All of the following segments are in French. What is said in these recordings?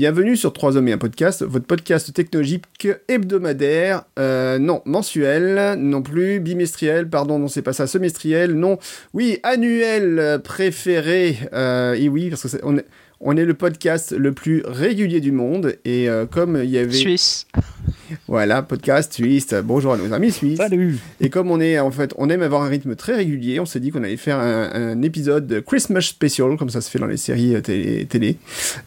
Bienvenue sur 3 hommes et un podcast, votre podcast technologique hebdomadaire, euh, non, mensuel, non plus, bimestriel, pardon, non, c'est pas ça, semestriel, non, oui, annuel préféré, euh, et oui, parce que c'est- on est, on est le podcast le plus régulier du monde, et euh, comme il y avait... Suisse. Voilà, podcast suisse, bonjour à nos amis suisses. Salut Et comme on est en fait, on aime avoir un rythme très régulier, on s'est dit qu'on allait faire un, un épisode Christmas special, comme ça se fait dans les séries euh, télé. télé.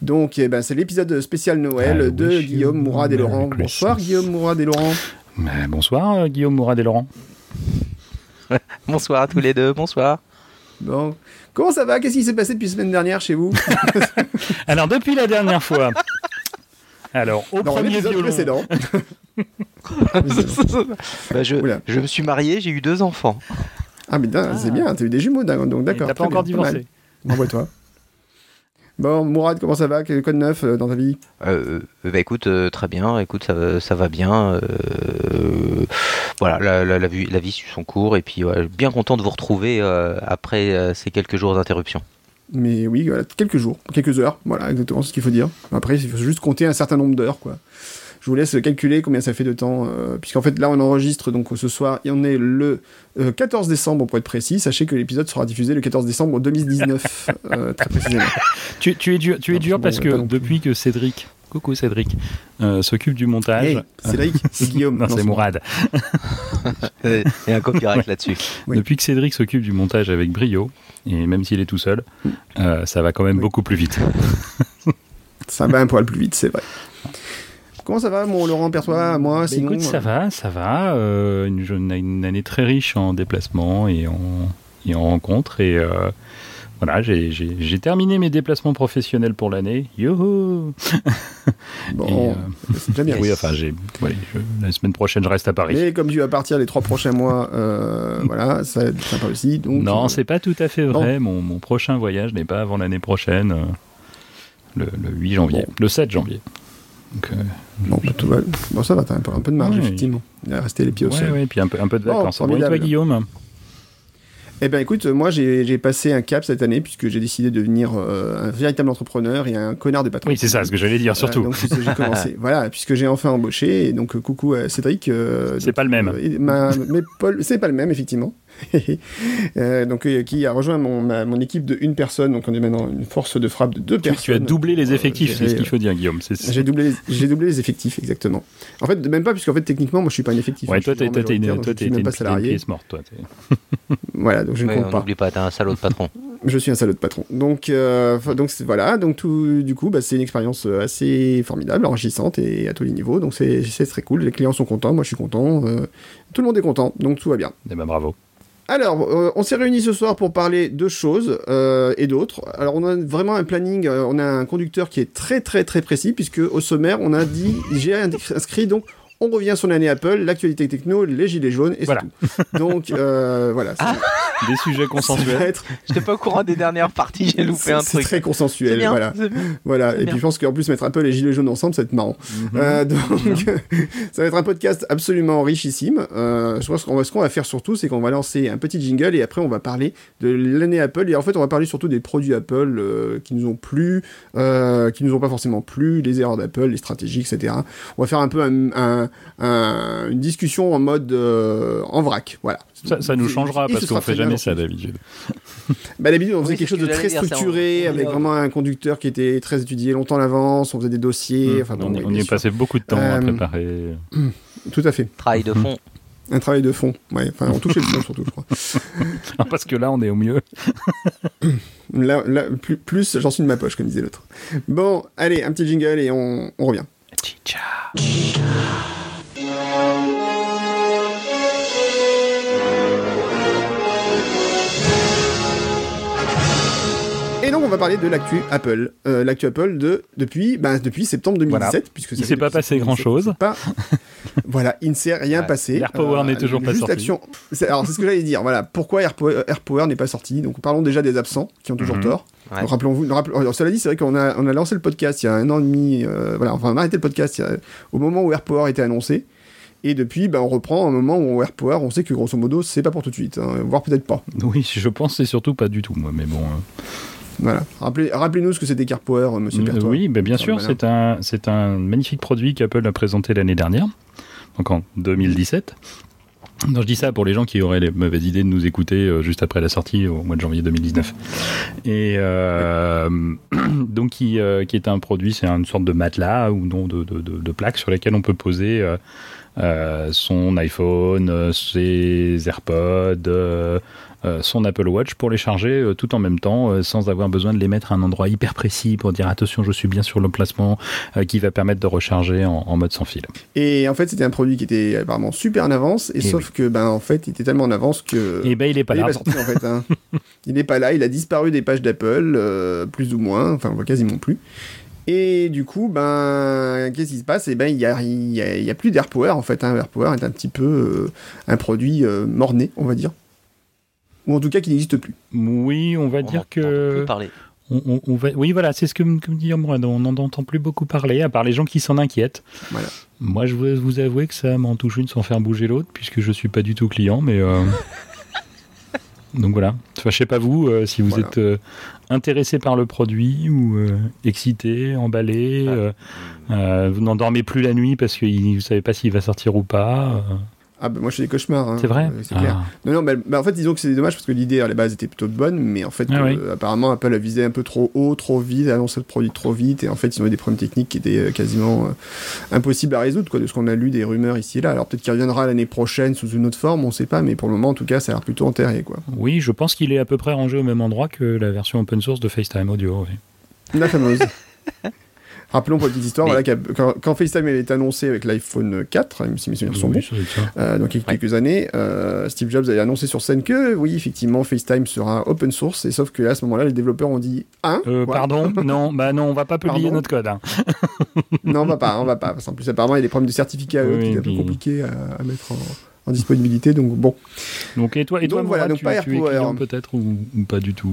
Donc, eh ben, c'est l'épisode spécial Noël I de Guillaume Mourad et Laurent. Christmas. Bonsoir Guillaume Mourad et Laurent. Mais Bonsoir euh, Guillaume Mourad et Laurent. Bonsoir à tous les deux, bonsoir. Bon, comment ça va? Qu'est-ce qui s'est passé depuis la semaine dernière chez vous? Alors depuis la dernière fois, alors au Dans premier violon, précédent. Bah, je, Oula. je me suis marié, j'ai eu deux enfants. Ah mais c'est bien, t'as eu des jumeaux, donc d'accord. t'as pas encore bien, divorcé. Bravo à toi? Bon, Mourad, comment ça va? Quel code neuf euh, dans ta vie? Euh, euh, bah écoute, euh, très bien, écoute, ça, va- ça va bien. voilà, la, la, la vie, la vie suit son cours et puis ouais, bien content de vous retrouver après ces quelques jours d'interruption. Mais oui, voilà, quelques jours, quelques heures, voilà exactement ce qu'il faut dire. Après, il faut juste compter un certain nombre d'heures, quoi. Je vous laisse calculer combien ça fait de temps, euh, puisqu'en fait là on enregistre donc ce soir, et on est le euh, 14 décembre pour être précis. Sachez que l'épisode sera diffusé le 14 décembre 2019, euh, très précisément. Tu, tu es dur, tu es dur bon, parce que depuis que Cédric, coucou Cédric, euh, s'occupe du montage. Hey, Cédric, c'est Guillaume. non, Non, c'est Mourad. Il y a un copyright là-dessus. Oui. Depuis que Cédric s'occupe du montage avec brio, et même s'il est tout seul, euh, ça va quand même Oui. beaucoup plus vite. Ça va un poil plus vite, c'est vrai. Comment ça va, mon Laurent Pertois, moi, Bah, sinon écoute, ça euh, va, ça va. euh, une, une année très riche en déplacements et en, et en rencontres. Et euh, voilà, j'ai- terminé mes déplacements professionnels pour l'année. Youhou Bon, euh, c'est déjà bien. Oui, enfin, j'ai, ouais, je- la semaine prochaine, je reste à Paris. Mais comme tu vas partir les trois prochains mois, euh, voilà, ça va être sympa aussi. Donc, non, euh, c'est pas tout à fait vrai. Mon, mon prochain voyage n'est pas avant l'année prochaine, le, le 8 janvier, Bon. le 7 janvier. Donc, euh, Bon, bah, tout va- bon, ça va, t'as un peu, de marge, effectivement. Il a resté les pieds au ouais, sol. ouais, puis un peu, un peu de Bon, vacances. Bon, et toi, Guillaume Eh ben écoute, moi j'ai passé un cap cette année puisque j'ai décidé de devenir euh, un véritable entrepreneur et un connard de patron. Oui, c'est ça ce que j'allais dire, surtout. donc j'ai commencé. voilà, puisque j'ai enfin embauché et donc euh, coucou à Cédric. euh, C'est pas le même. euh, ma- mais Paul, c'est pas le même effectivement. Euh, donc euh, qui a rejoint mon, ma- mon équipe de une personne, donc on est maintenant une force de frappe de deux Tu, personnes. tu as doublé les Euh, effectifs, c'est ce qu'il faut dire, Guillaume. J'ai doublé, j'ai doublé les effectifs, exactement. En fait, même pas, puisqu'en fait, techniquement, moi, je suis pas un effectif. Ouais, toi, t'es une, donc toi, même une, pas salarié. pièce morte, toi. Voilà, donc je ne Mais compte pas. n'oublie pas, t'es un salaud de patron. Je suis un salaud de patron. Donc, euh, donc c'est- voilà. Donc tout, du coup, bah, c'est une expérience assez formidable, enrichissante et à tous les niveaux. Donc c'est très cool. Les clients sont contents, moi je suis content. euh, tout le monde est content, donc tout va bien. Eh ben, bravo. Alors, euh, on s'est réunis ce soir pour parler de choses euh, et d'autres. Alors, on a vraiment un planning, euh, on a un conducteur qui est très très très précis puisque au sommaire, on a dit, j'ai inscrit donc. On revient sur l'année Apple, l'actualité techno, les gilets jaunes et Voilà. tout. Donc euh, voilà, ça, Des sujets consensuels. être J'étais pas au courant des dernières parties, j'ai loupé c'est un c'est truc. très C'est consensuel, bien, voilà. Voilà, et bien. puis je pense qu'en plus mettre Apple et Gilets jaunes ensemble, ça va être marrant. Mhm. Euh, donc, ça va être un podcast absolument enrichissime. Euh, je pense qu'on va, ce qu'on va faire surtout, c'est qu'on va lancer un petit jingle et après on va parler de l'année Apple. Et en fait, on va parler surtout des produits Apple euh, qui nous ont plu, euh, qui nous ont pas forcément plu, les erreurs d'Apple, les stratégies, etc. On va faire un peu un- un- un- une discussion en mode euh, en vrac. Voilà. Ça, ça nous changera parce ce qu'on sera fait jamais ça d'habitude. bah, d'habitude, on faisait Oui, quelque chose de très dire, structuré, on- avec vraiment un conducteur qui était très étudié longtemps à l'avance, on faisait des dossiers, Mmh. enfin bon, on, y- oui, on y passé beaucoup de temps à Euh, préparer. Tout à fait. Travail de fond. Un travail de fond. Ouais, enfin, on touchait le fond surtout, je crois. Parce que là, on est au mieux. Là, là, plus, plus j'en suis de ma poche, comme disait l'autre. Bon, allez, un petit jingle et on, on revient. Et donc, on va parler de l'actu Apple. Euh, l'actu Apple de, depuis, ben, depuis septembre 2017. Voilà. Puisque Il ça s'est pas passé grand-chose. 2017. Pas... voilà, il ne s'est rien Ouais. passé. Euh, AirPower n'est toujours pas sorti. Action... Alors, c'est ce que j'allais dire. Voilà, pourquoi AirPower, AirPower n'est pas sorti? Donc, parlons déjà des absents qui ont toujours Mhm. tort. Ouais. Donc, Rappelons-vous, rappel- alors, cela dit, c'est vrai qu'on a, on a lancé le podcast il y a un an et demi. euh, voilà, enfin, on a arrêté le podcast a- au moment où AirPower était annoncé. Et depuis, ben, on reprend un moment où AirPower, on sait que grosso modo, c'est pas pour tout de suite, hein, voire peut-être pas. Oui, je pense que c'est surtout pas du tout, moi, mais bon. euh, Voilà. Rappelez, rappelez-nous ce que c'était CarPower, euh, monsieur Pertois. Oui, ben bien sûr, c'est un, c'est un magnifique produit qu'Apple a présenté l'année dernière, donc en 2017. Non, je dis ça pour les gens qui auraient les mauvaises idées de nous écouter euh, juste après la sortie au mois de janvier 2019. Et euh, donc, qui, euh, qui est un produit, c'est une sorte de matelas ou non de, de, de, de plaque sur lesquelles on peut poser euh, euh, son iPhone, euh, ses AirPods, euh, euh, son Apple Watch pour les charger euh, tout en même temps euh, sans avoir besoin de les mettre à un endroit hyper précis pour dire attention je suis bien sur le placement euh, qui va permettre de recharger en, en mode sans fil. Et en fait, c'était un produit qui était apparemment super en avance, et, Et sauf que, ben, en fait, il était tellement en avance que. Et ben il est pas il est là. pas sorti en fait. hein. il n'est pas là, il a disparu des pages d'Apple, euh, plus ou moins, enfin on voit quasiment plus. Et du coup, ben, qu'est-ce qui se passe? Et ben, il y a, y a- y a plus d'AirPower en fait. Hein. AirPower est un petit peu euh, un produit euh, mort-né, on va dire, ou en tout cas qui n'existe plus. Oui, on va On dire entend que plus parler. on, on- on va. Oui, voilà, c'est ce que me que me dit Ambrad, On n'en entend plus beaucoup parler, à part les gens qui s'en inquiètent. Voilà. Moi, je vais vous avouer que ça m'en touche une sans faire bouger l'autre, puisque je suis pas du tout client, mais. euh, Donc voilà. Enfin, je sais pas vous, euh, si vous Voilà. êtes euh, intéressé par le produit ou euh, excité, emballé, Ah. euh, euh, vous n'endormez plus la nuit parce que vous savez pas s'il va sortir ou pas. Ah ben moi je fais des cauchemars. hein, c'est vrai euh, C'est clair. Ah. Non, non, mais, mais en fait, disons que c'est dommage parce que l'idée à la base était plutôt bonne, mais en fait, Ah euh, oui. apparemment, Apple a visé un peu trop haut, trop vite, a annoncé le produit trop vite, et en fait, ils ont eu des problèmes techniques qui étaient euh, quasiment euh, impossibles à résoudre, quoi, de ce qu'on a lu des rumeurs ici et là. Alors peut-être qu'il reviendra l'année prochaine sous une autre forme, on sait pas, mais pour le moment, en tout cas, ça a l'air plutôt enterré, quoi. Oui, je pense qu'il est à peu près rangé au même endroit que la version open source de FaceTime Audio. oui. La fameuse. Rappelons pour la petite histoire, voilà, quand, quand FaceTime avait été annoncé avec l'iPhone 4, hein, si mes souvenirs sont bons. Euh, donc il y a quelques années, euh, Steve Jobs avait annoncé sur scène que oui, effectivement, FaceTime sera open source, et sauf que à ce moment-là, les développeurs ont dit hein Euh, pardon Non, bah non, on va pas publier Pardon notre code. hein. Non, on va pas, on va pas. Parce qu'en plus, apparemment, il y a des problèmes de certificat qui est un peu compliqué à, à mettre en, en disponibilité. Donc bon, Donc et toi, et toi Donc voilà, donc tu, pas tu es peut-être ou, ou pas du tout?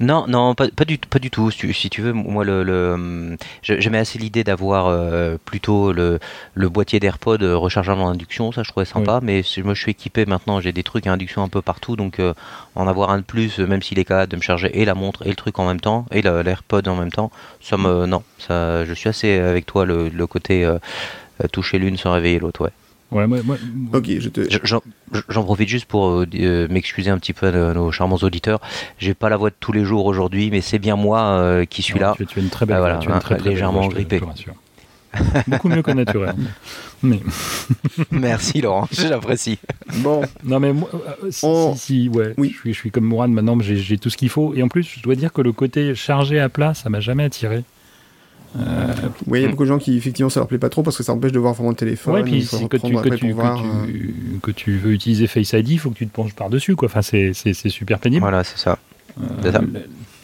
Non, non, pas, pas du, pas du tout. Si tu, si tu veux, moi, le, j'aimais assez l'idée d'avoir euh, plutôt le, le boîtier d'AirPod euh, rechargeable en induction, ça je trouvais sympa. Mais si moi je suis équipé maintenant, j'ai des trucs à induction un peu partout, donc euh, en avoir un de plus, même s'il est capable de me charger et la montre et le truc en même temps et la- l'AirPod en même temps, ça me, non, ça, je suis assez avec toi le, le côté euh, toucher l'une sans réveiller l'autre, ouais. Ouais, moi, moi- ok, je te. Je- J'en profite juste pour euh, euh, m'excuser un petit peu de nos charmants auditeurs. J'ai pas la voix de tous les jours aujourd'hui, mais c'est bien moi euh, qui suis non, là. Tu, tu as une très belle Ah, voilà, tu as une hein, très, très légèrement voix, je te- grippé. Beaucoup mieux qu'au naturel. Mais, Merci Laurent, je l'apprécie. Bon, non mais moi, euh, si, On- si, si, ouais, Oui. je, suis, je suis comme Mourad maintenant, j'ai j'ai tout ce qu'il faut. Et en plus, je dois dire que le côté chargé à plat, ça m'a jamais attiré. Oui, il y a beaucoup de gens qui, effectivement, ça leur plaît pas trop parce que ça empêche de voir vraiment le téléphone. Ouais, puis que, tu, que, que, euh, que tu veux utiliser Face ID, il faut que tu te penches par-dessus. quoi. Enfin, c'est super pénible. Voilà, c'est ça. Euh, c'est ça. le-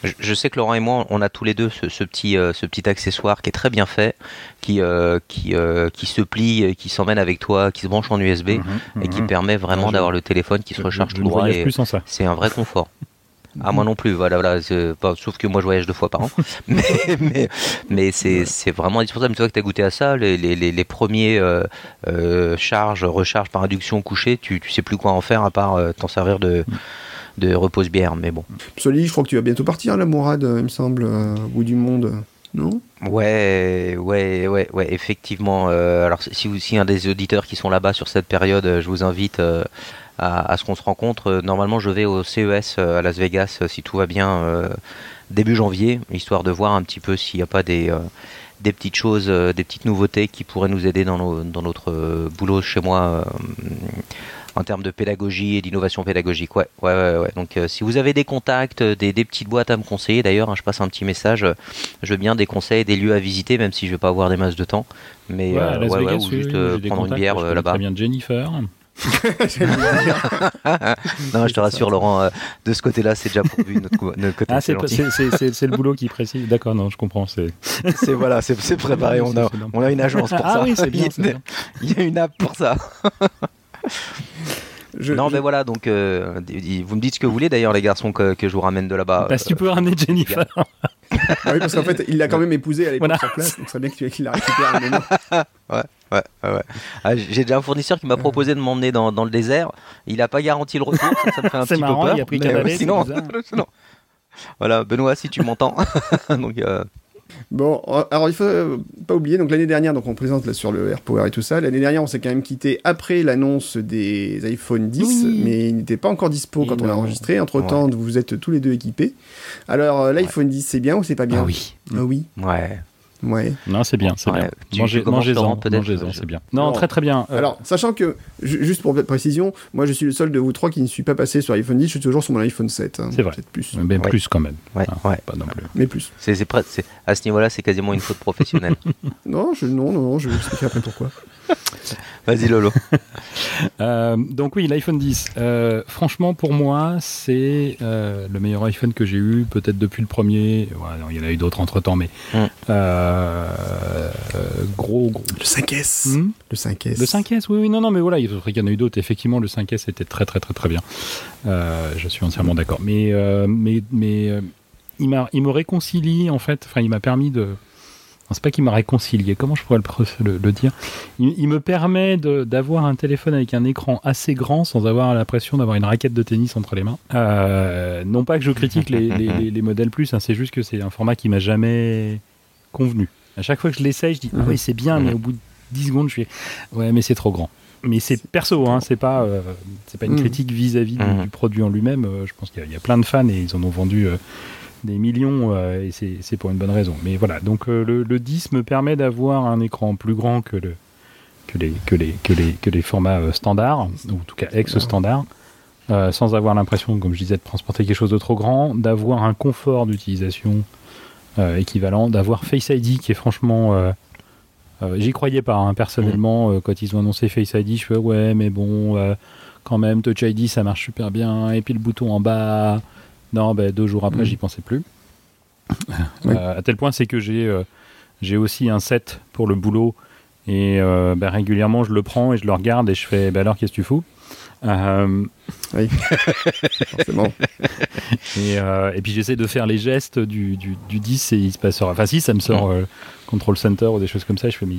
Je, je sais que Laurent et moi, on a tous les deux ce, ce petit, euh, ce petit accessoire qui est très bien fait, qui, euh, qui, euh, qui se plie, euh, qui s'emmène avec toi, qui se branche en USB Mhm, et qui mhm. permet vraiment je- d'avoir le téléphone qui se recharge je tout droit. Et c'est un vrai confort. Ah, moi non plus, voilà, voilà sauf que moi je voyage deux fois par an. mais mais, mais c'est vraiment indispensable. Une fois que tu as goûté à ça, les, les, les, les premiers euh, euh, charges, recharges par induction couchée, tu, tu sais plus quoi en faire à part euh, t'en servir de, de repose-bière. Mais bon. Soli, je crois que tu vas bientôt partir, là, Mourad, il me semble, au bout du monde. Non? Ouais, ouais, ouais, ouais, effectivement. alors, si vous, si un des auditeurs qui sont là-bas sur cette période, je vous invite à, à ce qu'on se rencontre. Euh, Normalement, je vais au CES euh, à Las Vegas, euh, si tout va bien, début janvier, histoire de voir un petit peu s'il n'y a pas des, des petites choses, des petites nouveautés qui pourraient nous aider dans, nos- dans notre boulot chez moi. en termes de pédagogie et d'innovation pédagogique, ouais, ouais, ouais, ouais. Donc, euh, si vous avez des contacts, des, des petites boîtes à me conseiller, d'ailleurs, hein, je passe un petit message. euh, je veux bien des conseils, des lieux à visiter, même si je vais pas avoir des masses de temps. Mais Ouais, euh, Vegas, ou juste oui, prendre une bière là-bas. Très bien Jennifer. Non, je te rassure, Laurent, euh, de ce côté-là, c'est déjà pourvu notre, co- de notre côté. Ah, c'est c'est gentil. c'est- c'est- c'est- c'est le boulot qui précise. D'accord, non, je comprends. C'est C'est voilà, c'est c'est préparé. On a, on a une agence pour ah ça. oui, c'est bien. Il y a c'est une- bien. Il y a une app pour ça. Je- non, je- mais voilà, donc euh, vous me dites ce que vous voulez d'ailleurs, les garçons, que, que je vous ramène de là-bas. Bah, si tu peux ramener Jennifer. Ah oui, parce qu'en fait, il l'a quand même épousé à l'époque Voilà. sur place, donc c'est bien que tu- qu'il la récupère à un moment. Ouais, ouais, ouais. Ah, J'ai déjà un fournisseur qui m'a proposé de m'emmener dans, dans le désert. Il n'a pas garanti le retour, ça, ça me fait un petit marrant, peu peur. il a pris mais, euh, sinon, voilà, Benoît, si tu m'entends. donc, euh, Bon, alors il faut euh, pas oublier, donc l'année dernière, donc on présente là sur le AirPower et tout ça, l'année dernière on s'est quand même quitté après l'annonce des iPhone 10, Oui. mais il n'était pas encore dispo Et quand on a non. enregistré, entre temps vous êtes tous les deux équipés. Alors euh, l'iPhone 10 c'est bien ou c'est pas bien? Ah oui. Ah oui, ouais. Ouais. Non, c'est bien, c'est Ouais, bien. mangez-en, mangez-en, c'est bien. Non, très très bien. Euh, Alors, sachant que, ju- juste pour précision, moi je suis le seul de vous trois qui ne suis pas passé sur iPhone 10, je suis toujours sur mon iPhone 7. hein. C'est vrai. Peut-être plus, mais Ouais. plus quand même. Ouais, Ah, ouais. Pas non plus. mais plus. C'est, c'est prêt- c'est- à ce niveau-là, c'est quasiment une faute professionnelle. Non, je, non, non, non, je vais vous expliquer après pourquoi. Vas-y, Lolo. Euh, donc oui, l'iPhone 10. euh, franchement, pour moi, c'est euh, le meilleur iPhone que j'ai eu, peut-être depuis le premier. Ouais, non, il y en a eu d'autres entre temps, mais Mm. euh, gros, gros. Le 5S. Hmm Le 5S. le 5S, oui, oui, non, non, mais voilà, il y en a eu d'autres. Effectivement, le 5S était très, très, très, très bien. Euh, je suis entièrement d'accord. Mais, euh, mais, mais euh, il m'a, il me réconcilie en fait. Enfin, il m'a permis de. C'est pas qu'il m'a réconcilié. Comment je pourrais le, pr- le- le dire? Il, il me permet d'avoir un téléphone avec un écran assez grand sans avoir l'impression d'avoir une raquette de tennis entre les mains. Euh, non pas que je critique les, les- les- les modèles plus, hein, c'est juste que c'est un format qui m'a jamais convenu. À chaque fois que je l'essaye, je dis ah oui c'est bien, mais au bout de 10 secondes, je fais ouais mais c'est trop grand. Mais c'est perso, hein, c'est pas, euh, c'est pas une Mhm. critique vis-à-vis du- Mhm. du produit en lui-même. Euh, je pense qu'il y, a- il y a plein de fans et ils en ont vendu des millions euh, et c'est pour une bonne raison. Mais voilà, donc euh, le, le 10 me permet d'avoir un écran plus grand que, le, que, les, formats euh, standards, ou en tout cas ex-standard, sans avoir l'impression, comme je disais, de transporter quelque chose de trop grand, d'avoir un confort d'utilisation équivalent, d'avoir Face ID qui est franchement... J'y croyais pas, hein, personnellement, quand ils ont annoncé Face ID, je fais ouais, mais bon, quand même, Touch ID ça marche super bien, et puis le bouton en bas, non, ben, deux jours après, Mm. j'y pensais plus. Oui. Euh, à tel point, c'est que j'ai euh, j'ai aussi un set pour le boulot, et euh, ben, régulièrement, je le prends et je le regarde, et je fais, ben alors, qu'est-ce que tu fous? Euh, Forcément. et, euh, et puis j'essaie de faire les gestes du, du, du 10 et il se passe. Enfin, si, ça me sort euh, Control Center ou des choses comme ça. Je fais, mais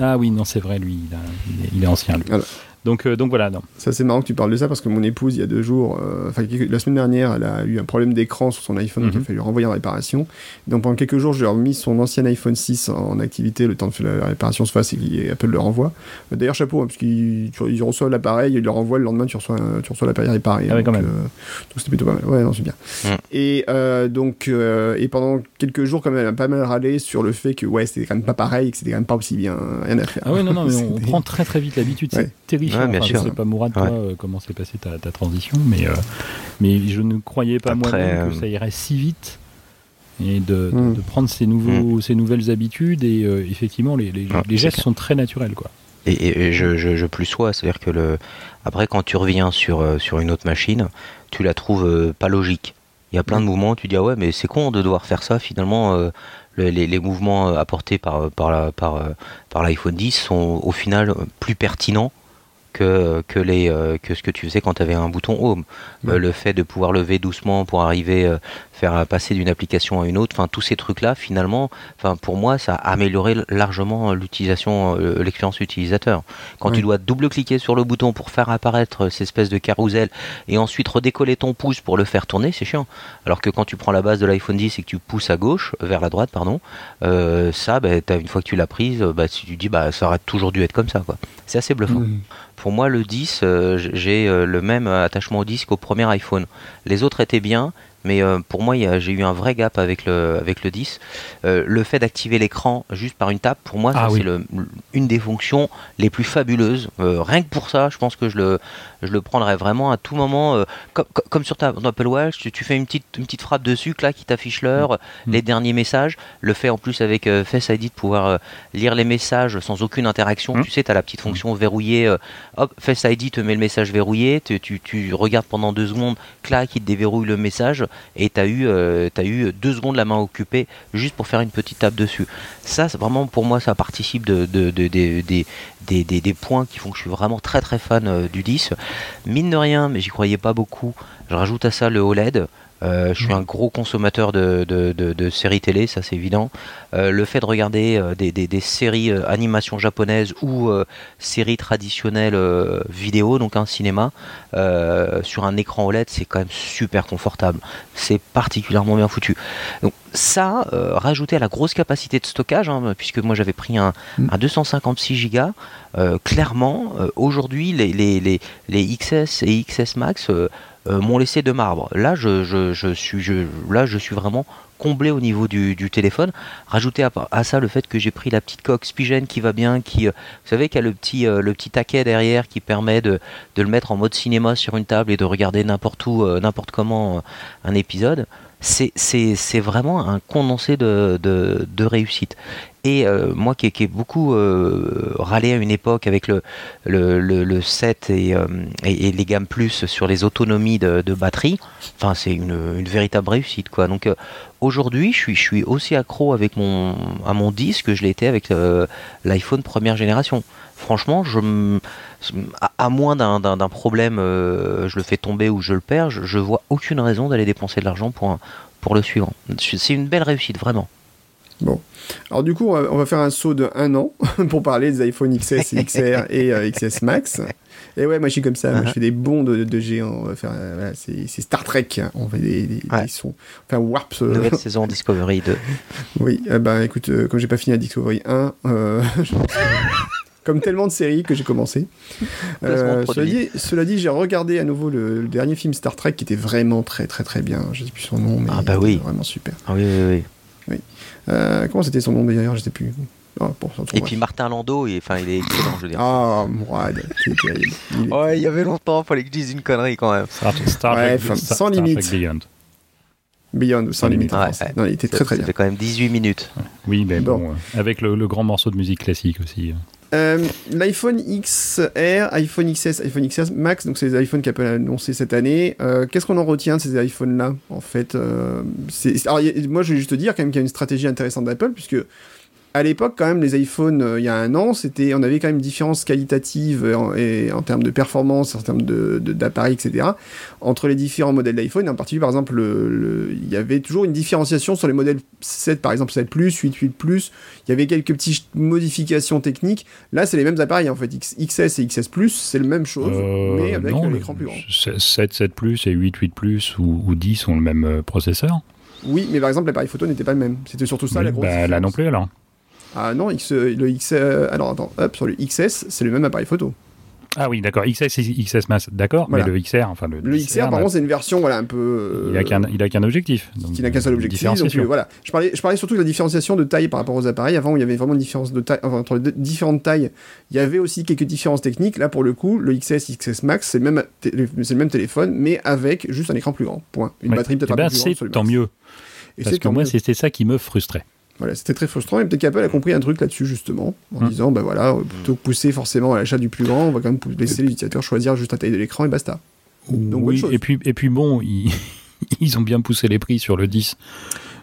ah oui, non, c'est vrai, lui, il, a- il est, il est ancien, lui. Alors. Donc, euh, donc voilà, non. Ça, c'est marrant que tu parles de ça parce que mon épouse, il y a deux jours, euh, enfin, la semaine dernière, elle a eu un problème d'écran sur son iPhone, donc il Mhm. a fallu renvoyer en réparation. Donc pendant quelques jours, j'ai remis son ancien iPhone 6 en activité, le temps que la réparation se fasse et qu'Apple le renvoie. Euh, D'ailleurs, chapeau, hein, parce qu'il reçoit l'appareil, il le renvoie, le lendemain, tu reçois, tu reçois l'appareil réparé. Ah ouais, donc, quand même. euh, donc c'était plutôt pas mal. Ouais, non, c'est bien. Mhm. Et euh, donc, euh, et pendant quelques jours, quand même, elle a pas mal râlé sur le fait que, ouais, c'était quand même pas pareil, que c'était quand même pas aussi bien, rien à faire. Ah ouais, non, non, mais on, prend très très vite l'habitude. Ouais. C'est terrifiant. Ouais, bien Enfin, sûr. Je sais pas, Mourad, toi, Ouais. euh, comment s'est passée ta, ta transition, mais, euh, mais je ne croyais pas moi-même que euh, ça irait si vite. Et de, de- Mm. de prendre ces, nouveaux, ces nouvelles habitudes, et euh, effectivement, les, les, gestes clair. sont très naturels. Quoi. Et, et- et je, je, je plus sois, c'est-à-dire que le après quand tu reviens sur sur une autre machine, tu la trouves euh, pas logique. Il y a plein de mouvements, tu dis ah ouais mais c'est con de devoir faire ça finalement. euh, le- les, les mouvements apportés par par la, par par l'iPhone 10 sont au final plus pertinents que que les euh, que ce que tu faisais quand tu avais un bouton home. Euh, Ouais. le fait de pouvoir lever doucement pour arriver euh, faire euh, passer d'une application à une autre, enfin tous ces trucs là finalement, enfin pour moi ça a amélioré largement l'utilisation euh, l'expérience utilisateur. Quand tu dois double-cliquer sur le bouton pour faire apparaître cette espèce de carrousel et ensuite redécoller ton pouce pour le faire tourner, c'est chiant. Alors que quand tu prends la base de l'iPhone 10 et que tu pousses à gauche, vers la droite, pardon, euh, ça, bah, une fois que tu l'as prise, bah, tu tu dis, bah, ça aurait toujours dû être comme ça. quoi. C'est assez bluffant. Pour moi, le 10, euh, j- j'ai euh, le même attachement au disque qu'au premier iPhone. Les autres étaient bien, mais euh, pour moi, j'ai eu un vrai gap avec le, avec le 10. Euh, le fait d'activer l'écran juste par une tape, pour moi, Ah oui. c'est une des fonctions les plus fabuleuses. Euh, rien que pour ça, je pense que je le, je le prendrais vraiment à tout moment. comme, sur ta ton Apple Watch, tu, tu fais une petite, une petite frappe dessus, là, qui t'affiche l'heure, Mm. les derniers messages. Le fait en plus avec Face ID de pouvoir lire les messages sans aucune interaction. Mm. Tu sais, tu as la petite fonction verrouillée. hop, Face ID te met le message verrouillé. Tu, tu, tu regardes pendant deux secondes, clac, il te déverrouille le message. Et tu as, eu, euh, eu deux secondes la main occupée juste pour faire une petite tape dessus. Ça, vraiment pour moi, ça participe de, de, de- de- des- des, des- des points qui font que je suis vraiment très très fan euh, du 10. Mine de rien, mais j'y croyais pas beaucoup. Je rajoute à ça le OLED. Je suis un gros consommateur de, de, séries télé, ça c'est évident. le fait de regarder des, des, séries animation japonaises ou séries traditionnelles vidéo, donc un cinéma, sur un écran OLED, c'est quand même super confortable. C'est particulièrement bien foutu. Donc ça, rajouté à la grosse capacité de stockage, hein, puisque moi j'avais pris un, mm. un 256 Go, clairement, aujourd'hui, les, les, les, XS et XS Max euh, m'ont laissé de marbre. Là, je, suis, vraiment comblé au niveau du, téléphone. Rajouter à, ça le fait que j'ai pris la petite coque Spigen qui va bien, qui, euh, vous savez, qui a le petit, euh, le petit taquet derrière qui permet de, le mettre en mode cinéma sur une table et de regarder n'importe où, n'importe comment un épisode c'est vraiment un condensé de, de, réussite. Et euh, moi qui, ai beaucoup euh, râlé à une époque avec le, le, le, 7 euh, et, les gammes plus sur les autonomies de, batterie, enfin c'est une, véritable réussite quoi. Donc aujourd'hui je suis, je suis aussi accro avec mon, à mon disque que je été avec l'iPhone première génération. Franchement, je, à, moins d'un problème, je le fais tomber ou je le perds, je, je vois aucune raison d'aller dépenser de l'argent pour, pour le suivant. C'est une belle réussite, vraiment. Bon. Alors du coup, on va, faire un saut de un an pour parler des iPhone XS, XR et euh, XS Max. Et ouais, moi je suis comme ça, je uh-huh. fais des bonds de, géants. On va faire, euh, c'est Star Trek. Hein. On fait des, des, sons. Enfin, Warp. Euh, Nouvelle saison Discovery 2. oui, bah écoute, comme j'ai pas fini la Discovery 1, comme tellement de séries que j'ai commencé. cela, dit, cela, dit, j'ai regardé à nouveau le, dernier film Star Trek qui était vraiment très très très bien. Je sais plus son nom, mais ah bah oui. vraiment super. Ah oui, oui, oui. Euh, comment c'était son nom d'ailleurs Je sais plus. Ah, et puis Martin Landau, il, enfin, il est excellent, je veux dire. Ah, Mourad, c'est terrible. Ouais, il y avait longtemps, fallait que je dise une connerie quand même. Star, Trek, sans limite. Beyond. Beyond, sans limite. non, il était très très bien. C'était quand même 18 minutes. Oui, mais bon, euh, avec le, le, grand morceau de musique classique aussi. Euh, L'iPhone XR, iPhone XS, iPhone XS Max, donc c'est les iPhones qu'Apple a annoncé cette année. Euh, qu'est-ce qu'on en retient de ces iPhones-là En fait, euh, alors, moi je vais juste te dire quand même qu'il y a une stratégie intéressante d'Apple, puisque à l'époque, quand même, les iPhones, euh, il y a un an, c'était, on avait quand même une différence qualitative euh, en, et, en termes de performance, en termes de, d'appareil, etc., entre les différents modèles d'iPhone. En particulier, par exemple, il y avait toujours une différenciation sur les modèles 7, par exemple 7 Plus, 8, 8 Plus. Il y avait quelques petites modifications techniques. Là, c'est les mêmes appareils, en fait. XS et XS Plus, c'est la même chose, euh, mais avec un écran plus grand. 7, 7 Plus et 8, 8 Plus ou, ou 10 ont le même processeur. Oui, mais par exemple, l'appareil photo n'était pas le même. C'était surtout ça la grosse. Bah, là non plus alors. Ah non, X, le X, alors attends, hop, sur le XS, c'est le même appareil photo. Ah oui, d'accord, XS XS Max, d'accord, mais le XR, enfin le. Le XR, par contre, c'est une version, voilà, un peu. il a qu'un, il a qu'un objectif. Donc, il n'a qu'un seul objectif. Donc, voilà, je parlais, je parlais surtout de la différenciation de taille par rapport aux appareils. Avant, il y avait vraiment une différence de taille, enfin, entre les différentes tailles. Il y avait aussi quelques différences techniques. Là, pour le coup, le XS, XS Max, c'est le même, c'est le même téléphone, mais avec juste un écran plus grand. Point. Une batterie peut-être eh ben, un peu plus grande. Tant mieux. Et Parce que moi, c'était ça qui me frustrait. Voilà, c'était très frustrant et peut-être qu'Apple a compris un truc là-dessus justement, en hum. disant bah voilà, plutôt que pousser forcément à l'achat du plus grand, on va quand même laisser l'utilisateur choisir juste la taille de l'écran et basta. Donc, oui, et puis, et puis bon, ils, ils, ont bien poussé les prix sur le 10.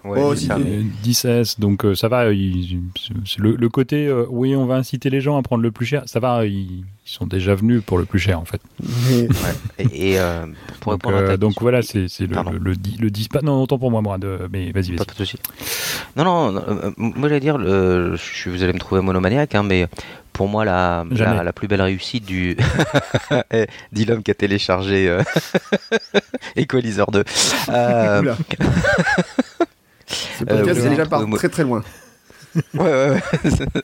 Ouais, oh, 10S, donc euh, ça va. le, côté, euh, oui, on va inciter les gens à prendre le plus cher, ça va. Ils, sont déjà venus pour le plus cher en fait. Et, euh, pour donc, répondre à donc voilà, c'est le, le, le, 10. Pas, non, autant pour moi, moi. De, mais vas-y, vas-y. Non, non, moi j'allais dire, le, je, vous allez me trouver monomaniaque, hein, mais pour moi la, la, plus belle réussite du eh, dit l'homme qui a téléchargé Equalizer 2 euh... Ce podcast euh, déjà part très très loin. ouais, ouais, ouais.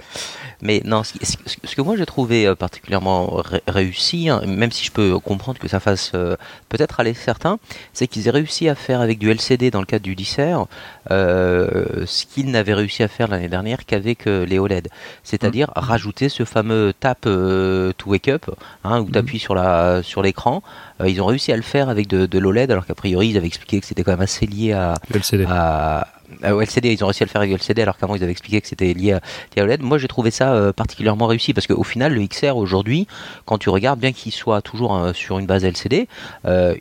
Mais non, ce, que moi j'ai trouvé euh, particulièrement réussi, hein, même si je peux comprendre que ça fasse euh, peut-être aller certains, c'est qu'ils aient réussi à faire avec du LCD dans le cadre du dissert euh, ce qu'ils n'avaient réussi à faire l'année dernière qu'avec les OLED. C'est-à-dire mmh. rajouter ce fameux tap to wake up, hein, où tu appuies mmh. sur l'écran. ils ont réussi à le faire avec de, de l'OLED, alors qu'a priori ils avaient expliqué que c'était quand même assez lié à, à, euh, LCD, ils ont réussi à le faire avec LCD alors qu'avant ils avaient expliqué que c'était lié, à, OLED. Moi j'ai trouvé ça euh, particulièrement réussi parce qu'au final le XR aujourd'hui, quand tu regardes, bien qu'il soit toujours euh, sur une base LCD,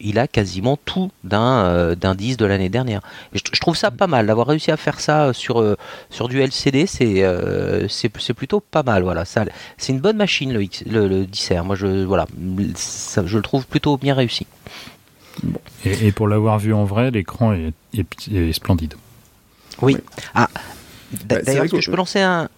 il a quasiment tout d'un d'un 10 de l'année dernière. je, trouve ça pas mal d'avoir réussi à faire ça sur sur du LCD, c'est c'est plutôt pas mal. Voilà, c'est une bonne machine le, X, le, 10R. Moi je voilà, je le trouve plutôt bien réussi. Et, pour l'avoir vu en vrai, l'écran est splendide. Oui. Ah, Bah, d'ailleurs, vrai est-ce que que- je peux lancer un.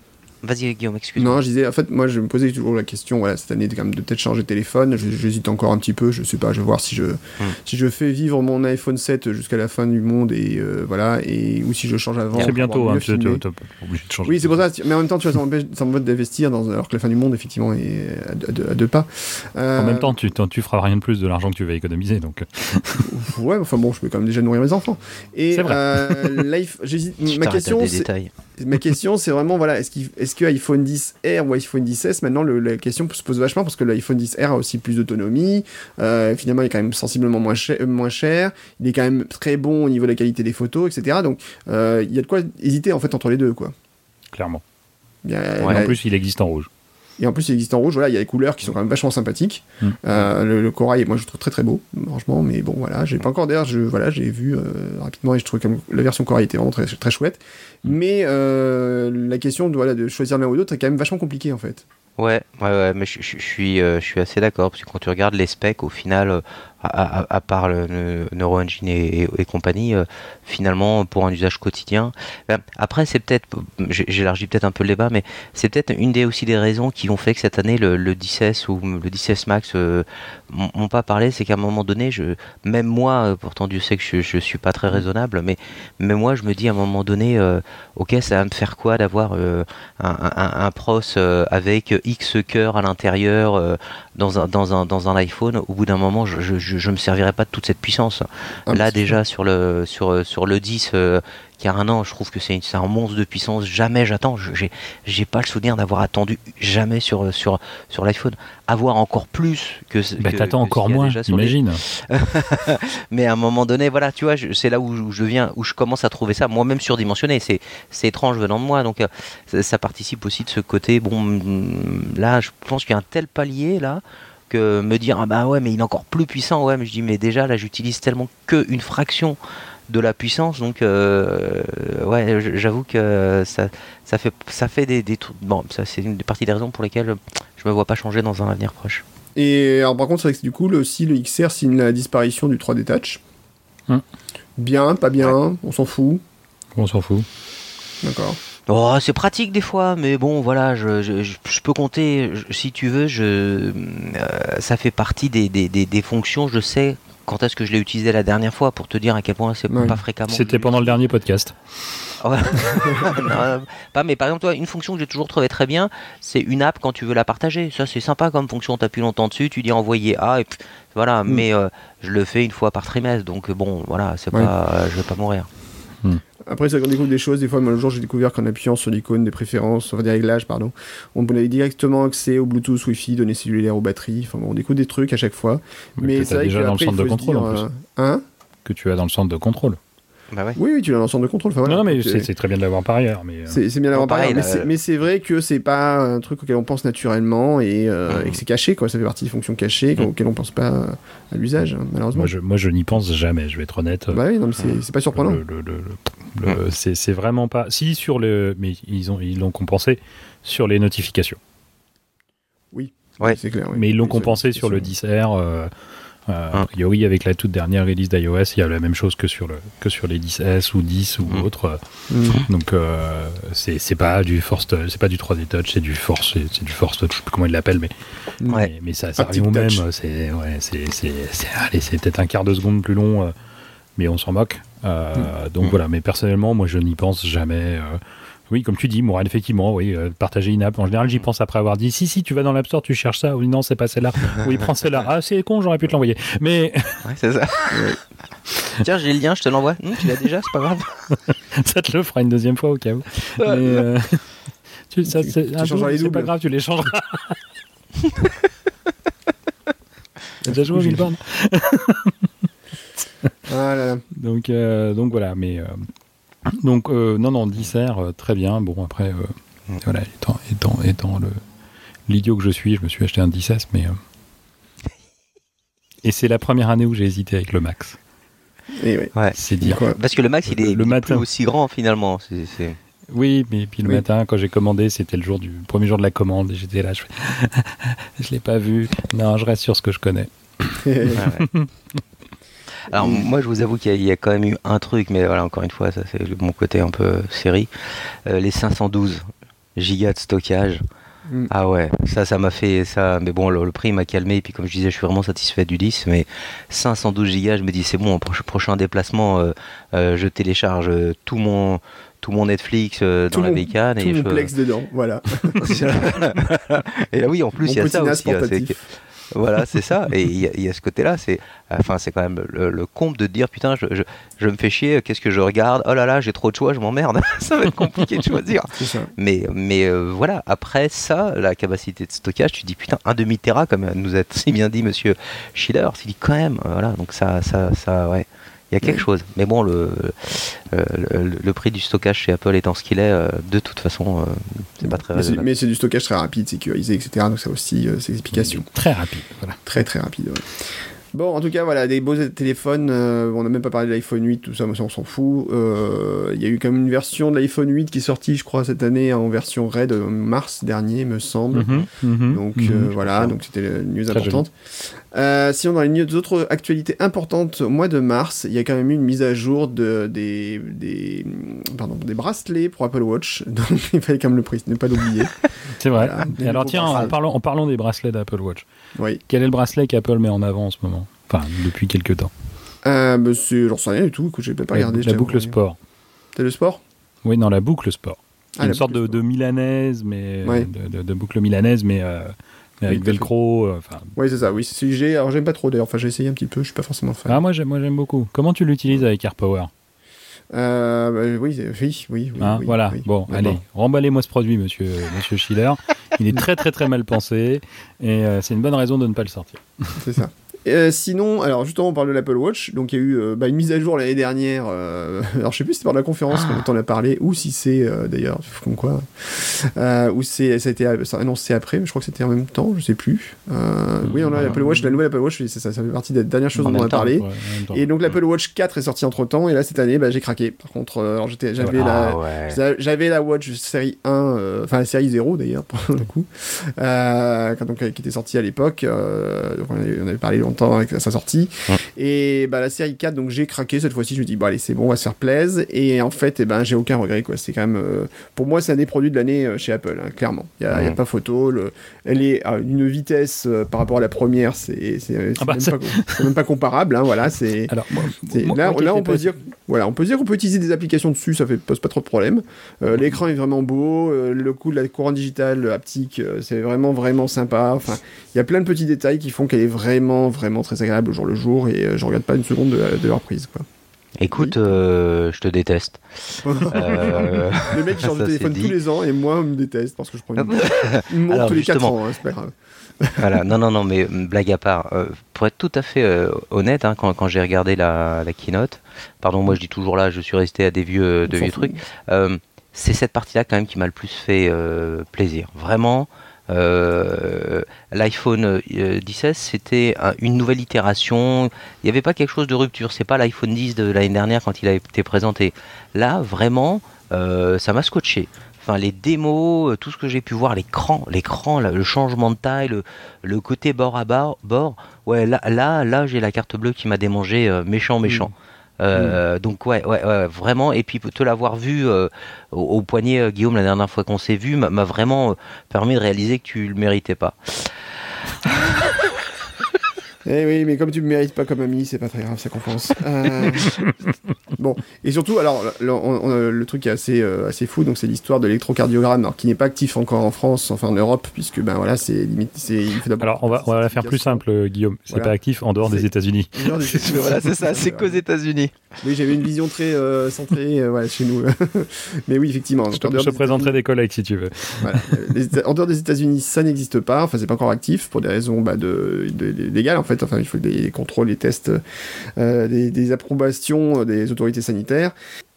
Vas-y, Guillaume, excuse-moi. Non, je disais, en fait, moi, je me posais toujours la question, voilà, cette année, de, quand même, de peut-être changer de téléphone. J'hésite encore un petit peu, je sais pas, je vais voir si je, Hmm. si je fais vivre mon iPhone 7 jusqu'à la fin du monde et euh, voilà, et, ou si je change avant. C'est bientôt, hein, tu pas obligé de changer. Oui, c'est pour ça, mais en même temps, tu vois, ça m'empêche- d'investir dans, alors que la fin du monde, effectivement, est à, deux- à deux- à deux pas. Euh, En même temps, tu, tu feras rien de plus de l'argent que tu vas économiser. Donc, Ouais, enfin bon, je peux quand même déjà nourrir mes enfants. Et C'est vrai. euh, j'hésite. Tu Ma question, c'est. Ma question, c'est vraiment, voilà, est-ce, qu'il- est-ce que iPhone 10R ou iPhone 10S, maintenant, le- la question se pose vachement parce que l'iPhone 10R a aussi plus d'autonomie. euh, finalement, il est quand même sensiblement moins cher, moins cher. Il est quand même très bon au niveau de la qualité des photos, etc. Donc, euh, il y a de quoi hésiter, en fait, entre les deux, quoi. clairement. A- la- en plus, il existe en rouge. Et en plus, il existe en rouge, voilà, il y a des couleurs qui sont quand même vachement sympathiques. Mm. Euh, le, le corail, moi, je le trouve très très beau, franchement, mais bon, voilà, j'ai pas encore d'ailleurs, je, voilà, j'ai vu euh, rapidement et je trouve que la version corail était vraiment très, très chouette. Mais euh, la question de, voilà, de choisir l'un ou l'autre est quand même vachement compliquée, en fait. Ouais, ouais, ouais, mais je, je- je suis, je suis assez d'accord parce que quand tu regardes les specs, au final, à, à- à part le, ne- Neuro Engine et, et- et compagnie, euh, finalement, pour un usage quotidien. ben, après, c'est peut-être, j'élargis peut-être un peu le débat, mais c'est peut-être une des aussi des raisons qui ont fait que cette année le, le 10S ou le 10S Max euh, m'ont pas parlé, c'est qu'à un moment donné, je, même moi, euh, pourtant Dieu sait que je, je suis pas très raisonnable, mais, mais moi, je me dis à un moment donné, euh, ok, ça va me faire quoi d'avoir un, un, un pros avec X cœur à l'intérieur dans, un, dans, un, dans un iPhone, au bout d'un moment, je, je, je, je me servirai pas de toute cette puissance. Ah, Là déjà sur le sur sur le 10 euh, qui a un an, je trouve que c'est un monstre de puissance. Jamais j'attends. Je- J'ai j'ai pas le souvenir d'avoir attendu jamais sur sur sur l'iPhone. Avoir encore plus que. ce- Bah, que- t'attends que encore moins, déjà sur les- imagine. mais à un moment donné, voilà, tu vois, c'est là où, où je viens, où je commence à trouver ça moi-même surdimensionné. C'est, c'est étrange venant de moi, donc euh, ça, ça participe aussi de ce côté. Bon, hum, là, je pense qu'il y a un tel palier là que me dire ah bah ouais, mais il est encore plus puissant, ouais, mais je dis mais déjà là, j'utilise tellement que une fraction de la puissance, donc euh, ouais, j'avoue que ça, ça fait, ça fait des, des trucs. Bon, ça c'est une des parties des raisons pour lesquelles je me vois pas changer dans un avenir proche. Et alors, par contre, c'est vrai que du coup, le, aussi, le XR signe la disparition du 3D Touch. Hmm. Bien, pas bien, on s'en fout. On s'en fout. D'accord. Oh, c'est pratique des fois, mais bon, voilà, je, je, je- je peux compter, je- si tu veux, je, euh, ça fait partie des, des, des, des fonctions, je sais quand est-ce que je l'ai utilisé la dernière fois pour te dire à quel point c'est pas fréquemment. C'était pendant le dernier podcast. Non, pas, mais par exemple, toi, une fonction que j'ai toujours trouvé très bien, c'est une app quand tu veux la partager. Ça, c'est sympa comme fonction. T'appuies longtemps dessus, tu dis envoyer A, et puis, voilà. Mm. Mais euh, je le fais une fois par trimestre, donc bon, voilà, c'est Ouais. pas, euh, je vais pas mourir. Après, ça, on découvre des choses. Des fois, moi, le jour, j'ai découvert qu'en appuyant sur l'icône des préférences, enfin des réglages, pardon, on avait directement accès au Bluetooth, Wi-Fi, données cellulaires, aux batteries. Enfin, bon, on découvre des trucs à chaque fois. Mais que c'est vrai déjà dans le centre de contrôle en dire, plus. euh, Hein? Que tu as dans le centre de contrôle. Bah ouais. Oui, oui, tu l'as dans le centre de contrôle. Enfin, voilà. non, non, mais C'est- c'est très bien de l'avoir par ailleurs. Mais, euh, C'est bien d'avoir Non, pareil, parlé, mais c'est- euh, mais c'est vrai que c'est pas un truc auquel on pense naturellement et, euh, et que c'est caché, quoi. Ça fait partie des fonctions cachées Mhm. auxquelles on pense pas à l'usage, hein, malheureusement. moi, je, moi, je n'y pense jamais, je vais être honnête. Bah oui, non, mais c'est c'est pas surprenant. Le- le- le- le- le- c'est c'est vraiment pas. Si, sur le. Mais ils ont ils l'ont compensé sur les notifications. Ouais. C'est clair. oui. Mais ils l'ont Oui, compensé sur le c'est 10R. euh, euh, A Hum. priori, avec la toute dernière release d'iOS, il y a la même chose que sur, le, que sur les 10S ou 10 ou Hum. autres. Mhm. Donc, euh, c'est c'est pas du force, c'est pas du 3D Touch, c'est du force, c'est du force touch, je sais plus comment ils l'appellent, mais, Ouais. mais, mais ça, revient au même. C'est ouais, c'est- c'est- c'est- allez, c'est peut-être un quart de seconde plus long, euh, mais on s'en moque. Euh, Donc Mm. voilà, mais personnellement, moi, je n'y pense jamais. Euh, oui, comme tu dis, Mourad, effectivement, oui, euh, partager une app. En général, j'y pense après avoir dit si, si, tu vas dans l'App Store, tu cherches ça. Oui, non, c'est pas celle-là. Oui, prends celle-là. Ah, c'est con, j'aurais pu te l'envoyer. Mais Ouais, c'est ça. Tiens, j'ai le lien, je te l'envoie. Hum, tu l'as déjà, c'est pas grave. ça te le fera une deuxième fois au cas où. Mais, euh, tu, ça, Tu- c'est les c'est pas grave, tu les changeras. T'as déjà joué au Milborn? Ah là là. donc, euh, donc voilà, mais. Donc, euh, non, non, 10R, euh, très bien. Bon, après, euh, Mm. voilà, étant, étant, étant le l'idiot que je suis, je me suis acheté un 10S, mais. euh, Et c'est la première année où j'ai hésité avec le Max. Et. Ouais. C'est dire. Quoi Parce que le max, il est, Le il est matin. plus aussi grand finalement. C'est, c'est- Oui, mais puis le Oui. matin, quand j'ai commandé, c'était le jour du premier jour de la commande, et j'étais là, je je l'ai pas vu. Non, je reste sur ce que je connais. Ouais, ouais. Alors moi je vous avoue qu'il y, a quand même eu un truc, mais voilà encore une fois ça c'est mon côté un peu série. les 512 gigas de stockage. Mm. Ah ouais, ça, ça m'a fait ça. Mais bon, le, prix m'a calmé. Et puis, comme je disais, je suis vraiment satisfait du 10. Mais 512 Go, je me dis, c'est bon, prochain déplacement, euh, euh, je télécharge tout mon tout mon Netflix euh, dans la bécane. Tout et mon Plex dedans, voilà. et là, oui, en plus, il y a ça aussi. Voilà, c'est ça. Et il y, a ce côté-là, c'est, enfin, c'est quand même le, comble de dire putain, je, je, me fais chier, qu'est-ce que je regarde? Oh là là, j'ai trop de choix, je m'emmerde. ça va être compliqué de choisir. Mais, mais euh, voilà, après ça, la capacité de stockage, tu dis putain, un demi téra, comme nous a si bien dit Monsieur Schiller, tu dis quand même, voilà, donc ça, ça, ça, ouais il y a quelque chose. Mais bon, le, euh, le, prix du stockage chez Apple étant ce qu'il est, euh, de toute façon, euh, c'est pas très Mais c'est du stockage très rapide, sécurisé, etc. Donc ça aussi ses explications. Très rapide, voilà. Très très rapide, Bon, en tout cas, voilà, des beaux téléphones. Euh, on n'a même pas parlé de l'iPhone 8, tout ça, on s'en fout. Euh, il y a eu quand même une version de l'iPhone 8 qui est sortie, je crois, cette année en version RAID, en mars dernier, me semble. Mhm, mhm, donc mhm, euh, voilà, donc c'était une news importante. Sinon, dans les autres actualités importantes, au mois de mars, il y a quand même eu une mise à jour de, des, des, pardon, des bracelets pour Apple Watch. Donc il fallait quand même le prix, ne pas l'oublier. C'est vrai. Et alors, tiens, en parlant, en parlant des bracelets d'Apple Watch, oui. quel est le bracelet qu'Apple met en avant en ce moment? Enfin, depuis quelques temps. Euh, bah j'en sais rien du tout, que j'ai pas regardé. La boucle sport. C'est le sport? Oui, non, la boucle sport. Ah, une sorte de, milanaise, mais de, boucle milanaise, mais, euh, avec velcro. Euh, enfin. oui, c'est ça. Oui, j'ai. Alors j'aime pas trop d'ailleurs. Enfin, j'ai essayé un petit peu. Je suis pas forcément fan. Ah moi j'aime, moi j'aime beaucoup. Comment tu l'utilises avec AirPower euh, bah, oui, oui, oui, hein, voilà. bon, allez, remballez-moi ce produit, monsieur, monsieur Schiller. Il est très, très, très mal pensé et c'est une bonne raison de ne pas le sortir. C'est ça. Euh, sinon, alors justement, on parle de l'Apple Watch. Donc, il y a eu euh, bah, une mise à jour l'année dernière. Euh, alors, je sais plus si c'est par la conférence ah. qu'on en a parlé ou si c'est d'ailleurs, comme quoi, ou c'est ça a été annoncé après, mais je crois que c'était en même temps, je sais plus. oui, on a l'Apple Watch, la nouvelle Apple Watch, ça, ça, fait partie des dernières choses dont on a parlé. et donc, l'Apple Watch 4 est sorti entre temps, et là cette année, bah, j'ai craqué. Par contre, j'avais la, ah, j'avais la Watch série 1, enfin la série 0 d'ailleurs pour le coup, donc qui était sortie à l'époque. on, avait parlé longtemps avec sa sortie. Et bah, la série 4, donc j'ai craqué cette fois-ci. Je me dis, bon, allez, c'est bon, on va se faire plaisir. Et en fait, et eh ben, j'ai aucun regret. Quoi. C'est quand même, euh, pour moi, c'est un des produits de l'année euh, chez Apple, hein, clairement. Il n'y a, a, pas photo. Le, elle est à une vitesse euh, par rapport à la première, c'est ah bah, même, même, pas comparable. Hein, voilà, c'est. là, là on peut dire, voilà, on peut dire qu'on peut utiliser des applications dessus, ça fait pose pas trop de problème. L'écran est vraiment beau, le coup de la courant digitale haptique, c'est vraiment vraiment sympa. Enfin, il y a plein de petits détails qui font qu'elle est vraiment vraiment très agréable au jour le jour et euh, je regarde pas une seconde de, leur prise. Quoi. Écoute, euh, je te déteste. euh... Les mecs changent de téléphone tous les ans et moi, on me déteste parce que je prends une, montre tous les 4 ans, hein, c'est pas grave. voilà, non, non, non, mais blague à part, euh, pour être tout à fait honnête, hein, quand, quand j'ai regardé la, la, keynote, pardon, moi je dis toujours là, je suis resté à des vieux, de vieux trucs, c'est cette partie-là quand même qui m'a le plus fait plaisir. Vraiment, euh, L'iPhone 16, euh, c'était une nouvelle itération. Il n'y avait pas quelque chose de rupture. C'est pas l'iPhone 10 de l'année dernière quand il a été présenté. Là, vraiment, euh, ça m'a scotché. Enfin, les démos, tout ce que j'ai pu voir, l'écran, l'écran, le changement de taille, le, côté bord à bord, bord. Ouais, là, là, là, j'ai la carte bleue qui m'a démangé méchant, méchant. Mm. Euh, donc ouais, ouais, ouais, vraiment. Et puis te l'avoir vu euh, au, poignet, euh, Guillaume, la dernière fois qu'on s'est vu, m'a vraiment permis de réaliser que tu le méritais pas. Eh oui, mais comme tu me mérites pas comme ami, c'est pas très grave, ça compense. Euh... bon, et surtout, alors, le, truc est assez, euh, assez fou, donc c'est l'histoire de l'électrocardiogramme, alors qui n'est pas actif encore en France, enfin en Europe, puisque ben voilà, c'est limite. Alors, on va, on va la faire plus simple, Guillaume. C'est pas actif en dehors des États-Unis. voilà, c'est ça, c'est qu'aux États-Unis. Oui, j'avais une vision très euh, centrée euh, chez nous. mais oui, effectivement. Je te, je présenterai des collègues si tu veux. Voilà. en dehors des États-Unis, ça n'existe pas, enfin, c'est pas encore actif pour des raisons bah, de, de, légales en fait Enfin, il faut des contrôles, des tests, euh, des, approbations des autorités sanitaires.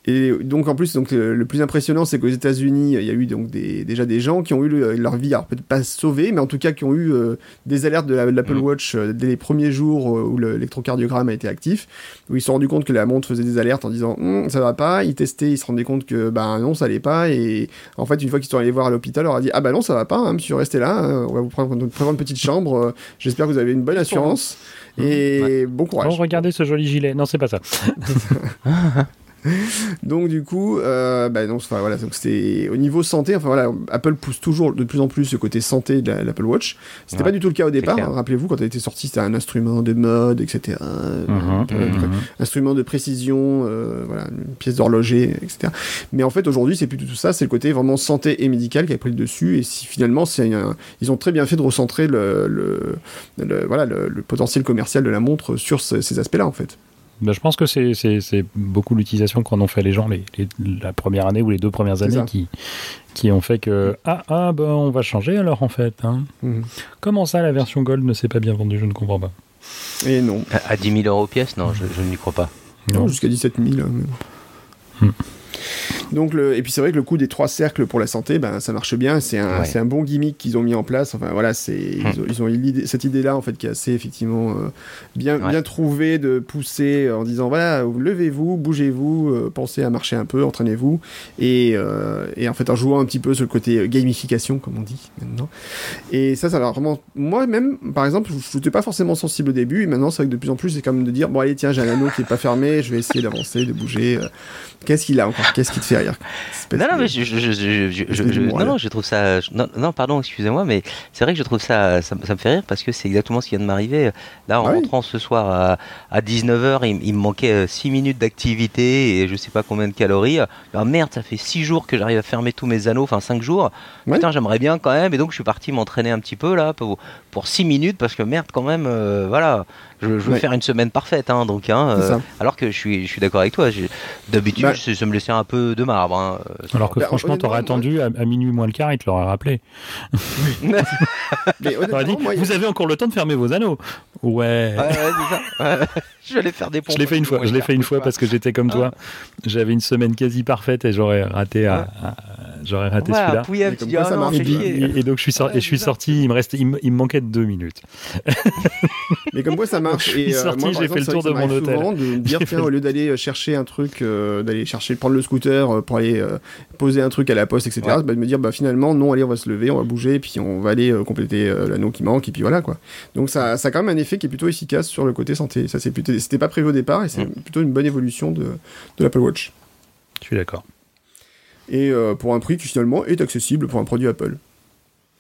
Et donc en plus, donc le, plus impressionnant, c'est qu'aux États-Unis, il y a eu donc des, déjà des gens qui ont eu leur vie, alors peut-être pas sauvée, mais en tout cas qui ont eu euh, des alertes de l'Apple mm. Watch euh, dès les premiers jours où l'électrocardiogramme a été actif, où ils se sont rendus compte que la montre faisait des alertes en disant hum, ça va pas. Ils testaient, ils se rendaient compte que bah non, ça allait pas. Et en fait, une fois qu'ils sont allés voir à l'hôpital, on leur a dit ah bah non, ça va pas, hein, monsieur, restez là, on va vous prendre, une petite chambre. J'espère que vous avez une bonne assurance. Et bon courage. Oh, regardez ce joli gilet. Non, c'est pas ça. donc du coup, euh, bah, donc, voilà, donc c'est au niveau santé. Enfin voilà, Apple pousse toujours de plus en plus ce côté santé de l'Apple Watch. C'était Ouais, pas du tout le cas au départ. Rappelez-vous quand elle était sortie, c'était un instrument de mode, etc. Mhm, Un peu- mhm. instrument de précision, euh, voilà, une pièce d'horloger, etc. Mais en fait, aujourd'hui, c'est plus du tout ça. C'est le côté vraiment santé et médical qui a pris le dessus. Et si finalement, un- ils ont très bien fait de recentrer le, le- le- voilà, le, le potentiel commercial de la montre sur ce- ces aspects-là, en fait. Ben, je pense que c'est- c'est c'est beaucoup l'utilisation qu'en ont fait les gens les, les- la première année ou les deux premières années qui, qui ont fait que ah, ah ben on va changer alors en fait. hein. Mhm. Comment ça la version Gold ne s'est pas bien vendue? Je ne comprends pas. Et non, À, à 10 000 euros pièce, non, je, je n'y crois pas. non, Non. jusqu'à 17 000. hein, mais- Hmm. Donc le, et puis c'est vrai que le coup des trois cercles pour la santé, ben ça marche bien. C'est un, Ouais. un bon gimmick qu'ils ont mis en place. Enfin voilà, c'est ils Hmm. ont, ils ont eu cette idée-là en fait qui est assez effectivement euh, bien Ouais. bien trouvée de pousser en disant voilà levez-vous, bougez-vous, euh, pensez à marcher un peu, entraînez-vous et, euh, et en fait en jouant un petit peu sur le côté gamification comme on dit maintenant. Et ça, ça va vraiment. Moi-même, par exemple, je n'étais pas forcément sensible au début, et maintenant, c'est vrai que de plus en plus, c'est comme de dire bon, allez, tiens, j'ai un anneau qui est pas fermé, je vais essayer d'avancer, de bouger. Qu'est-ce qu'il a encore Qu'est-ce qui te fait rire Non, non, mais je, non, non, je trouve ça. non, non, pardon, excusez-moi, mais c'est vrai que je trouve ça, ça, me- ça me fait rire parce que c'est exactement ce qui vient de m'arriver. Là, en Ah oui. rentrant ce soir à, à 19h, il, il me manquait 6 minutes d'activité et je sais pas combien de calories. Ah merde, ça fait 6 jours que j'arrive à fermer tous mes anneaux, enfin 5 jours. Ouais. Putain, j'aimerais bien quand même. Et donc, je suis parti m'entraîner un petit peu là pour, pour 6 minutes parce que merde, quand même, euh, voilà. Je, je veux Ouais. faire une semaine parfaite, hein, donc. Hein, euh, alors que je suis, je suis d'accord avec toi. D'habitude, Bah. je- me laissait un peu de marbre. hein, euh, Alors que Bah, franchement, honnêtement, t'aurais attendu à, à minuit moins le quart, il te l'aurait rappelé. Mais T'aurais dit, moi, vous avez encore le temps de fermer vos anneaux. Ouais. Ouais, ouais, c'est ça. Ouais. je vais aller faire des pompes. Je l'ai fait une fois. Je l'ai fait une fois parce que j'étais comme toi. J'avais une semaine quasi parfaite et j'aurais raté, à- à- j'aurais raté Ouais, celui-là. dis, quoi, ah non. Et, et donc je suis, sorti, et je suis sorti, il me restait, il me, il me manquait deux minutes. Mais comme quoi ça marche. Je suis et, euh, sorti, moi, par j'ai exemple, fait le c'est tour de mon m'arrive hôtel. souvent de me dire tiens au lieu d'aller chercher un truc, euh, d'aller chercher, prendre le scooter euh, pour aller euh, poser un truc à la poste, etc. Ouais. bah, de me dire bah finalement non allez on va se lever, on va bouger, et puis on va aller euh, compléter euh, l'anneau qui manque et puis voilà quoi. Donc ça, ça a quand même un effet qui est plutôt efficace sur le côté santé. Ça c'est plutôt, c'était pas prévu au départ et c'est Mm. plutôt une bonne évolution de, de l'Apple Watch. Je suis d'accord. Et euh, pour un prix qui finalement est accessible pour un produit Apple,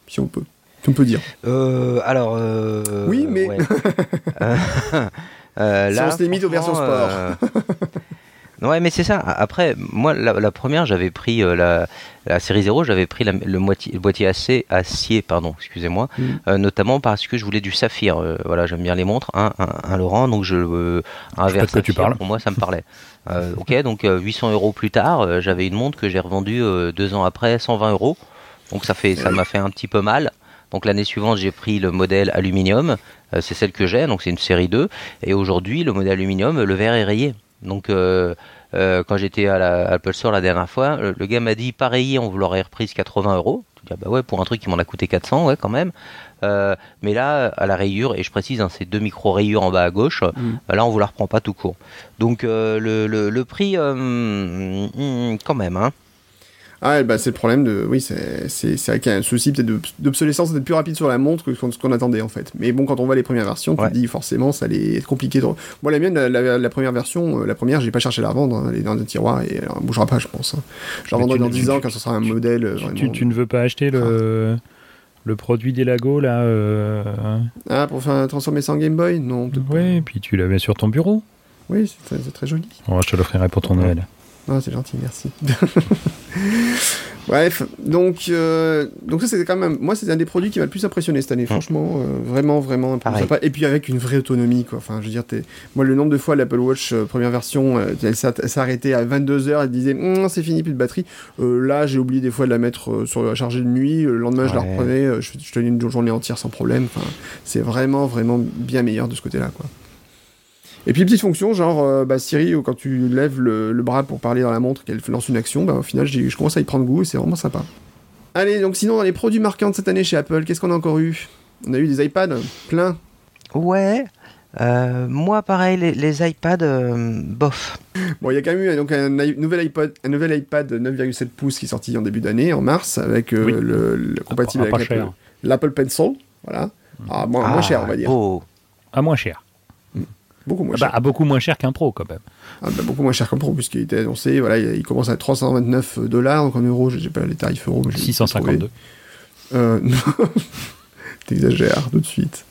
si on peut, si on peut dire. Euh, alors. euh, Oui, mais- ouais. Euh, Si là, on se limite aux versions euh, Ouais, mais c'est ça. Après, moi, la, la première, j'avais pris euh, la, la série 0, j'avais pris la- le, moitié, le boîtier acier, acier pardon, excusez-moi, Mm. euh, notamment parce que je voulais du saphir. Euh, voilà, j'aime bien les montres, un, un, un Laurent, donc je, un Je verre de quoi tu saphir, parles. pour moi, ça me parlait. Ok, donc euh, 800 euros plus tard, j'avais une montre que j'ai revendue deux ans après, 120 euros. Donc ça fait, ça m'a fait un petit peu mal. Donc l'année suivante, j'ai pris le modèle aluminium, c'est celle que j'ai, donc c'est une série 2. Et aujourd'hui, le modèle aluminium, le verre est rayé. Donc euh, euh, quand j'étais à la à Apple Store la dernière fois, le, le gars m'a dit rayé, on vous l'aurait reprise 80 euros. Tu dis ah bah ouais pour un truc qui m'en a coûté 400, ouais quand même. Euh, mais là à la rayure et je précise, hein, c'est deux micro rayures en bas à gauche. Mm. Là on vous la reprend pas tout court. Donc le, le, le prix mm, mm, quand même. Hein. Ah, bah, c'est le problème de. Oui, c'est vrai qu'il y a un souci peut-être d'obsolescence d'être plus rapide sur la montre que ce qu'on attendait en fait. Mais bon, quand on voit les premières versions, tu Ouais. te dis forcément ça allait être compliqué. De... Moi, la mienne, la, la- la première version, euh, la première, j'ai pas cherché à la revendre. hein, elle est dans un tiroir et elle ne bougera pas, je pense. hein. Je la Mais vendrai tu dans ne- 10 ans quand ce sera un modèle. euh, Tu, vraiment- tu- tu ne veux pas acheter le, le produit des Lagos là euh, Ah, pour faire transformer ça en Game Boy? Non. Ouais, et puis tu la mets sur ton bureau. Oui, c'est très, joli. Bon, je te l'offrirai pour ton Ouais. Noël. Ah, c'est gentil, merci. Bref, donc, euh, donc ça c'était quand même, moi c'est un des produits qui m'a le plus impressionné cette année, franchement, euh, vraiment, vraiment sympa. Et puis avec une vraie autonomie, quoi. Enfin, je veux dire, moi le nombre de fois l'Apple Watch euh, première version, euh, elle arrêtée à 22h, elle disait Hum, c'est fini, plus de batterie. Là, j'ai oublié des fois de la mettre sur à charger de nuit, le lendemain je la reprenais, je, je tenais une journée entière sans problème. Enfin, c'est vraiment, vraiment bien meilleur de ce côté-là, quoi. Et puis petite fonction, genre euh, bah, Siri, quand tu lèves le, le bras pour parler dans la montre, qu'elle lance une action, bah, au final je commence à y prendre goût et c'est vraiment sympa. Allez, donc sinon dans les produits marquants de cette année chez Apple, qu'est-ce qu'on a encore eu? On a eu des iPads, plein. Ouais. euh, moi pareil, les, les iPads, euh, bof. Bon, il y a quand même eu donc, un, nouvel iPod, un nouvel iPad 9,7 pouces qui est sorti en début d'année, en mars, avec euh, Oui. le, le compatible Ah, pas avec cher. l'Apple- Pencil. Voilà. Ah, moins, moins Ah, cher, on va dire. beau. À moins cher. Beaucoup moins Ah bah, cher. à beaucoup moins cher qu'un pro, quand même. Ah bah, beaucoup moins cher qu'un pro, puisqu'il était annoncé, voilà, il, il commence à 329 dollars, donc en euros, je sais pas les tarifs euros. mais j'ai- j'ai 652. trouvé. Euh, non. T'exagères tout de suite.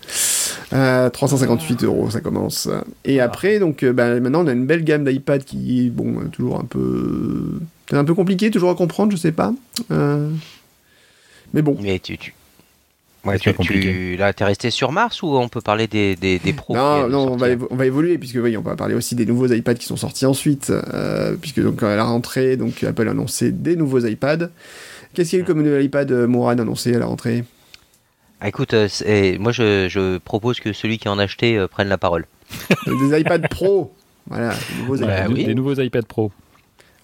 Euh, 358 euros, ça commence. Et après, donc, euh, bah, maintenant, on a une belle gamme d'iPad qui est, bon, euh, toujours un peu. C'est un peu compliqué, toujours à comprendre, je sais pas. Euh, Mais bon. Mais tu, tu... Ouais, tu, tu- là, t'es resté sur Mars ou on peut parler des, des, des pros Non, on va, on évoluer, puisque oui, on va parler aussi des nouveaux iPads qui sont sortis ensuite, euh, puisque donc à la rentrée, donc Apple a annoncé des nouveaux iPads. Qu'est-ce qu'il y a eu comme nouvel iPad, euh, Mourad, annoncé à la rentrée? Ah, écoute, euh, c'est- moi je, je propose que celui qui en a acheté euh, prenne la parole. Des iPads Pro Voilà, des nouveaux Ouais, iPads des, oui. des nouveaux iPad Pro.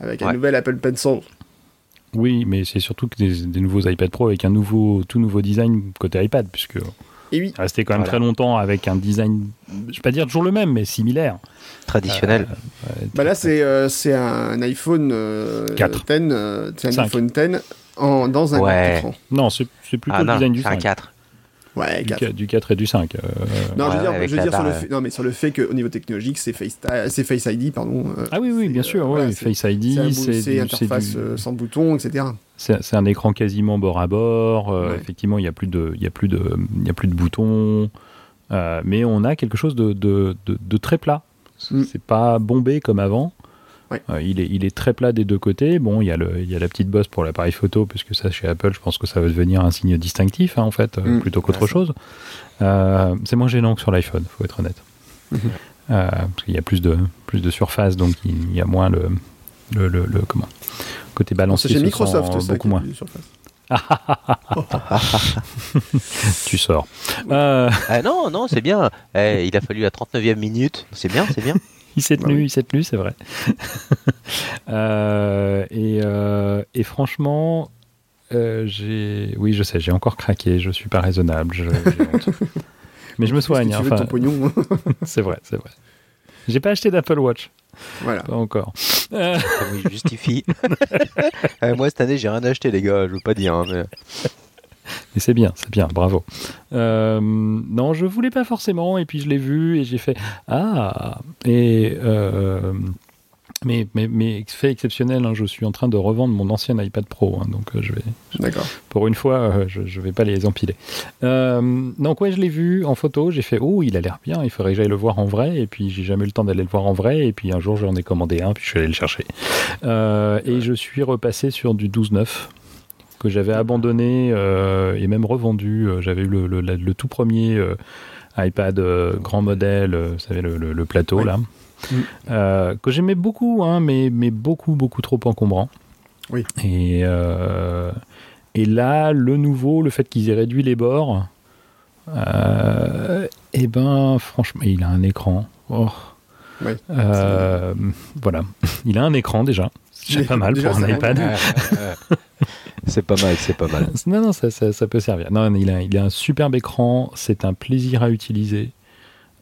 avec un nouvel Apple Pencil. Oui, mais c'est surtout que des, des nouveaux iPad Pro avec un nouveau, tout nouveau design côté iPad, puisque Et oui, resté quand même Voilà. très longtemps avec un design, je vais pas dire toujours le même, mais similaire. Traditionnel. Euh, bah là c'est euh, c'est un iPhone euh, 4. 10, euh, c'est un Cinq. iPhone 10 en, dans un Ouais. écran. Non, c'est c'est plutôt ah le non, design du c'est un 5. 4. Ouais, Du, 4. ca- du 4 et du 5. euh, Non, je Ouais, veux dire, avec je veux la dire sur le fait, non, mais sur le fait qu'au niveau technologique, c'est Face, c'est Face ID, pardon. euh, Ah oui, oui, bien euh, sûr, ouais, Face ID, c'est interface du- sans bouton, etc. C'est un écran quasiment bord à bord. euh, Ouais. Effectivement, il n'y a plus de, il y a plus de, il y a plus de boutons. euh, mais on a quelque chose de, de, de- de très plat. Mm. C'est pas bombé comme avant. Euh, il, est, il est très plat des deux côtés. Bon, il y a, le, il y a la petite bosse pour l'appareil photo, puisque ça, chez Apple, je pense que ça va devenir un signe distinctif, hein, en fait, euh, Mm. plutôt qu'autre Ouais, chose. Euh, c'est moins gênant que sur l'iPhone, faut être honnête. Mhm. Euh, parce qu'il y a plus de, plus de surface, donc il y a moins le, le, le, le- comment, côté balancier. C'est chez Microsoft, ça. beaucoup moins. Tu sors. Euh, Ah non, non, c'est bien. Eh, il a fallu la 39e minute. C'est bien, c'est bien. Il s'est Bah tenu, oui. il s'est tenu, c'est vrai. Euh, et, euh, et franchement, euh, j'ai, oui, je sais, j'ai encore craqué. Je suis pas raisonnable. je-. Mais je me Qu'est-ce que soigne. tu Enfin, ton pognon c'est vrai, c'est vrai. J'ai pas acheté d'Apple Watch, Voilà. pas encore. Euh, il justifie. Moi, cette année, j'ai rien acheté, les gars. Je veux pas dire. hein, mais- Mais c'est bien, c'est bien, bravo. Euh, non, je voulais pas forcément, et puis je l'ai vu et j'ai fait ah. Et euh, mais, mais, mais fait exceptionnel, hein, je suis en train de revendre mon ancien iPad Pro, hein, donc euh, je vais D'accord. pour une fois, euh, je, je vais pas les empiler. Euh, donc ouais, je l'ai vu en photo, j'ai fait oh, il a l'air bien, il faudrait que j'aille le voir en vrai, et puis j'ai jamais eu le temps d'aller le voir en vrai, et puis un jour j'en ai commandé un, puis je suis allé le chercher. Et je suis repassé sur du 12.9 que j'avais abandonné euh, et même revendu. Euh, J'avais eu le, le- la- le tout premier euh, iPad grand modèle, vous savez, le, plateau Oui. là, euh, que j'aimais beaucoup, hein, mais, mais beaucoup, beaucoup trop encombrant. Oui. Et, euh, et là, le nouveau, le fait qu'ils aient réduit les bords, euh, et ben, franchement, il a un écran. Oh. Voilà, il a un écran déjà. C'est pas mal déjà, pour un iPad. c'est pas mal, c'est pas mal. Non, non, ça, ça, ça peut servir. Non, il a, il a un superbe écran, c'est un plaisir à utiliser.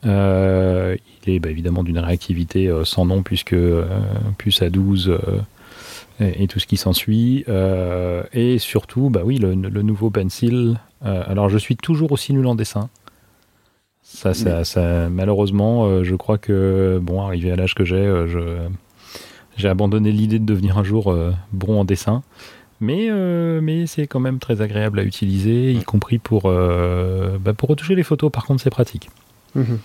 Euh, il est bah, évidemment d'une réactivité euh, sans nom, puisque euh, puce à 12 euh, et, et tout ce qui s'ensuit. Euh, et surtout, bah oui, le, le nouveau Pencil. Euh, alors, je suis toujours aussi nul en dessin. Ça, ça, ça- malheureusement, euh, je crois que, bon, arrivé à l'âge que j'ai, euh, je, j'ai abandonné l'idée de devenir un jour euh, bon en dessin. Mais, euh, mais c'est quand même très agréable à utiliser, y compris pour, euh, bah, pour retoucher les photos. Par contre, c'est pratique. Mhm.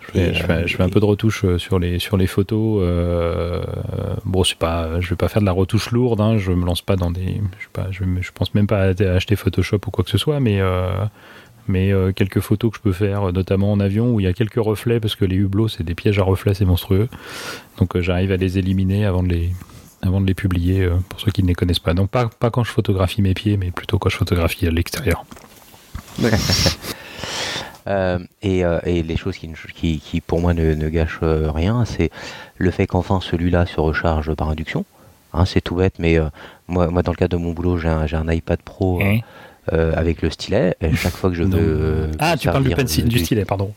Je fais, Et, je fais- je fais un peu de retouche sur les, sur les photos. euh, bon, c'est pas, je vais pas faire de la retouche lourde. Hein, je me lance pas dans des. Je, sais pas, je, je pense même pas à acheter Photoshop ou quoi que ce soit, mais. euh, mais euh, quelques photos que je peux faire, notamment en avion, où il y a quelques reflets, parce que les hublots, c'est des pièges à reflets, c'est monstrueux. Donc euh, j'arrive à les éliminer avant de les, avant de les publier, euh, pour ceux qui ne les connaissent pas. Donc pas, pas quand je photographie mes pieds, mais plutôt quand je photographie à l'extérieur. Euh, et, euh, et les choses qui, qui, qui, pour moi ne, ne gâchent euh, rien, c'est le fait qu'enfin celui-là se recharge par induction. Hein, c'est tout bête, mais euh, moi, moi, dans le cadre de mon boulot, j'ai un, j'ai un iPad Pro euh, Hein euh, avec le stylet. Et chaque fois que je veux. Euh, ah, tu parles du, pencil, du stylet, pardon.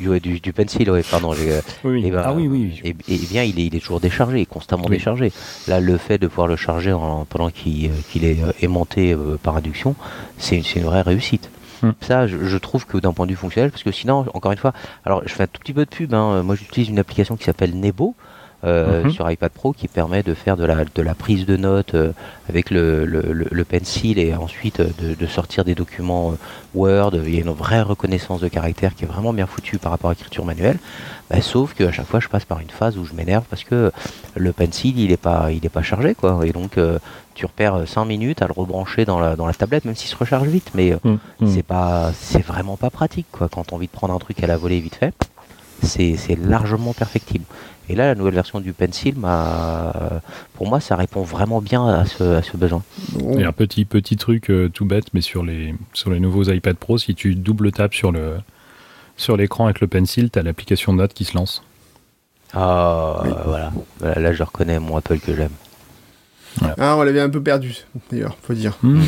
Du, du, du pencil, pardon. euh, Oui, oui. eh ben, ah oui, oui. Et, et bien, il est, il est toujours déchargé, constamment Oui. déchargé. Là, le fait de pouvoir le charger en- pendant qu'il euh, qu'il est aimanté par induction, c'est une, une vraie réussite. Hmm. Ça, je, trouve que d'un point de vue fonctionnel, parce que sinon, encore une fois, alors je fais un tout petit peu de pub. Hein. moi, j'utilise une application qui s'appelle Nebo. Euh, mhm. sur iPad Pro qui permet de faire de la, de la prise de notes euh, avec le, le, le, pencil et ensuite euh, de, de, sortir des documents Word. Il y a une vraie reconnaissance de caractère qui est vraiment bien foutue par rapport à l'écriture manuelle. Bah, sauf qu'à chaque fois je passe par une phase où je m'énerve parce que le pencil il est pas, il est pas chargé quoi. Et donc tu repères 5 minutes à le rebrancher dans la, dans la tablette même s'il se recharge vite. Mais mhm. Mhm. c'est pas c'est vraiment pas pratique quoi. Quand tu as envie de prendre un truc à la volée vite fait, c'est largement perfectible. Et là, la nouvelle version du Pencil, pour moi, ça répond vraiment bien à ce, besoin. Et un petit, petit truc euh, tout bête, mais sur les, sur les nouveaux iPad Pro, si tu double tapes sur le sur l'écran avec le Pencil, tu as l'application Note qui se lance. Ah, voilà. Là, je reconnais mon Apple que j'aime. Ah, on l'avait un peu perdu, d'ailleurs, faut dire. Hmm.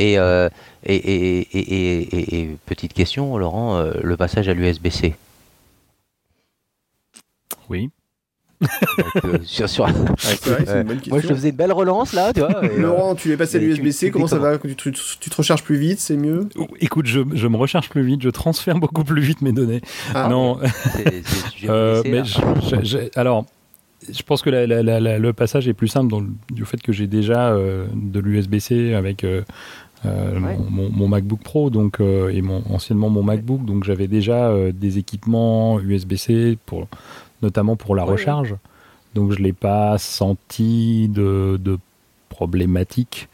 Euh, et, et, et, petite question, Laurent, euh, le passage à l'USB-C. Oui. Euh, sur, sur... Moi, je te faisais une belle relance là, tu vois. Laurent, euh, tu es passé à l'USB-C, comment ça va? Tu, tu, te recharges plus vite, c'est mieux? Écoute, je, je, me recharge plus vite, je transfère beaucoup plus vite mes données. Ah. non. Mais alors, je pense que le passage est plus simple du fait que j'ai déjà de l'USB-C avec mon, mon, MacBook Pro donc, et mon, anciennement mon MacBook. Donc j'avais déjà des équipements USB-C pour notamment pour la recharge. Donc je l'ai pas senti de, problématique.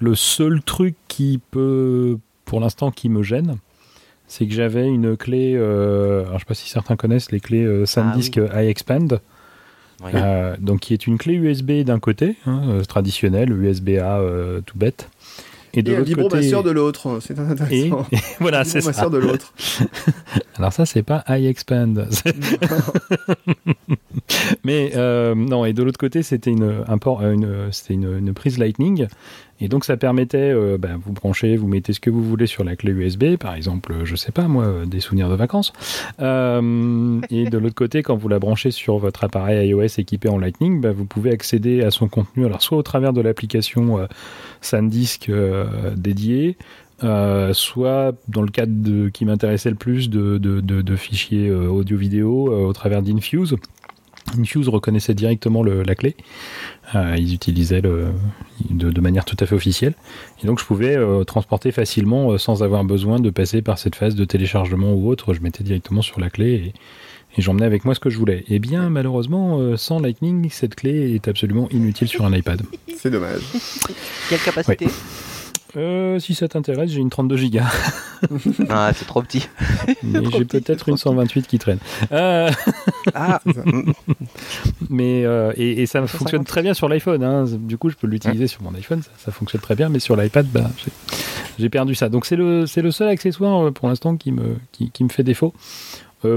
Le seul truc qui peut, pour l'instant, qui me gêne, c'est que j'avais une clé, euh, je ne sais pas si certains connaissent les clés euh, SanDisk ah, iExpand, euh, donc qui est une clé USB d'un côté, hein, traditionnelle, USB-A tout bête, et de l'autre côté. de l'autre, c'est intéressant. Et, voilà, c'est ça. de l'autre. Alors ça, c'est pas iExpand. Mais euh, non, et de l'autre côté, c'était une, une, une, une, prise Lightning et donc ça permettait, euh, ben, vous branchez, vous mettez ce que vous voulez sur la clé USB, par exemple, je sais pas moi, des souvenirs de vacances. Euh, et de l'autre côté, quand vous la branchez sur votre appareil iOS équipé en Lightning, ben, vous pouvez accéder à son contenu, alors soit au travers de l'application euh, SanDisk dédiée, soit dans le cadre qui m'intéressait le plus de fichiers audio-vidéo au travers d'Infuse. Infuse reconnaissait directement la clé. Euh, ils utilisaient le, de, manière tout à fait officielle. Et donc je pouvais euh, transporter facilement euh, sans avoir besoin de passer par cette phase de téléchargement ou autre. Je mettais directement sur la clé et, et j'emmenais avec moi ce que je voulais. Et eh bien malheureusement, sans Lightning, cette clé est absolument inutile sur un iPad. C'est dommage. Quelle capacité euh, si ça t'intéresse, j'ai une 32 Go. ah, c'est trop petit. Mais j'ai peut-être une 128 qui traîne. Euh, ah. mais euh, et, ça fonctionne très bien sur l'iPhone. Hein. Du coup, je peux l'utiliser sur mon iPhone, ça, fonctionne très bien. Mais sur l'iPad, bah, j'ai perdu ça. Donc c'est le c'est le seul accessoire pour l'instant qui me qui, qui, me fait défaut.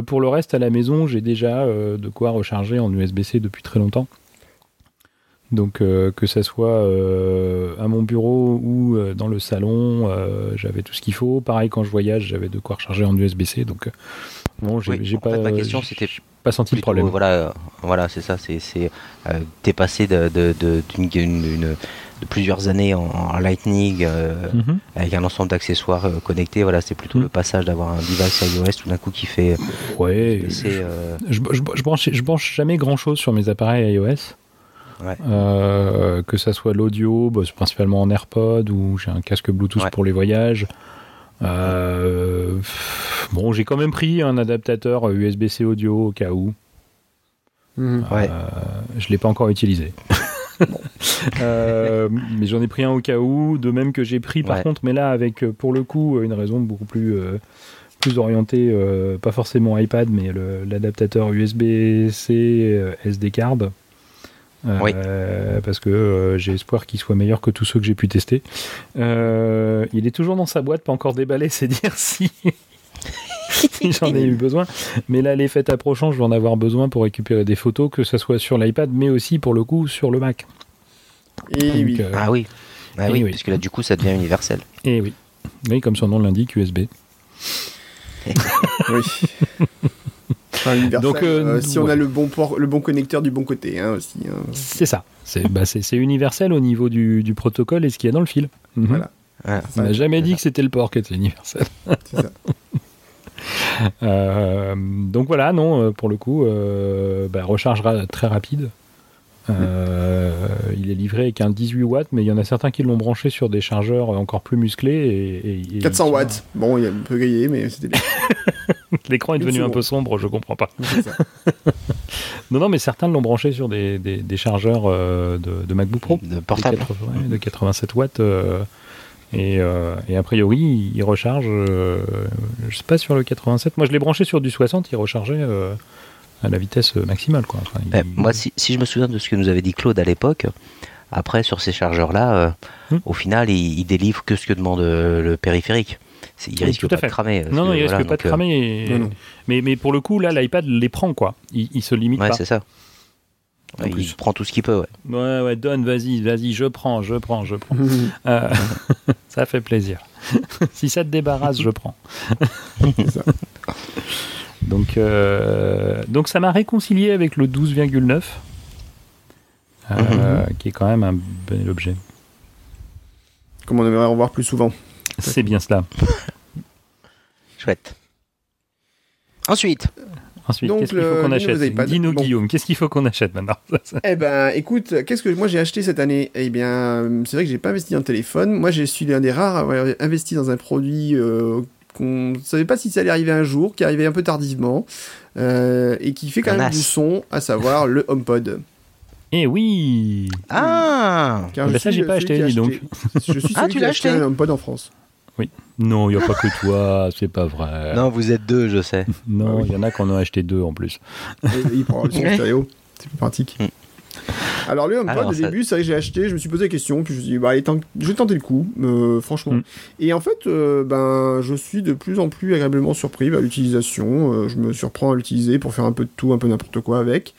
pour le reste, à la maison, j'ai déjà de quoi recharger en USB-C depuis très longtemps. Donc euh, que ça soit euh, à mon bureau ou euh, dans le salon, j'avais tout ce qu'il faut. Pareil quand je voyage, j'avais de quoi recharger en USB-C. Donc bon, j'ai pas. ma question c'était pas senti le problème. Voilà, voilà, c'est ça. C'est t'es passé de, de, de, de, plusieurs années en, Lightning mhm. avec un ensemble d'accessoires connectés. Voilà, c'est plutôt mhm. le passage d'avoir un device iOS tout d'un coup qui fait. Ouais. Je, je, je, branche, je branche jamais grand chose sur mes appareils iOS. Euh, que ça soit l'audio, bah, principalement en AirPod ou j'ai un casque Bluetooth pour les voyages. Euh, bon, j'ai quand même pris un adaptateur USB-C audio au cas où. Mhm. Euh, je l'ai pas encore utilisé. mais j'en ai pris un au cas où, de même que j'ai pris par contre, mais là avec pour le coup une raison beaucoup plus plus orientée, pas forcément iPad, mais l'adaptateur USB-C SD card euh, parce que euh, j'ai espoir qu'il soit meilleur que tous ceux que j'ai pu tester. Euh, il est toujours dans sa boîte, pas encore déballé, c'est dire si. j'en ai eu besoin. Mais là, les fêtes approchant, je vais en avoir besoin pour récupérer des photos, que ce soit sur l'iPad, mais aussi pour le coup sur le Mac. Et oui. ah oui. Ah oui, parce que là, du coup, ça devient universel. Et oui. Oui, comme son nom l'indique, USB. oui. Donc, euh, euh, si on a le bon, port, le bon connecteur du bon côté hein, aussi. Hein. C'est ça. C'est bah, universel au niveau du, du, protocole et ce qu'il y a dans le fil. Mhm. Voilà. On n'a jamais dit que c'était le port qui était universel. C'est ça. Euh, donc voilà, non, pour le coup, euh, bah, recharge très rapide. il est livré avec un 18 watts, mais il y en a certains qui l'ont branché sur des chargeurs encore plus musclés. Et, 400 watts. Bon, il a un peu grillé, mais c'était bien. L'écran est devenu un peu sombre, je comprends pas. non, non, mais certains l'ont branché sur des, des, chargeurs de, MacBook Pro. De portable. De, 87 watts. Et, euh, et, a priori, il recharge, euh, je sais pas sur le 87. Moi, je l'ai branché sur du 60, il rechargeait euh, à la vitesse maximale. Quoi. Ben, moi, si, si, je me souviens de ce que nous avait dit Claude à l'époque, après, sur ces chargeurs-là, hmm. au final, il, il, délivre que ce que demande le périphérique. Il risque pas de cramer. Non, non, il risque pas de cramer. Mais, mais pour le coup, là, l'iPad les prend, quoi. Il, il se limite ouais, pas. c'est ça il prend tout ce qu'il peut, ouais. Ouais, ouais, donne, vas-y, vas-y, je prends, je prends, je prends. Euh, ça fait plaisir. si ça te débarrasse, je prends. ça. Donc, euh, donc ça m'a réconcilié avec le 12,9, euh, mhm. qui est quand même un bel objet. Comme on aimerait en voir plus souvent. C'est bien cela. Chouette. Ensuite. Ensuite, qu'est-ce qu'il faut qu'on achète Dis-nous, Guillaume, qu'est-ce qu'il faut qu'on achète maintenant Eh ben, écoute, qu'est-ce que moi j'ai acheté cette année? Eh bien, c'est vrai que j'ai pas investi en téléphone. Moi, je suis l'un des rares à avoir investi dans un produit euh, qu'on ne savait pas si ça allait arriver un jour, qui arrivait un peu tardivement, euh, et qui fait quand même du son, à savoir le HomePod. Eh oui Ah Car ben Ça, j'ai pas acheté, dis donc. Je suis ah, celui qui a acheté? un HomePod en France. Oui. Non, il n'y a pas que toi, c'est pas vrai. Non, vous êtes deux, je sais. non, il y en a qui en ont acheté deux en plus. il prend le son stéréo, c'est plus pratique. Mm. Alors lui, HomePod, au début, c'est vrai que j'ai acheté, je me suis posé la question, puis je me suis dit, bah, je vais tenter le coup, euh, franchement. Mm. Et en fait, euh, ben, je suis de plus en plus agréablement surpris à l'utilisation. Euh, je me surprends à l'utiliser pour faire un peu de tout, un peu n'importe quoi avec.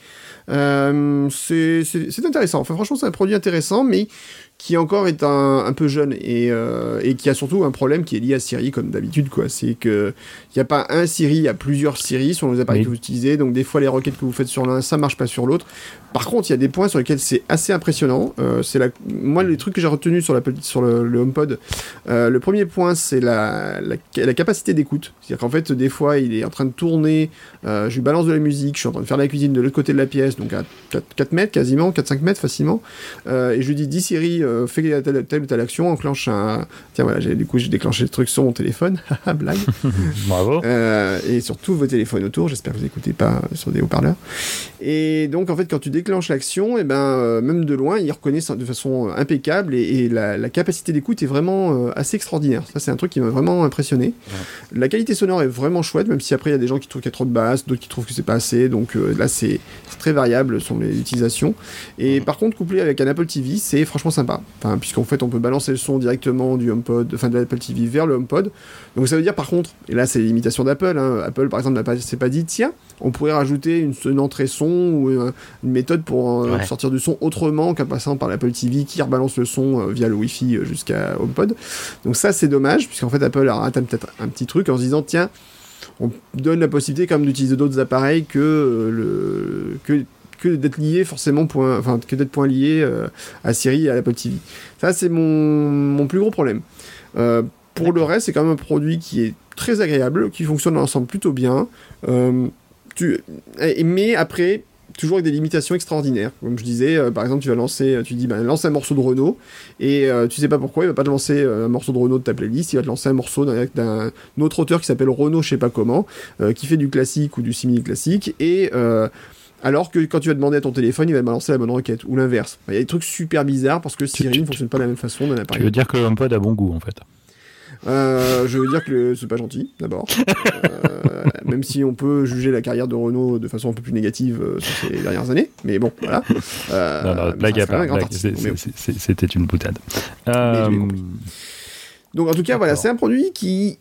c'est intéressant. Enfin, franchement, c'est un produit intéressant, mais qui encore est un, peu jeune et, euh, et, qui a surtout un problème qui est lié à Siri comme d'habitude quoi. C'est que il n'y a pas un Siri, il y a plusieurs Siri sur les appareils que vous utilisez, donc des fois les requêtes que vous faites sur l'un ça marche pas sur l'autre. Par contre, il y a des points sur lesquels c'est assez impressionnant. Euh, c'est la, moi les trucs que j'ai retenus sur la sur le, le HomePod, euh, le premier point c'est la, la, la, capacité d'écoute. C'est-à-dire qu'en fait des fois il est en train de tourner, euh, je lui balance de la musique, je suis en train de faire la cuisine de l'autre côté de la pièce, donc à 4, 4 mètres quasiment, 4-5 mètres facilement, et je lui dis dis Siri fais telle, telle, ou telle action, enclenche un. Tiens, voilà, du coup, j'ai déclenché le truc sur mon téléphone. Blague. Bravo. Euh, et sur tous vos téléphones autour. J'espère que vous n'écoutez pas sur des haut-parleurs. Et donc, en fait, quand tu déclenches l'action, et eh ben, euh, même de loin, il reconnaît de façon impeccable et, la, capacité d'écoute est vraiment euh, assez extraordinaire. Ça, c'est un truc qui m'a vraiment impressionné. La qualité sonore est vraiment chouette, même si après, il y a des gens qui trouvent qu'il y a trop de basse, d'autres qui trouvent que c'est pas assez. Donc là, c'est très variable sur les utilisations. Et par contre, couplé avec un Apple TV, c'est franchement sympa. Enfin, puisqu'en fait on peut balancer le son directement du HomePod, enfin de l'Apple TV vers le HomePod. Donc ça veut dire par contre, et là c'est l'imitation d'Apple, hein, Apple par exemple n'a pas, s'est pas dit tiens, on pourrait rajouter une, entrée son ou une, méthode pour euh, sortir du son autrement qu'en passant par l'Apple TV qui rebalance le son euh, via le Wi-Fi euh, jusqu'à HomePod. Donc ça c'est dommage, puisqu'en fait Apple a raté peut-être un petit truc en se disant tiens, on donne la possibilité quand même d'utiliser d'autres appareils que le que que d'être lié forcément point, enfin que d'être point lié euh, à Siri et à l'Apple TV. Ça c'est mon, mon, plus gros problème. Euh, pour le reste, c'est quand même un produit qui est très agréable, qui fonctionne ensemble plutôt bien. Euh, tu, mais après, toujours avec des limitations extraordinaires. Comme je disais, par exemple, tu vas lancer, tu dis, ben, lance un morceau de Renault, et tu sais pas pourquoi, il va pas te lancer un morceau de Renault de ta playlist, il va te lancer un morceau d'un autre auteur qui s'appelle Renault, je sais pas comment, qui fait du classique ou du simili-classique, et alors que quand tu vas demander à ton téléphone, il va balancer la bonne requête, ou l'inverse. Il y a des trucs super bizarres parce que Siri ne fonctionne pas de la même façon d'un appareil. Tu veux dire que HomePod a bon goût en fait euh, je veux dire que c'est pas gentil, d'abord. Euh, même si on peut juger la carrière de Renault de façon un peu plus négative euh, sur ces dernières années. Mais bon, voilà. non, non, blague à part. C'était une boutade. Donc, en tout cas, voilà, c'est un produit qui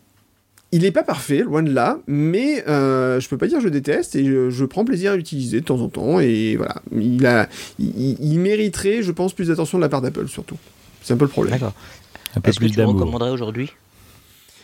il n'est pas parfait, loin de là, mais euh, je peux pas dire que je déteste et je, prends plaisir à l'utiliser de temps en temps. Et voilà, il, a, il, mériterait, je pense, plus d'attention de la part d'Apple surtout. C'est un peu le problème. Est-ce que tu recommanderais aujourd'hui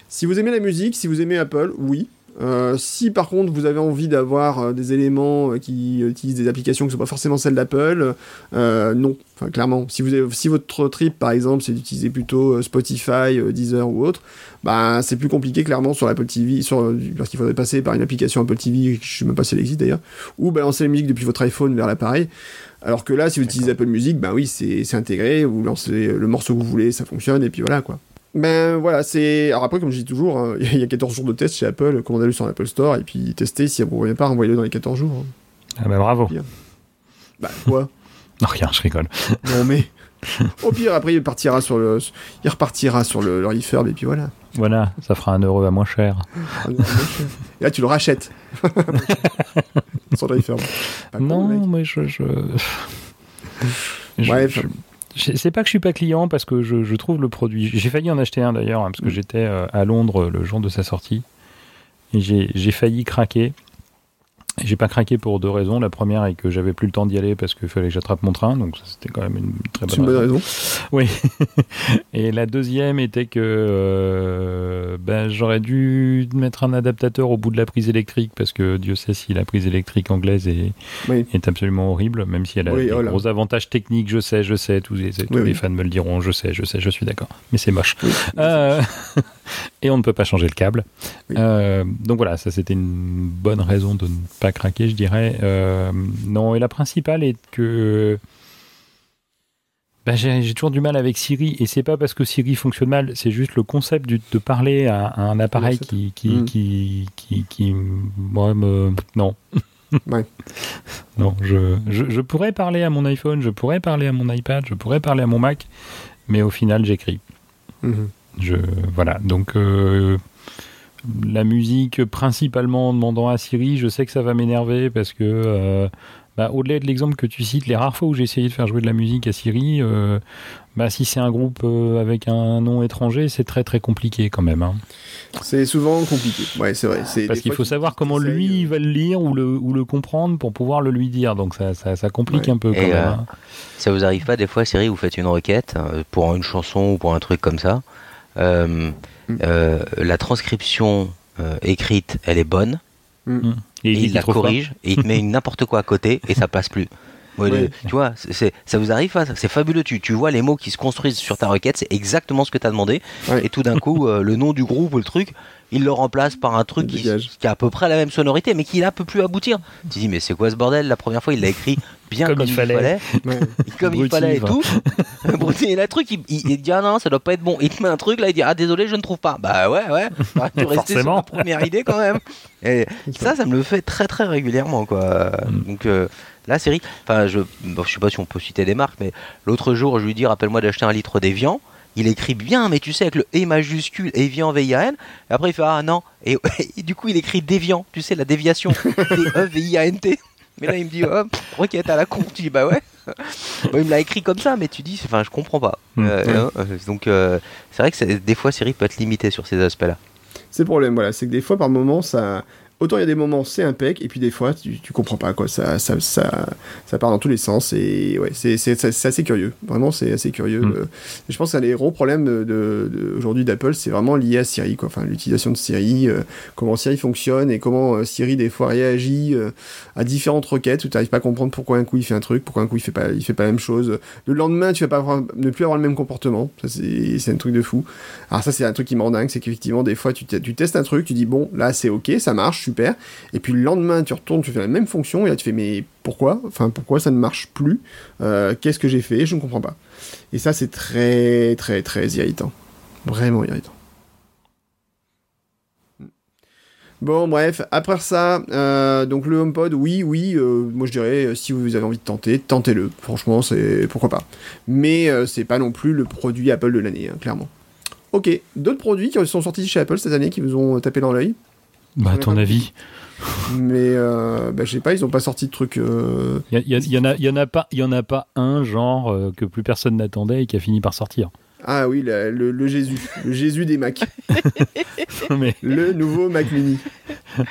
Si vous aimez la musique, si vous aimez Apple, oui. Euh, si par contre vous avez envie d'avoir euh, des éléments euh, qui utilisent des applications qui ne sont pas forcément celles d'Apple, non. Enfin, clairement, si, vous avez, si votre trip par exemple c'est d'utiliser plutôt Spotify, Deezer ou autre, bah, c'est plus compliqué clairement sur Apple TV, sur, parce qu'il faudrait passer par une application Apple TV, je ne sais même pas si elle existe d'ailleurs, ou balancer la musique depuis votre iPhone vers l'appareil. Alors que là, si vous utilisez Apple Music, bah oui, c'est intégré, vous lancez le morceau que vous voulez, ça fonctionne, et puis voilà quoi. Ben voilà, c'est. Alors après, comme je dis toujours, hein, il y a 14 jours de test chez Apple, commandez-le sur l'Apple Store, et puis testez, si vous ne pas, envoyez-le dans les 14 jours. Hein. Ah bah bravo. Bah quoi? Non, rien, je rigole. Non mais. Au pire, après, il partira sur le, il repartira sur le, le refurb et puis voilà. Voilà, ça fera un euro à moins cher. et là, tu le rachètes. sur le refurb. non, mais je, je... Bref. C'est pas que je suis pas client parce que je, trouve le produit. J'ai failli en acheter un d'ailleurs hein, parce que mm. j'étais euh, à Londres le jour de sa sortie et j'ai failli craquer j'ai pas craqué pour deux raisons. La première est que j'avais plus le temps d'y aller parce qu'il fallait que j'attrape mon train, donc c'était quand même une très bonne, une raison. Oui. Et la deuxième était que euh, ben, j'aurais dû mettre un adaptateur au bout de la prise électrique parce que Dieu sait si la prise électrique anglaise est, est absolument horrible, même si elle a des oh gros avantages techniques. Je sais, je sais, tous les, tous les fans me le diront. Je sais, je sais, je suis d'accord. Mais c'est moche. Euh, et on ne peut pas changer le câble. Euh, donc voilà, ça c'était une bonne raison de ne pas craquer, je dirais. Euh, non, et la principale est que bah, j'ai toujours du mal avec Siri, et c'est pas parce que Siri fonctionne mal, c'est juste le concept de parler à, un appareil qui, qui, mm. qui, qui, moi, me... non. non, je, je, pourrais parler à mon iPhone, je pourrais parler à mon iPad, je pourrais parler à mon Mac, mais au final, j'écris. Mm-hmm. Je, voilà, donc euh, la musique principalement en demandant à Siri, je sais que ça va m'énerver parce que euh, bah, au-delà de l'exemple que tu cites, les rares fois où j'ai essayé de faire jouer de la musique à Siri, euh, bah, si c'est un groupe avec un nom étranger, c'est très très compliqué quand même. Hein. C'est souvent compliqué, ouais, c'est vrai. Parce qu'il faut savoir comment lui va le lire ou le, ou le comprendre pour pouvoir le lui dire, donc ça, ça, complique un peu quand même. Hein. Ça vous arrive pas des fois, Siri, vous faites une requête pour une chanson ou pour un truc comme ça euh, euh, la transcription euh, écrite, elle est bonne. Mm. Et, il, la corrige et il te met n'importe quoi à côté et ça passe plus. tu vois, c'est, ça vous arrive, c'est fabuleux. Tu, tu vois les mots qui se construisent sur ta requête, c'est exactement ce que tu as demandé. Et tout d'un coup, le nom du groupe ou le truc, il le remplace par un truc qui, qui, a à peu près la même sonorité, mais qui là peut plus aboutir. Tu dis, mais c'est quoi ce bordel? La première fois, il l'a écrit bien comme, il fallait, comme il fallait et tout. et le truc, il, il, dit, ah non, ça doit pas être bon. Il te met un truc, là, il dit, ah désolé, je ne trouve pas. Bah ouais, ouais, bah, tu restais sur la première idée quand même. Et ça, ça me le fait très très régulièrement, quoi. Mm. Donc. Euh, la série, enfin, je, je sais pas si on peut citer des marques, mais l'autre jour, je lui dis, rappelle-moi d'acheter un litre d'évian il écrit bien, mais tu sais, avec le E majuscule, Evian, V-I-A-N. Et après, il fait Ah non. Et, du coup, il écrit déviant, tu sais, la déviation. D-E-V-I-A-N-T. Mais là, il me dit Oh, requête à la con. Tu dis Bah ouais. il me l'a écrit comme ça, mais tu dis Enfin, je comprends pas. Hmm. Euh, donc, euh, c'est vrai que des fois, Siri peut être limitée sur ces aspects-là. C'est le problème, voilà. C'est que des fois, par moment, ça autant il y a des moments c'est impec et puis des fois tu, tu comprends pas quoi. Ça ça, ça ça part dans tous les sens et ouais c'est c'est assez curieux. Vraiment c'est assez curieux. Mm. je pense que les gros problèmes de, de, aujourd'hui d'Apple c'est vraiment lié à Siri quoi. Enfin l'utilisation de Siri euh, comment Siri fonctionne et comment euh, Siri des fois réagit euh, à différentes requêtes où tu n'arrives pas à comprendre pourquoi un coup il fait un truc pourquoi un coup il fait pas il fait pas la même chose. Le lendemain tu vas pas avoir, ne plus avoir le même comportement. Ça c'est c'est un truc de fou. Alors ça c'est un truc qui me dingue c'est qu'effectivement des fois tu, tu testes un truc tu dis bon là c'est ok ça marche Et puis le lendemain, tu retournes, tu fais la même fonction, et là tu fais, mais pourquoi? Enfin, pourquoi ça ne marche plus? Euh, Qu'est-ce que j'ai fait? Je ne comprends pas. Et ça, c'est très, très, très irritant. Vraiment irritant. Bon, bref, après ça, euh, donc le HomePod, oui, oui, euh, moi je dirais, si vous avez envie de tenter, tentez-le. Franchement, c'est pourquoi pas. Mais c'est pas non plus le produit Apple de l'année, hein, clairement. Ok, d'autres produits qui sont sortis chez Apple cette année qui vous ont tapé dans l'œil? Bah, à ton avis mais euh, bah, je sais pas, ils ont pas sorti de trucs. Il euh, y, en a, y en a pas, il y en a pas un genre euh, que plus personne n'attendait et qui a fini par sortir. Ah oui, le, Jésus, le Jésus des Macs. Le nouveau Mac Mini.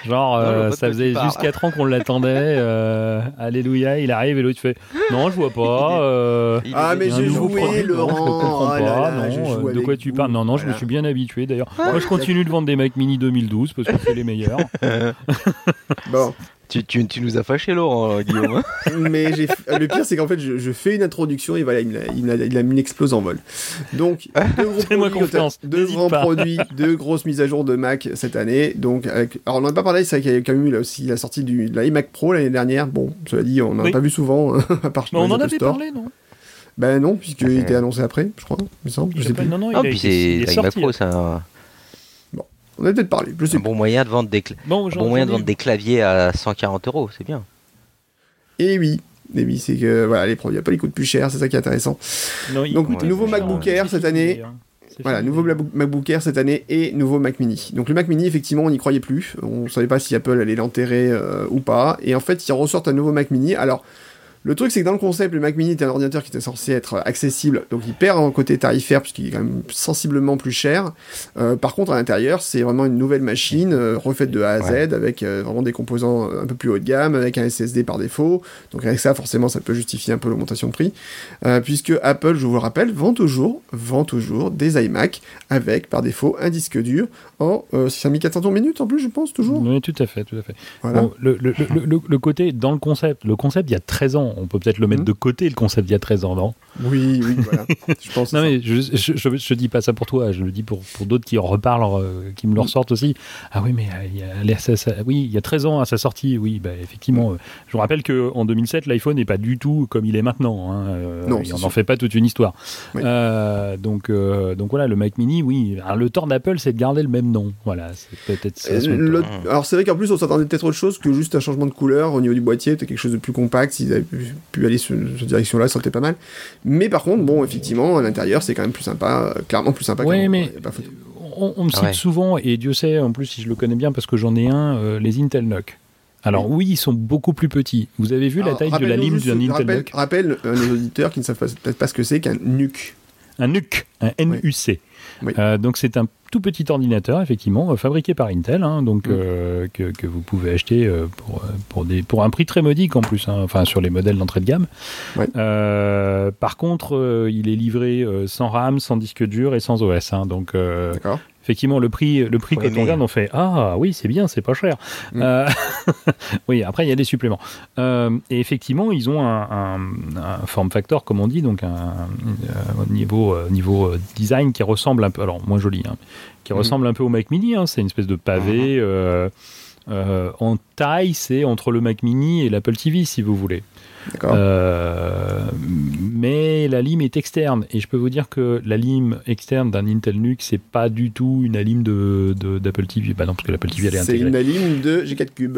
Genre, euh, ça faisait juste 4 ans qu'on l'attendait. euh, alléluia, il arrive et l'autre fait Non, je vois pas. euh, Ah, mais j'ai joué, produit, non, Laurent. je ne comprends Oh là pas. là, je non, joue de quoi tu vous. parles Non, non, je me suis bien habitué d'ailleurs. Moi, je continue de vendre des Mac Mini 2012 parce que c'est les meilleurs. Bon, Tu, tu, tu nous as fâché, Laurent, euh, Guillaume. mais j'ai le pire c'est qu'en fait je, je fais une introduction et voilà il il il a mis une explose en vol. Donc deux gros Fais-moi produits, confiance, deux grands pas. produits, deux grosses mises à jour de Mac cette année. Donc avec, alors on n'en a pas parlé, c'est vrai qu'il y a quand même eu là aussi la sortie du, de la iMac Pro l'année dernière. Bon, cela dit, on n'en a Oui. pas vu souvent à part Mais on en avait Store. parlé, non? Ben non, puisqu'il Ouais. était annoncé après, je crois, il me semble. Je sais plus. Non, non, il Ah, il est c'est l'iMac sorti. Pro, c'est un, On a peut-être parlé, je sais un pas. bon moyen de vendre des, cla- Bon, un j'en- bon moyen de j'en ai- vendre des claviers à 140 euros, c'est bien. Et oui, et oui, c'est que voilà, les produits Apple ils coûtent plus cher, c'est ça qui est intéressant. Non, il- Donc, Ouais, nouveau MacBook Air cette année. C'est Voilà, nouveau MacBook Air cette année et nouveau Mac Mini. Donc le Mac Mini, effectivement, on n'y croyait plus. On savait pas si Apple allait l'enterrer euh, ou pas. Et en fait, ils ressortent un nouveau Mac Mini. Alors, le truc, c'est que dans le concept, le Mac Mini était un ordinateur qui était censé être accessible. Donc il perd en côté tarifaire puisqu'il est quand même sensiblement plus cher. Euh, par contre, à l'intérieur, c'est vraiment une nouvelle machine euh, refaite de A à Z avec euh, vraiment des composants un peu plus haut de gamme, avec un SSD par défaut. Donc avec ça, forcément, ça peut justifier un peu l'augmentation de prix. Euh, puisque Apple, je vous le rappelle, vend toujours, vend toujours des iMac avec par défaut un disque dur en euh, 5400 minutes en plus, je pense, toujours. Oui, tout à fait, tout à fait. Voilà. Bon, le, le- le- le- le côté dans le concept, le concept il y a 13 ans, on peut peut-être le mettre Mhm. de côté, le concept il y a 13 ans, non? Oui, oui, voilà. je pense. Non mais je, je, je, je dis pas ça pour toi, je le dis pour, pour d'autres qui en reparlent, euh, qui me le Mm. ressortent aussi. Ah oui, mais euh, il y a, ça- ça- oui, il y a 13 ans à sa sortie, oui, bah, effectivement. euh, je vous rappelle qu'en 2007, l'iPhone n'est pas du tout comme il est maintenant. Hein, euh, Non, et on n'en fait pas toute une histoire. Oui. Euh, donc, donc voilà, le Mac Mini, oui. Alors, le tort d'Apple, c'est de garder le même nom. Voilà, c'est peut-être ça. Son le-. Alors c'est vrai qu'en plus on s'attendait peut-être autre chose que juste un changement de couleur au niveau du boîtier, peut-être quelque chose de plus compact, s'ils avaient pu, pu aller sur cette direction-là, ça aurait été pas mal. Mais par contre, bon, effectivement, à l'intérieur c'est quand même plus sympa, euh, clairement plus sympa. Ouais, mais- pas. On, on me cite Ah ouais. souvent, et Dieu sait, en plus, si je le connais bien parce que j'en ai un, euh, les Intel NUC. Alors oui, ils sont beaucoup plus petits. Vous avez vu la taille de la lime d'un Intel rappelle, NUC rappelle euh, les auditeurs qui ne savent pas- peut-être pas ce que c'est qu'un NUC. Un NUC, un NUC. Oui. Euh, donc c'est un tout petit ordinateur, effectivement, euh, fabriqué par Intel, hein, donc Mm. euh, que, que vous pouvez acheter pour, pour, des, pour un prix très modique en plus, hein, enfin sur les modèles d'entrée de gamme. Euh, par contre, il est livré sans RAM, sans disque dur et sans OS. hein, donc D'accord. Effectivement, le prix, le prix quand on regarde, on fait Ah oui, c'est bien, c'est pas cher. Mm. Euh, oui, après, il y a des suppléments. Euh, et effectivement, ils ont un, un- un form factor, comme on dit, donc un, au niveau, euh, niveau design qui ressemble un peu, alors moins joli, hein, qui Mhm. ressemble un peu au Mac Mini. hein, c'est une espèce de pavé. euh, euh, en taille, c'est entre le Mac Mini et l'Apple TV, si vous voulez. D'accord. Euh, mais la lime est externe et je peux vous dire que la lime externe d'un Intel NUC c'est pas du tout une lime de de- d'Apple TV. Bah non parce que l'Apple TV elle est c'est intégrée. une alim de G4 Cube.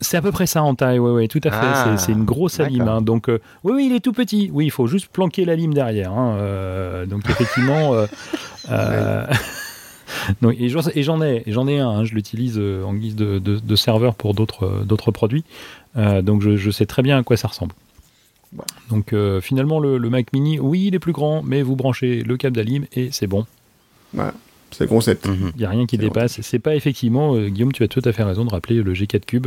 C'est à peu près ça en taille, ouais, ouais, tout à fait. Ah, c'est c'est une grosse lime. hein. Donc, euh, oui, oui, il est tout petit. Oui, il faut juste planquer la lime derrière. hein. Euh, donc, effectivement. euh, euh, donc, et j'en ai, et j'en ai un. hein. je l'utilise euh, en guise de, de- de serveur pour d'autres euh, d'autres produits. Euh, donc, je, je sais très bien à quoi ça ressemble. Donc, euh, finalement, le, le Mac Mini, oui, il est plus grand, mais vous branchez le câble d'Alim et c'est bon. Voilà. C'est le concept. Mhm. Il n'y a rien qui dépasse. C'est pas effectivement, euh, Guillaume, tu as tout à fait raison de rappeler le G4 Cube,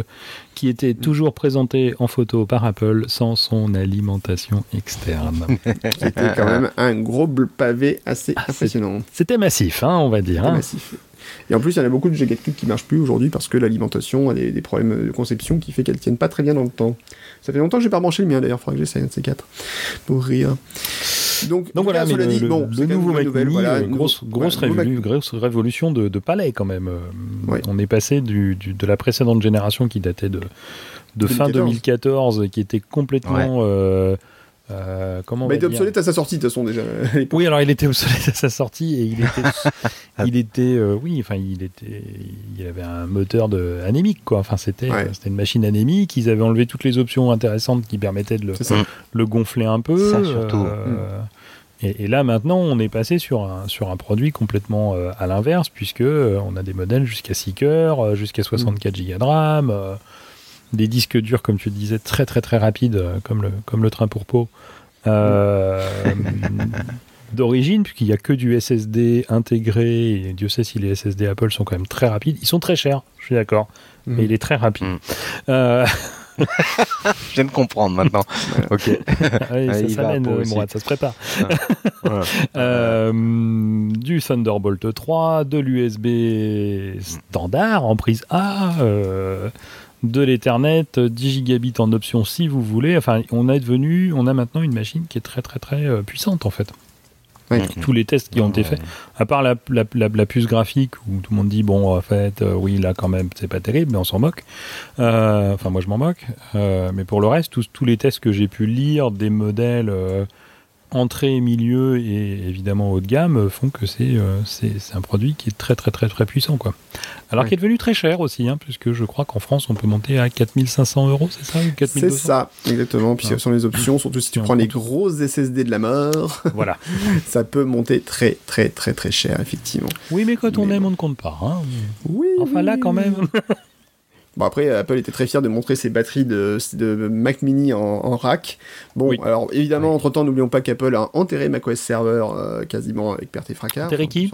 qui était Mm. toujours présenté en photo par Apple sans son alimentation externe. C'était quand même un gros pavé assez Ah, impressionnant. C'était massif, hein, on va dire. Hein. massif. Et en plus, il y en a beaucoup de G4 Cube qui marchent plus aujourd'hui parce que l'alimentation a des, des problèmes de conception qui fait qu'elles tiennent pas très bien dans le temps. Ça fait longtemps que j'ai pas branché le mien d'ailleurs, il faudra que j'essaie un de ces quatre pour rire. Donc, Donc voilà, là, mais le, dit, le- bon, le nouveau une bonne Mac nouvelle, Mini, voilà, nouveau- grosse, grosse, voilà, nouveau révolu- grosse révolution de, de palais quand même. Euh, Ouais. On est passé du, du- de la précédente génération qui datait de, de fin 2014. 2014, qui était complètement... euh, euh, comment Bah, il était obsolète à sa sortie de toute façon déjà. Oui, alors il était obsolète à sa sortie et il était, il était, euh, oui, enfin il était, il avait un moteur de anémique quoi. Enfin c'était, Ouais. c'était une machine anémique. Ils avaient enlevé toutes les options intéressantes qui permettaient de le, gonfler un peu. Ça, surtout. euh, et, et là maintenant, on est passé sur un sur un produit complètement euh, à l'inverse puisque euh, on a des modèles jusqu'à 6 cœurs, jusqu'à 64 Go de RAM. Des disques durs, comme tu disais, très très très rapides, euh, comme le, comme le train pour peau. Euh, d'origine, puisqu'il n'y a que du SSD intégré, et Dieu sait si les SSD Apple sont quand même très rapides. Ils sont très chers, je suis d'accord, Mhm. mais il est très rapide. Mhm. Euh, Je viens de comprendre maintenant. ok. oui, ça s'amène, euh, ça se prépare. Voilà. Euh, du Thunderbolt 3, de l'USB standard en prise A, euh, de l'Ethernet, 10 gigabits en option si vous voulez. Enfin, on est devenu, on a maintenant une machine qui est très très très euh, puissante en fait. Ouais. Tous les tests qui ont été faits, à part la, la- la- la puce graphique où tout le monde dit bon en fait euh, oui là quand même c'est pas terrible mais on s'en moque. Euh, Enfin moi je m'en moque. Euh, mais pour le reste tous, tous les tests que j'ai pu lire des modèles euh, entrée, milieu et évidemment haut de gamme font que c'est euh, c'est un produit qui est très très très très puissant quoi. Alors qui est devenu très cher aussi hein, puisque je crois qu'en France on peut monter à 4500 euros c'est ça C'est 4200 ça, exactement. Puis Ah. ce sont les options, surtout si tu prends les grosses SSD de la mort, Voilà. ça peut monter très très très très cher, effectivement. Oui mais quand on Mais aime bon. on ne compte pas. hein. Oui. Enfin là quand même. Bon après, Apple était très fier de montrer ses batteries de, de Mac Mini en, en rack. Bon, Oui. alors évidemment, entre temps, n'oublions pas qu'Apple a enterré macOS Server euh, quasiment avec perte et fracas. Enterré qui.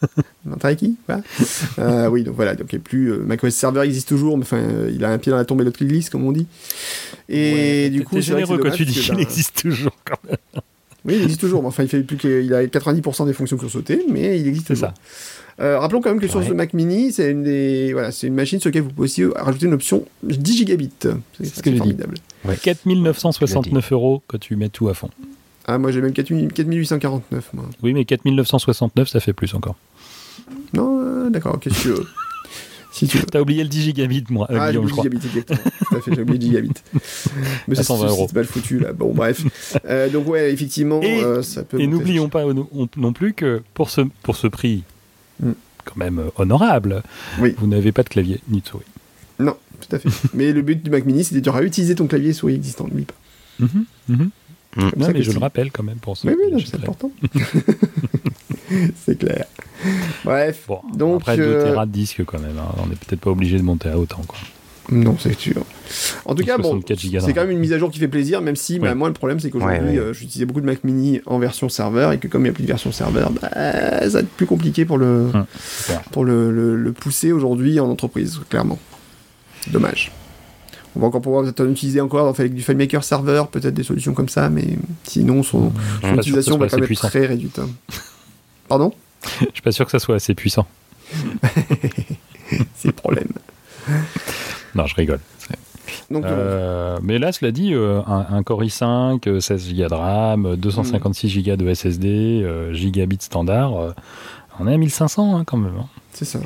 Enterré qui Voilà. Euh, Oui, donc voilà, donc il a plus euh, macOS Server existe toujours, mais enfin, euh, il a un pied dans la tombe et l'autre qui glisse, comme on dit. Et Ouais, du coup, c'est généreux quand tu dis qu'il ben, existe toujours quand même. Oui, il existe toujours. mais Enfin, il fait plus qu'il a 90% des fonctions qui ont sauté, mais il existe C'est toujours. ça. Euh, rappelons quand même que sur Ouais. ce Mac Mini, c'est une des, voilà, c'est une machine sur laquelle vous pouvez aussi rajouter une option 10 gigabits. C'est ce que j'ai dit. formidable. 4969 euros quand tu mets tout à fond. Ah, moi j'ai même 4000 4849, moi. Oui, mais 4969, ça fait plus encore. Non, euh, d'accord, qu'est-ce que tu veux Si tu veux. T'as oublié le 10 gigabits, moi, euh, ah, crois. oublié gigabits, exactement. Tout à fait, j'ai oublié gigabits. Mais À c'est 120 euros. c'est mal foutu, là. Bon, bref. Euh, donc, ouais, effectivement, Et- euh, ça peut. Et n'oublions pas non non plus que pour ce, pour ce prix. Quand même euh, honorable, Oui. vous n'avez pas de clavier ni de souris. Non, tout à fait. Mais le but du Mac Mini, c'était de réutiliser ton clavier et souris existant, n'oublie pas. Mhm, mhm. Mm. Non, mais que je le rappelle quand même pour ça. Oui, oui, c'est important. c'est clair. Bref. Bon, Donc, après 2 euh, Tera de disque quand même. hein. On n'est peut-être pas obligé de monter à autant. Quoi. Non, c'est sûr. En tout cas, bon, 64 gigas c'est quand même une mise à jour qui fait plaisir, même si, bah, Ouais. moi, le problème, c'est qu'aujourd'hui, Ouais, ouais. euh, j'utilisais beaucoup de Mac Mini en version serveur, et que comme il n'y a plus de version serveur, bah, ça va être plus compliqué pour le, Hum, pour le, le- le pousser aujourd'hui en entreprise, clairement. Dommage. On va encore pouvoir peut-être en utiliser encore avec du FileMaker serveur, peut-être des solutions comme ça, mais sinon, son, son que ce utilisation va quand même être puissant. très réduite. hein. Pardon? Je suis pas sûr que ça soit assez puissant. C'est le problème. Non, je rigole. Donc, Euh, mais là, cela dit, euh, un, un Core i5, euh, 16 Go de RAM, euh, 256 Go de SSD, euh, gigabit standard, on est à 1500 hein, quand même. hein. C'est ça.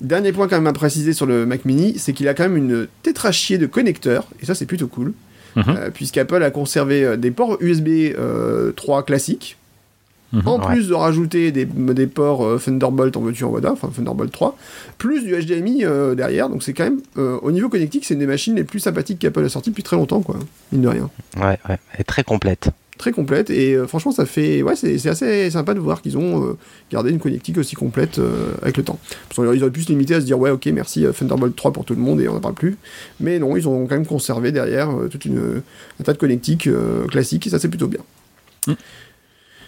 Dernier point quand même à préciser sur le Mac Mini, c'est qu'il a quand même une tétrachier de connecteurs, et ça c'est plutôt cool, Mhm. euh, puisqu'Apple a conservé des ports USB euh, 3 classiques, Mhm. en Ouais. plus de rajouter des, des ports euh, Thunderbolt en veux-tu en voilà, enfin Thunderbolt 3, plus du HDMI euh, derrière, donc c'est quand même, euh, au niveau connectique, c'est une des machines les plus sympathiques qu'Apple a sorties depuis très longtemps, quoi, mine de rien. Ouais, ouais. Elle est très complète. Très complète, et franchement ça fait, ouais, c'est c'est assez sympa de voir qu'ils ont gardé une connectique aussi complète avec le temps. Parce qu'ils auraient pu se limiter à se dire, ouais, ok, merci Thunderbolt 3 pour tout le monde, et on n'en parle plus. Mais non, ils ont quand même conservé derrière toute une, un tas de connectiques classiques, et ça c'est plutôt bien.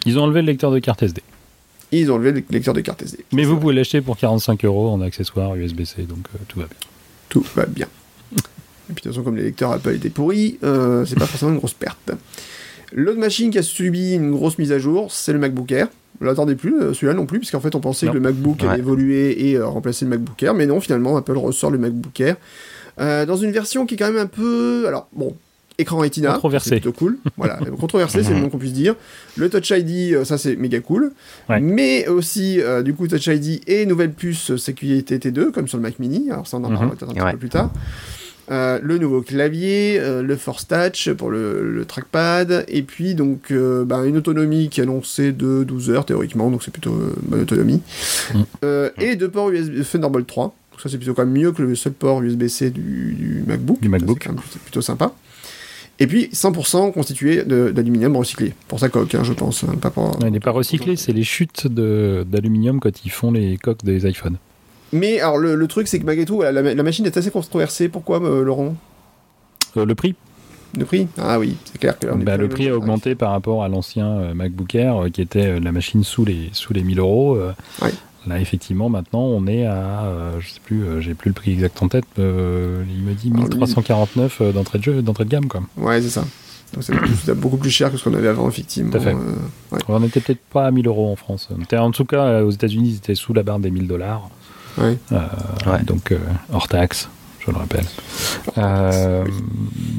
Ils ont enlevé le lecteur de carte SD. Ils ont enlevé le lecteur de carte SD. Mais vous vrai. pouvez l'acheter pour 45 euros en accessoire USB-C, donc euh, tout va bien. Tout va bien. Et puis de toute façon, comme les lecteurs Apple étaient pourris, euh, c'est pas forcément une grosse perte. L'autre machine qui a subi une grosse mise à jour, c'est le MacBook Air. On l'attendait plus, euh, celui-là non plus, puisqu'en fait on pensait Non. que le MacBook Ouais. allait évoluer et euh, remplacer le MacBook Air, mais non, finalement Apple ressort le MacBook Air euh, dans une version qui est quand même un peu, alors bon, écran Retina, Controversé. c'est plutôt cool. Voilà, controversé, c'est le moins qu'on puisse dire. Le Touch ID, euh, ça c'est méga cool, Ouais. mais aussi euh, du coup Touch ID et nouvelle puce sécurité T2 comme sur le Mac Mini. Alors ça on en Mhm. parlera peut-être un petit peu plus tard. Euh, le nouveau clavier, euh, le Force Touch pour le, le trackpad, et puis donc euh, bah, une autonomie qui est annoncée de 12 heures théoriquement, donc c'est plutôt bonne autonomie. Mm. Et deux ports USB Thunderbolt 3, donc ça c'est plutôt quand même mieux que le seul port USB-C du, du MacBook. Du MacBook. C'est plutôt sympa. Et puis 100% constitué d'aluminium recyclé, pour sa coque, hein, je pense, hein, pas pour... Non, il n'est pas recyclé, c'est les chutes d'aluminium quand ils font les coques des iPhones. Mais alors le, le truc c'est que malgré tout, la, machine est assez controversée. Pourquoi, euh, Laurent? Euh, le prix De prix? Ah oui, c'est clair que là, on est Bah, le prix a augmenté par rapport à l'ancien euh, MacBook Air qui était la machine sous les, sous les 1000 euros. Ouais. Là, effectivement, maintenant, on est à, euh, je sais plus, euh, j'ai plus le prix exact en tête, euh, il me dit Alors, 1349 euh, d'entrée de jeu, d'entrée de gamme, quoi. Ouais, c'est ça. Donc c'est beaucoup- beaucoup plus cher que ce qu'on avait avant, effectivement. Tout à fait. Euh, ouais. On n'était peut-être pas à 1000 euros en France. En tout cas, aux États-Unis, c'était sous la barre des 1000 dollars. Ouais. Donc, euh, hors taxe, je le rappelle. Euh,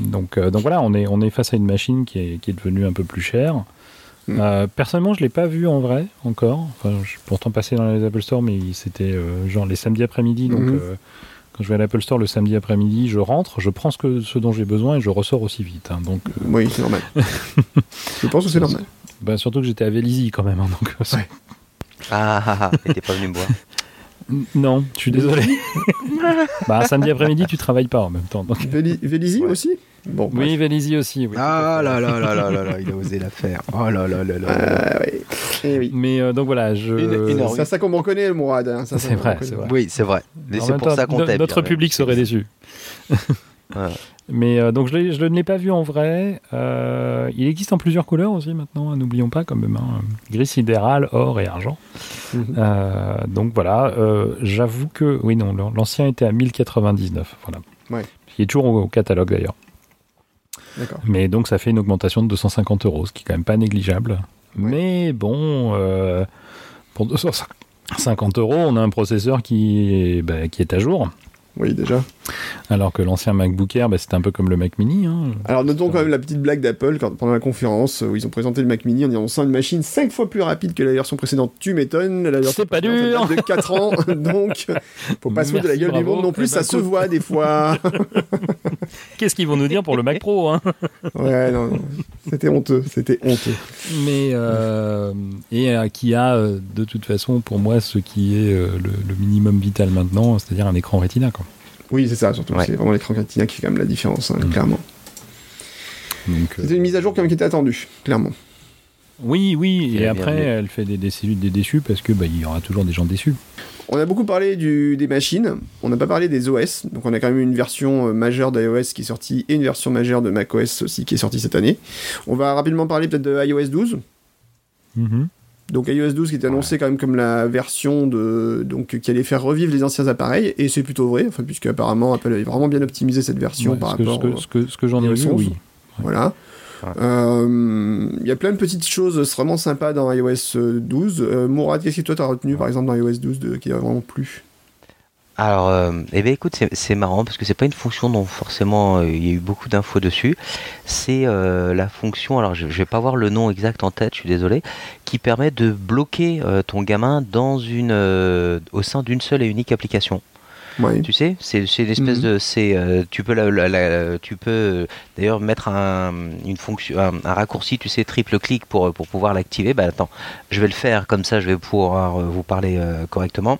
donc, euh, donc voilà, on est, on est face à une machine qui est, qui est devenue un peu plus chère. Mm. Euh, personnellement, je l'ai pas vu en vrai encore. Enfin, je suis pourtant passé dans les Apple Store, mais c'était euh, genre les samedis après-midi. Donc, Mhm. euh, quand je vais à l'Apple Store le samedi après-midi, je rentre, je prends ce, que, ce dont j'ai besoin et je ressors aussi vite. hein. donc, euh, Oui, c'est normal. je pense que c'est normal. bah, surtout que j'étais à Vélizy quand même. hein, donc, Ouais. Ah, ah, ah, et t'es pas venu me voir. Non, je suis désolé. bah, un samedi après-midi, tu travailles pas en même temps. donc. Véli- Vélizy aussi? Bon, bref. Oui, Vélizy aussi. oui. Ah là là là là là là, il a osé la faire. Oh là là là là. Ah, ouais. Eh oui. Mais euh, donc voilà, je. Une- une heure. C'est à ça qu'on me reconnaît, le Mourad. hein. C'est vrai, c'est vrai. Oui, c'est vrai. Mais c'est pour temps, ça qu'on t'aime. Notre public serait déçu. Mais euh, donc je, l'ai- je ne l'ai pas vu en vrai. Euh, il existe en plusieurs couleurs aussi maintenant, hein, n'oublions pas quand même. hein. Gris sidéral, or et argent. Mhm. Euh, donc voilà, euh, j'avoue que. Oui, non, l'an- l'ancien était à 1099. Voilà. Ouais. Il est toujours au, au catalogue d'ailleurs. Mais donc ça fait une augmentation de 250 euros, ce qui est quand même pas négligeable. Mais bon, euh, pour 250 euros, on a un processeur qui est, bah, qui est à jour. Oui, déjà. Alors que l'ancien MacBook Air, bah, c'était un peu comme le Mac Mini. hein. Alors, notons quand même la petite blague d'Apple quand- pendant la conférence où ils ont présenté le Mac Mini en disant c'est une machine 5 fois plus rapide que la version précédente. Tu m'étonnes. La version C'est pas dur. de 4 ans. donc, faut pas se foutre de la gueule du monde non plus. Eh ça ben, se voit des fois. Qu'est-ce qu'ils vont nous dire pour le Mac Pro hein? Ouais, non, non. C'était honteux. C'était honteux. Mais euh, et euh, qui a euh, de toute façon pour moi ce qui est euh, le, le minimum vital maintenant, c'est-à-dire un écran Retina. Quoi. Oui, c'est ça, surtout. Ouais. C'est vraiment l'écran Retina qui fait quand même la différence, hein, Mm. clairement. Euh, C'était une mise à jour quand même qui était attendue, clairement. oui, oui. Et après, bien elle fait des déçus, des déçus parce que bah, il y aura toujours des gens déçus. On a beaucoup parlé du, des machines, on n'a pas parlé des OS, donc on a quand même une version euh, majeure d'iOS qui est sortie et une version majeure de macOS aussi qui est sortie cette année. On va rapidement parler peut-être de iOS 12. Mhm. Donc iOS 12 qui était annoncé quand même comme la version de donc qui allait faire revivre les anciens appareils et c'est plutôt vrai, enfin puisque apparemment Apple avait vraiment bien optimisé cette version Ouais, par que, rapport ce, que, ce que- ce que j'en ai vu, 11. oui. Voilà. Ouais. Euh, Il y a plein de petites choses vraiment sympas dans iOS 12. Euh, Mourad, qu'est-ce que toi t'as retenu par exemple dans iOS 12 de, qui a vraiment plu? Alors, euh, eh ben écoute, c'est- marrant parce que c'est pas une fonction dont forcément euh, il y a eu beaucoup d'infos dessus. C'est euh, la fonction, alors je, je vais pas voir le nom exact en tête, je suis désolé, qui permet de bloquer euh, ton gamin dans une, euh, au sein d'une seule et unique application. Ouais. Tu sais, c'est une espèce Mhm. de, c'est, euh, tu peux, la, la- la- tu peux euh, d'ailleurs mettre un, une fonction, un, un raccourci, tu sais, triple clic pour pour pouvoir l'activer. Bah attends, je vais le faire comme ça, je vais pouvoir vous parler euh, correctement.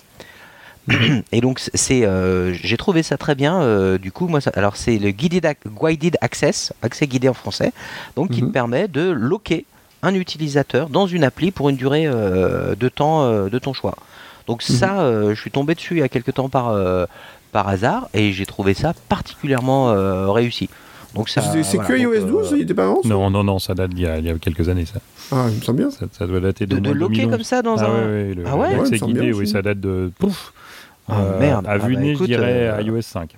Et donc c'est, euh, j'ai trouvé ça très bien. euh, du coup, moi, ça- alors c'est le guided, guided access, accès guidé en français, donc qui Mhm. te permet de loquer un utilisateur dans une appli pour une durée euh, de temps euh, de ton choix. Donc ça, euh, je suis tombé dessus il y a quelques temps par euh, par hasard et j'ai trouvé ça particulièrement euh, réussi. Donc ça, C'est voilà, que donc, iOS 12 euh, Il était pas avant ça? Non, non, non, ça date d'il y a, il y a quelques années, ça. Ah, il me semble bien. Ça, ça doit dater de, de, de loquer 2011. comme ça dans ah, un. ouais, ouais, le- Ah ouais? Ouais, il me semble guidé, oui, ça date de. Pouf Ah, Euh, merde. À Ah, vue bah, de nez, écoute, je dirais euh, iOS 5.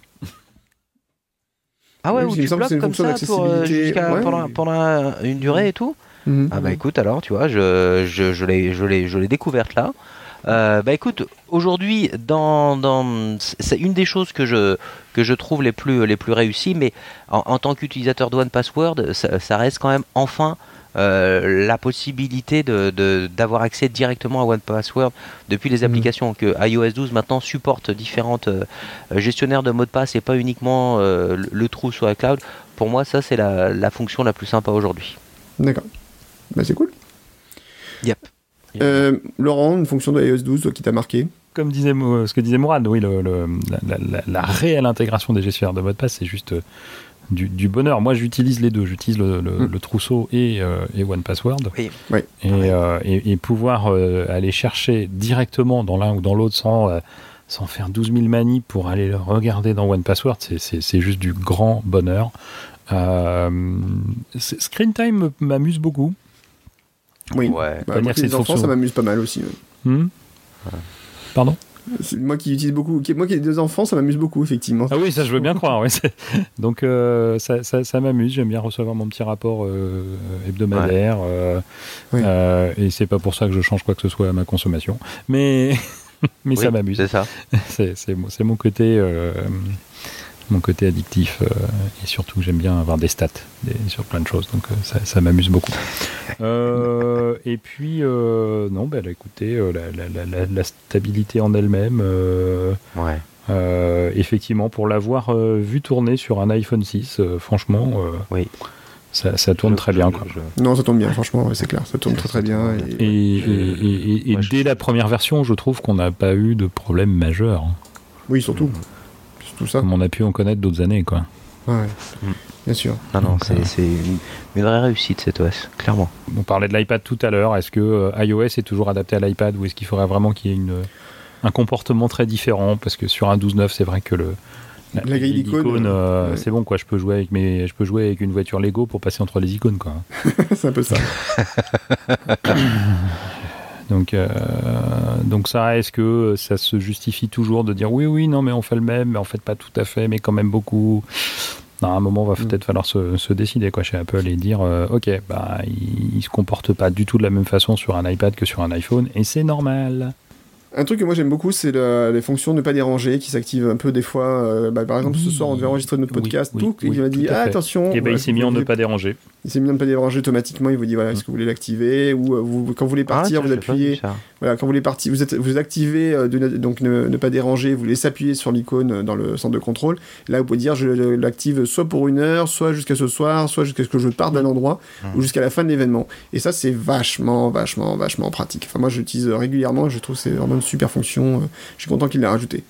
Ah ouais, Oui, me tu bloques comme ça pour, euh, ouais. pendant, pendant une durée et tout. Mhm. Ah bah écoute alors tu vois je, je, je l'ai je l'ai je l'ai découverte là. Euh, bah écoute aujourd'hui dans, dans c'est une des choses que je que je trouve les plus les plus réussies mais en, en tant qu'utilisateur de One Password ça, ça reste quand même enfin euh, la possibilité de de- d'avoir accès directement à One Password depuis les Mhm. applications que iOS 12 maintenant supporte différentes euh, gestionnaires de mots de passe et pas uniquement euh, le, le trou sur iCloud. Pour moi ça c'est la, la fonction la plus sympa aujourd'hui. D'accord. Bah, c'est cool. Yep. Euh, Laurent, une fonction de iOS 12 toi, qui t'a marqué? Comme disait, ce que disait Mourad, oui, le, le- la, la- la réelle intégration des gestionnaires de mot de passe, c'est juste euh, du, du bonheur. Moi, j'utilise les deux. J'utilise le, le- Mm. le trousseau et, euh, et One Password. Oui. Et, euh, et- et pouvoir euh, aller chercher directement dans l'un ou dans l'autre sans, euh, sans faire 12 000 manies pour aller le regarder dans One Password, c'est- c'est c'est juste du grand bonheur. Euh, screen time m'amuse beaucoup. Oui. Ouais. Bah, les enfants, ça m'amuse pas mal aussi. Hmm Pardon? Moi qui utilise beaucoup, moi qui ai deux enfants, ça m'amuse beaucoup effectivement. Ah oui, ça je veux bien croire. Oui. Donc euh, ça, ça, ça m'amuse. J'aime bien recevoir mon petit rapport euh, hebdomadaire. Euh, et c'est pas pour ça que je change quoi que ce soit à ma consommation, mais mais ça m'amuse. C'est ça. c'est mon côté mon côté addictif euh, et surtout j'aime bien avoir des stats sur plein de choses donc euh, ça, ça m'amuse beaucoup euh, et puis non bah, écoutez la, la, la, stabilité en elle-même ouais. effectivement pour l'avoir vu tourner sur un iPhone 6 franchement oui ça, ça, tourne très bien. Quoi. Non, ça tourne bien, franchement, c'est clair, ça tourne très très bien. Et, et, et, dès la première version, je trouve qu'on n'a pas eu de problème majeur. Oui, surtout ça. Comme on a pu en connaître d'autres années, quoi. Ouais, mm. bien sûr. Non, non, c'est une, vraie réussite cet OS, clairement. On parlait de l'iPad tout à l'heure. Est-ce que euh, iOS est toujours adapté à l'iPad ou est-ce qu'il faudrait vraiment qu'il y ait une, un comportement très différent? Parce que sur un 12.9, c'est vrai que le, la, grille d'icônes, euh, c'est bon quoi. Je peux jouer avec mes, je peux jouer avec une voiture Lego pour passer entre les icônes quoi. c'est un peu ça. Donc, euh, donc ça, est-ce que ça se justifie toujours de dire oui, oui, non, mais on fait le même, mais en fait pas tout à fait, mais quand même beaucoup? À un moment, va mm. peut-être falloir se, décider quoi, chez Apple et dire euh, ok, bah, il, ne se comporte pas du tout de la même façon sur un iPad que sur un iPhone, et c'est normal. Un truc que moi j'aime beaucoup, c'est les fonctions ne pas déranger qui s'activent un peu des fois. Euh, bah, par exemple, ce soir, on devait enregistrer notre podcast. tout, il m'a dit ah, attention. Et bah, il s'est mis en ne pas déranger. Il s'est mis en ne pas déranger automatiquement. Il vous dit voilà, est-ce que vous voulez l'activer Ou euh, vous, quand vous voulez ah, partir, vous appuyez. Voilà, quand vous voulez partir, vous, êtes, vous activez euh, donc ne, pas déranger. Vous laissez appuyer sur l'icône dans le centre de contrôle. Là, vous pouvez dire je l'active soit pour une heure, soit jusqu'à ce soir, soit jusqu'à ce que je parte d'un endroit, ou jusqu'à la fin de l'événement. Et ça, c'est vachement, vachement, vachement pratique. Enfin, moi, j'utilise régulièrement. Je trouve c'est vraiment une super fonction je suis content qu'il l'ait rajouté.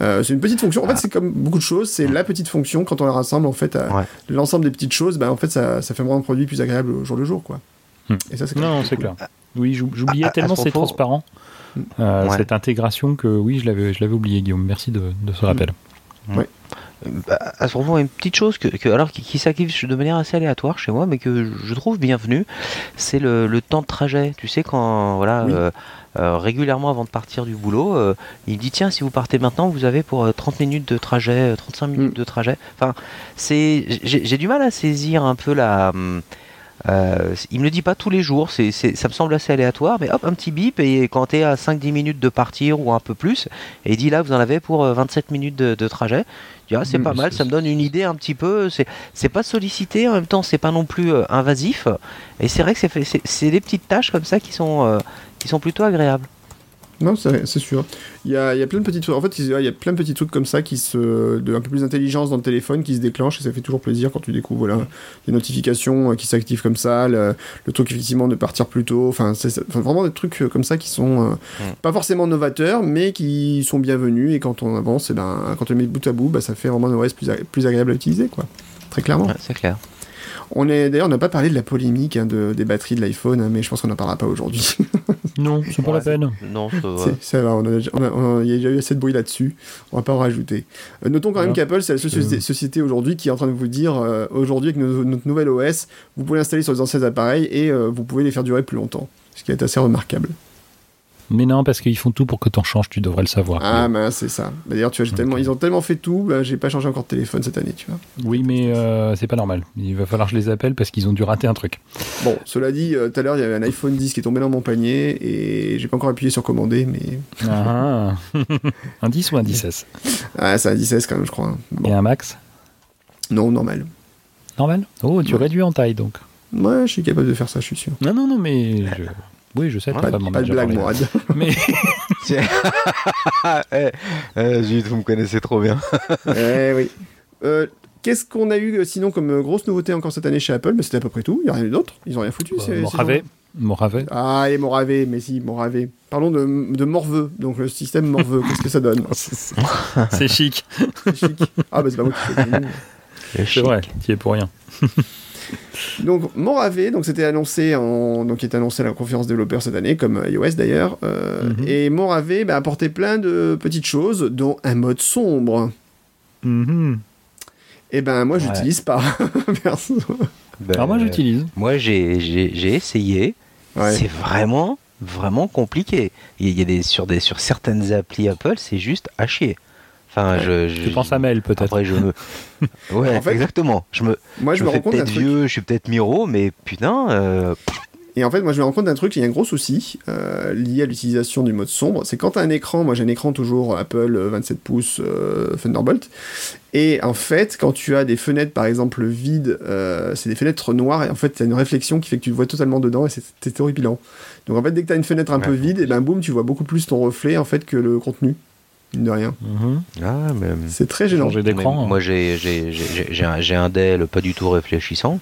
Euh, c'est une petite fonction. En fait, c'est comme beaucoup de choses. C'est la petite fonction quand on la rassemble en fait à l'ensemble des petites choses. Ben, en fait, ça, ça, fait vraiment un produit plus agréable au jour le jour, quoi. Hmm. Et ça, c'est non, c'est clair. Oui, j'oubliais ah, tellement c'est transparent hmm. euh, cette intégration que oui, je l'avais, je l'avais oublié, Guillaume. Merci de, ce rappel. Hmm. Ouais. Bah, à ce propos, une petite chose que, alors qui, s'active de manière assez aléatoire chez moi, mais que je trouve bienvenue, c'est le, temps de trajet. Tu sais quand voilà. Euh, régulièrement avant de partir du boulot. Euh, il dit tiens, si vous partez maintenant, vous avez pour 30 euh, minutes de trajet, 35 minutes mm. de trajet. Enfin, c'est, j'ai du mal à saisir un peu la. Hum, euh, il me le dit pas tous les jours, c'est, ça me semble assez aléatoire, mais hop, un petit bip, et quand tu es à 5-10 minutes de partir ou un peu plus, et il dit là, vous en avez pour 27 minutes de, trajet. Je dis, ah, c'est mm, pas mal, ça me donne une idée un petit peu. C'est, pas sollicité, en même temps, c'est pas non plus invasif. Et c'est vrai que c'est, c'est, des petites tâches comme ça qui sont, qui sont plutôt agréables. Non, c'est sûr. Il y, a, il y a, plein de petits trucs. En fait, il y a plein de petits trucs comme ça qui se, de un peu plus d'intelligence dans le téléphone qui se déclenchent et ça fait toujours plaisir quand tu découvres voilà, les notifications euh, qui s'activent comme ça, le, truc effectivement de partir plus tôt. Enfin, c'est vraiment des trucs euh, comme ça qui sont euh, mm. pas forcément novateurs, mais qui sont bienvenus et quand on avance, et ben, quand on met bout à bout, bah, ça fait vraiment un OS plus, plus agréable à utiliser, quoi. Très clairement. c'est clair. On est d'ailleurs, on n'a pas parlé de la polémique hein, de, des batteries de l'iPhone, hein, mais je pense qu'on n'en parlera pas aujourd'hui. non, c'est pas la peine. Non, ça va. il y a déjà eu assez de bruit là-dessus. On va pas en rajouter. Euh, notons quand même qu'Apple, c'est la société, euh. société aujourd'hui qui est en train de vous dire euh, aujourd'hui avec notre nouvelle OS, vous pouvez l'installer sur les anciens appareils et vous pouvez les faire durer plus longtemps, ce qui est assez remarquable. Mais non, parce qu'ils font tout pour que t'en changes, tu devrais le savoir. Ah, mais c'est ça. D'ailleurs, tu vois, tellement, ils ont tellement fait tout, bah, j'ai pas changé encore de téléphone cette année, tu vois. Oui, mais euh, c'est pas normal. Il va falloir que je les appelle parce qu'ils ont dû rater un truc. Bon, cela dit, euh, tout à l'heure, il y avait un iPhone 10 qui est tombé dans mon panier et j'ai pas encore appuyé sur commander, mais. Ah, un 10 ou un 10S Ah, c'est un 10S quand même, je crois. Hein. Et un max? Non, normal. Normal? Oh, tu réduis en taille donc. Ouais, je suis capable de faire ça, je suis sûr. Non, non, non, mais. Oui, je sais. Pas, pas, pas de blague, Mourad. Mais... eh, eh, vous me connaissez trop bien. eh oui. Euh, Qu'est-ce qu'on a eu euh, sinon comme euh, grosse nouveauté encore cette année chez Apple? Mais C'était à peu près tout, il n'y a rien d'autre. Ils n'ont rien foutu. Euh, Morave. Morave. Ah, et Morave, mais si, Morave. Parlons de, de Morveux, donc le système Morveux, qu'est-ce que ça donne? C'est chic. C'est chic. Ah, bah c'est pas moi qui C'est vrai, tu es pour rien. donc Morave, donc c'était annoncé en, donc est annoncé à la conférence développeur cette année, comme iOS d'ailleurs. Euh, mhm. Et Morave bah, apportait plein de petites choses, dont un mode sombre. Mm Eh ben moi, j'utilise pas. Perso. Ben, Alors moi j'utilise. Moi j'ai j'ai- j'ai essayé. Ouais. C'est vraiment vraiment compliqué. Il y a des sur des sur certaines applis Apple, c'est juste à chier. Enfin, je, je, Tu penses à Mail peut-être. Après, je me. Ouais, En fait- exactement. Je me, Moi, je, je me rends compte d'un peut-être truc. vieux, je suis peut-être Miro, mais putain. euh, Et en fait, moi, je me rends compte d'un truc, il y a un gros souci euh, lié à l'utilisation du mode sombre. C'est quand tu as un écran, moi j'ai un écran toujours Apple euh, 27 pouces euh, Thunderbolt. Et en fait, quand tu as des fenêtres, par exemple, vides, euh, c'est des fenêtres noires, et en fait, tu as une réflexion qui fait que tu te vois totalement dedans, et c'est c'est horripilant. Donc en fait, dès que tu as une fenêtre un peu vide, et ben boum, tu vois beaucoup plus ton reflet, en fait, que le contenu. Mine de rien. Mhm. Ah. C'est très gênant. D'écran. Hein. Moi, j'ai j'ai- j'ai- j'ai un, j'ai un Dell pas du tout réfléchissant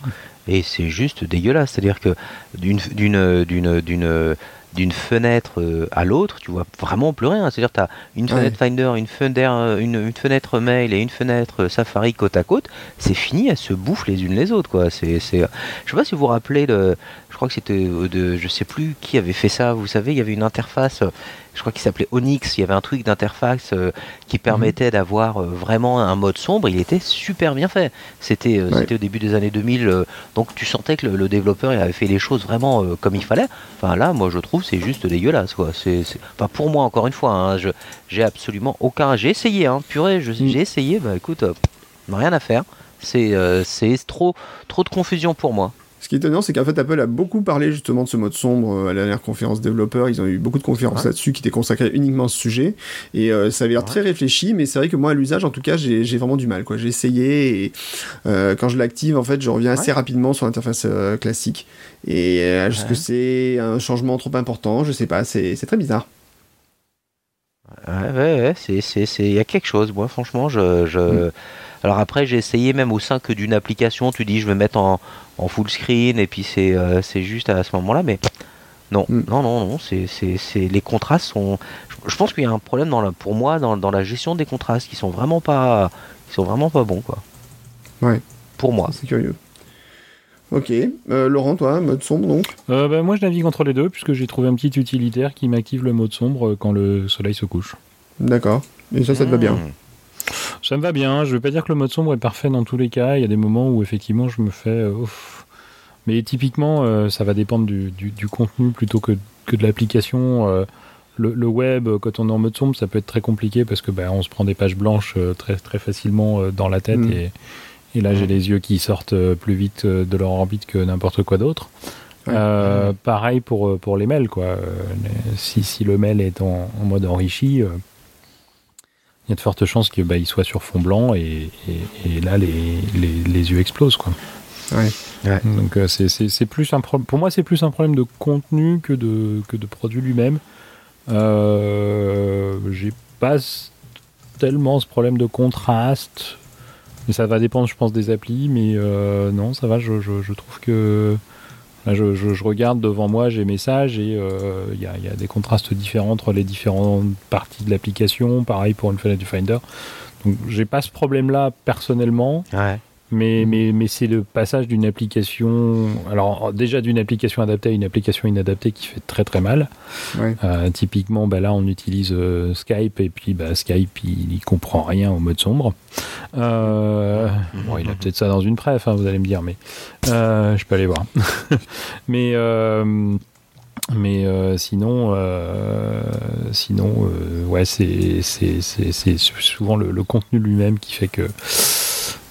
et c'est juste dégueulasse. C'est-à-dire que d'une d'une d'une d'une d'une fenêtre euh, à l'autre, tu vois vraiment plus rien. C'est-à-dire tu as une Ouais. fenêtre Finder, une fenêtre, une, une fenêtre Mail et une fenêtre Safari côte à côte. C'est fini, elles se bouffent les unes les autres. Quoi. C'est, c'est... Je sais pas si vous vous rappelez, de, je crois que c'était euh, de, je sais plus qui avait fait ça. Vous savez, il y avait une interface, je crois qu'il s'appelait Onyx. Il y avait un truc d'interface euh, qui permettait d'avoir euh, vraiment un mode sombre. Il était super bien fait. C'était, euh, Ouais. au début des années 2000. euh, donc tu sentais que le, le développeur il avait fait les choses vraiment comme il fallait. Enfin là, moi je trouve c'est juste dégueulasse quoi. C'est. Enfin, pour moi encore une fois, hein, je, j'ai absolument aucun. J'ai essayé, hein, purée, je- Mm. j'ai essayé. Bah écoute, rien à faire. C'est, c'est trop, trop de confusion pour moi. Ce qui est étonnant, c'est qu'en fait, Apple a beaucoup parlé justement de ce mode sombre euh, à la dernière conférence développeur. Ils ont eu beaucoup de conférences Ouais. là-dessus qui étaient consacrées uniquement à ce sujet. Et euh, ça avait l'air Ouais. très réfléchi, mais c'est vrai que moi, à l'usage, en tout cas, j'ai vraiment du mal. J'ai essayé et euh, quand je l'active, en fait, je reviens assez rapidement sur l'interface euh, classique. Et est-ce que c'est un changement trop important? Je sais pas, c'est très bizarre. Ouais, ouais, ouais, il y a quelque chose. Moi, franchement, je, je... alors après, j'ai essayé même au sein que d'une application. Tu dis, je vais mettre en, en full screen et puis c'est, euh, juste à ce moment-là, mais non, Mm. non, non, non. C'est, c'est, c'est, les contrastes sont. Je, je pense qu'il y a un problème dans la, pour moi dans, dans la gestion des contrastes qui sont vraiment pas, qui sont vraiment pas bons, quoi. Ouais. Pour moi. C'est curieux. Ok. Euh, Laurent, toi, mode sombre donc Euh, bah, moi je navigue entre les deux puisque j'ai trouvé un petit utilitaire qui m'active le mode sombre quand le soleil se couche. D'accord. Et ça, ça te va bien. Mm. Ça me va bien, je veux pas dire que le mode sombre est parfait dans tous les cas, il y a des moments où effectivement je me fais... euh. Mais typiquement euh, ça va dépendre du, du- du contenu plutôt que, que de l'application. euh, le, le web, quand on est en mode sombre, ça peut être très compliqué parce que bah, on se prend des pages blanches très, très facilement dans la tête Mm. et, et là j'ai les yeux qui sortent plus vite de leur orbite que n'importe quoi d'autre. Ouais. Euh, pareil pour, pour les mails. Quoi. Les- si, si le mail est en, en mode enrichi, il y a de fortes chances qu'il bah, soit sur fond blanc et, et- et là les, les, les yeux explosent. Quoi. Ouais. Ouais. Donc euh, c'est- c'est c'est plus un pro- pour moi c'est plus un problème de contenu que de, que de produit lui-même. Euh, J'ai pas tellement ce problème de contraste. Mais ça va dépendre, je pense, des applis. Mais euh, non, ça va, je, je- je trouve que. Je, regarde devant moi, j'ai messages et euh, il y, a, y a des contrastes différents entre les différentes parties de l'application. Pareil pour une fenêtre du Finder. Donc j'ai pas ce problème-là personnellement. Ouais. Mais, mais, mais c'est le passage d'une application, alors déjà d'une application adaptée à une application inadaptée qui fait très très mal. Ouais. Euh, typiquement, bah là on utilise euh, Skype et puis bah, Skype il, il comprend rien au mode sombre. Euh, bon, il a peut-être ça dans une préf, hein, vous allez me dire, mais je peux aller voir. mais mais euh, sinon, euh, sinon, euh, ouais, c'est souvent le, le contenu lui-même qui fait que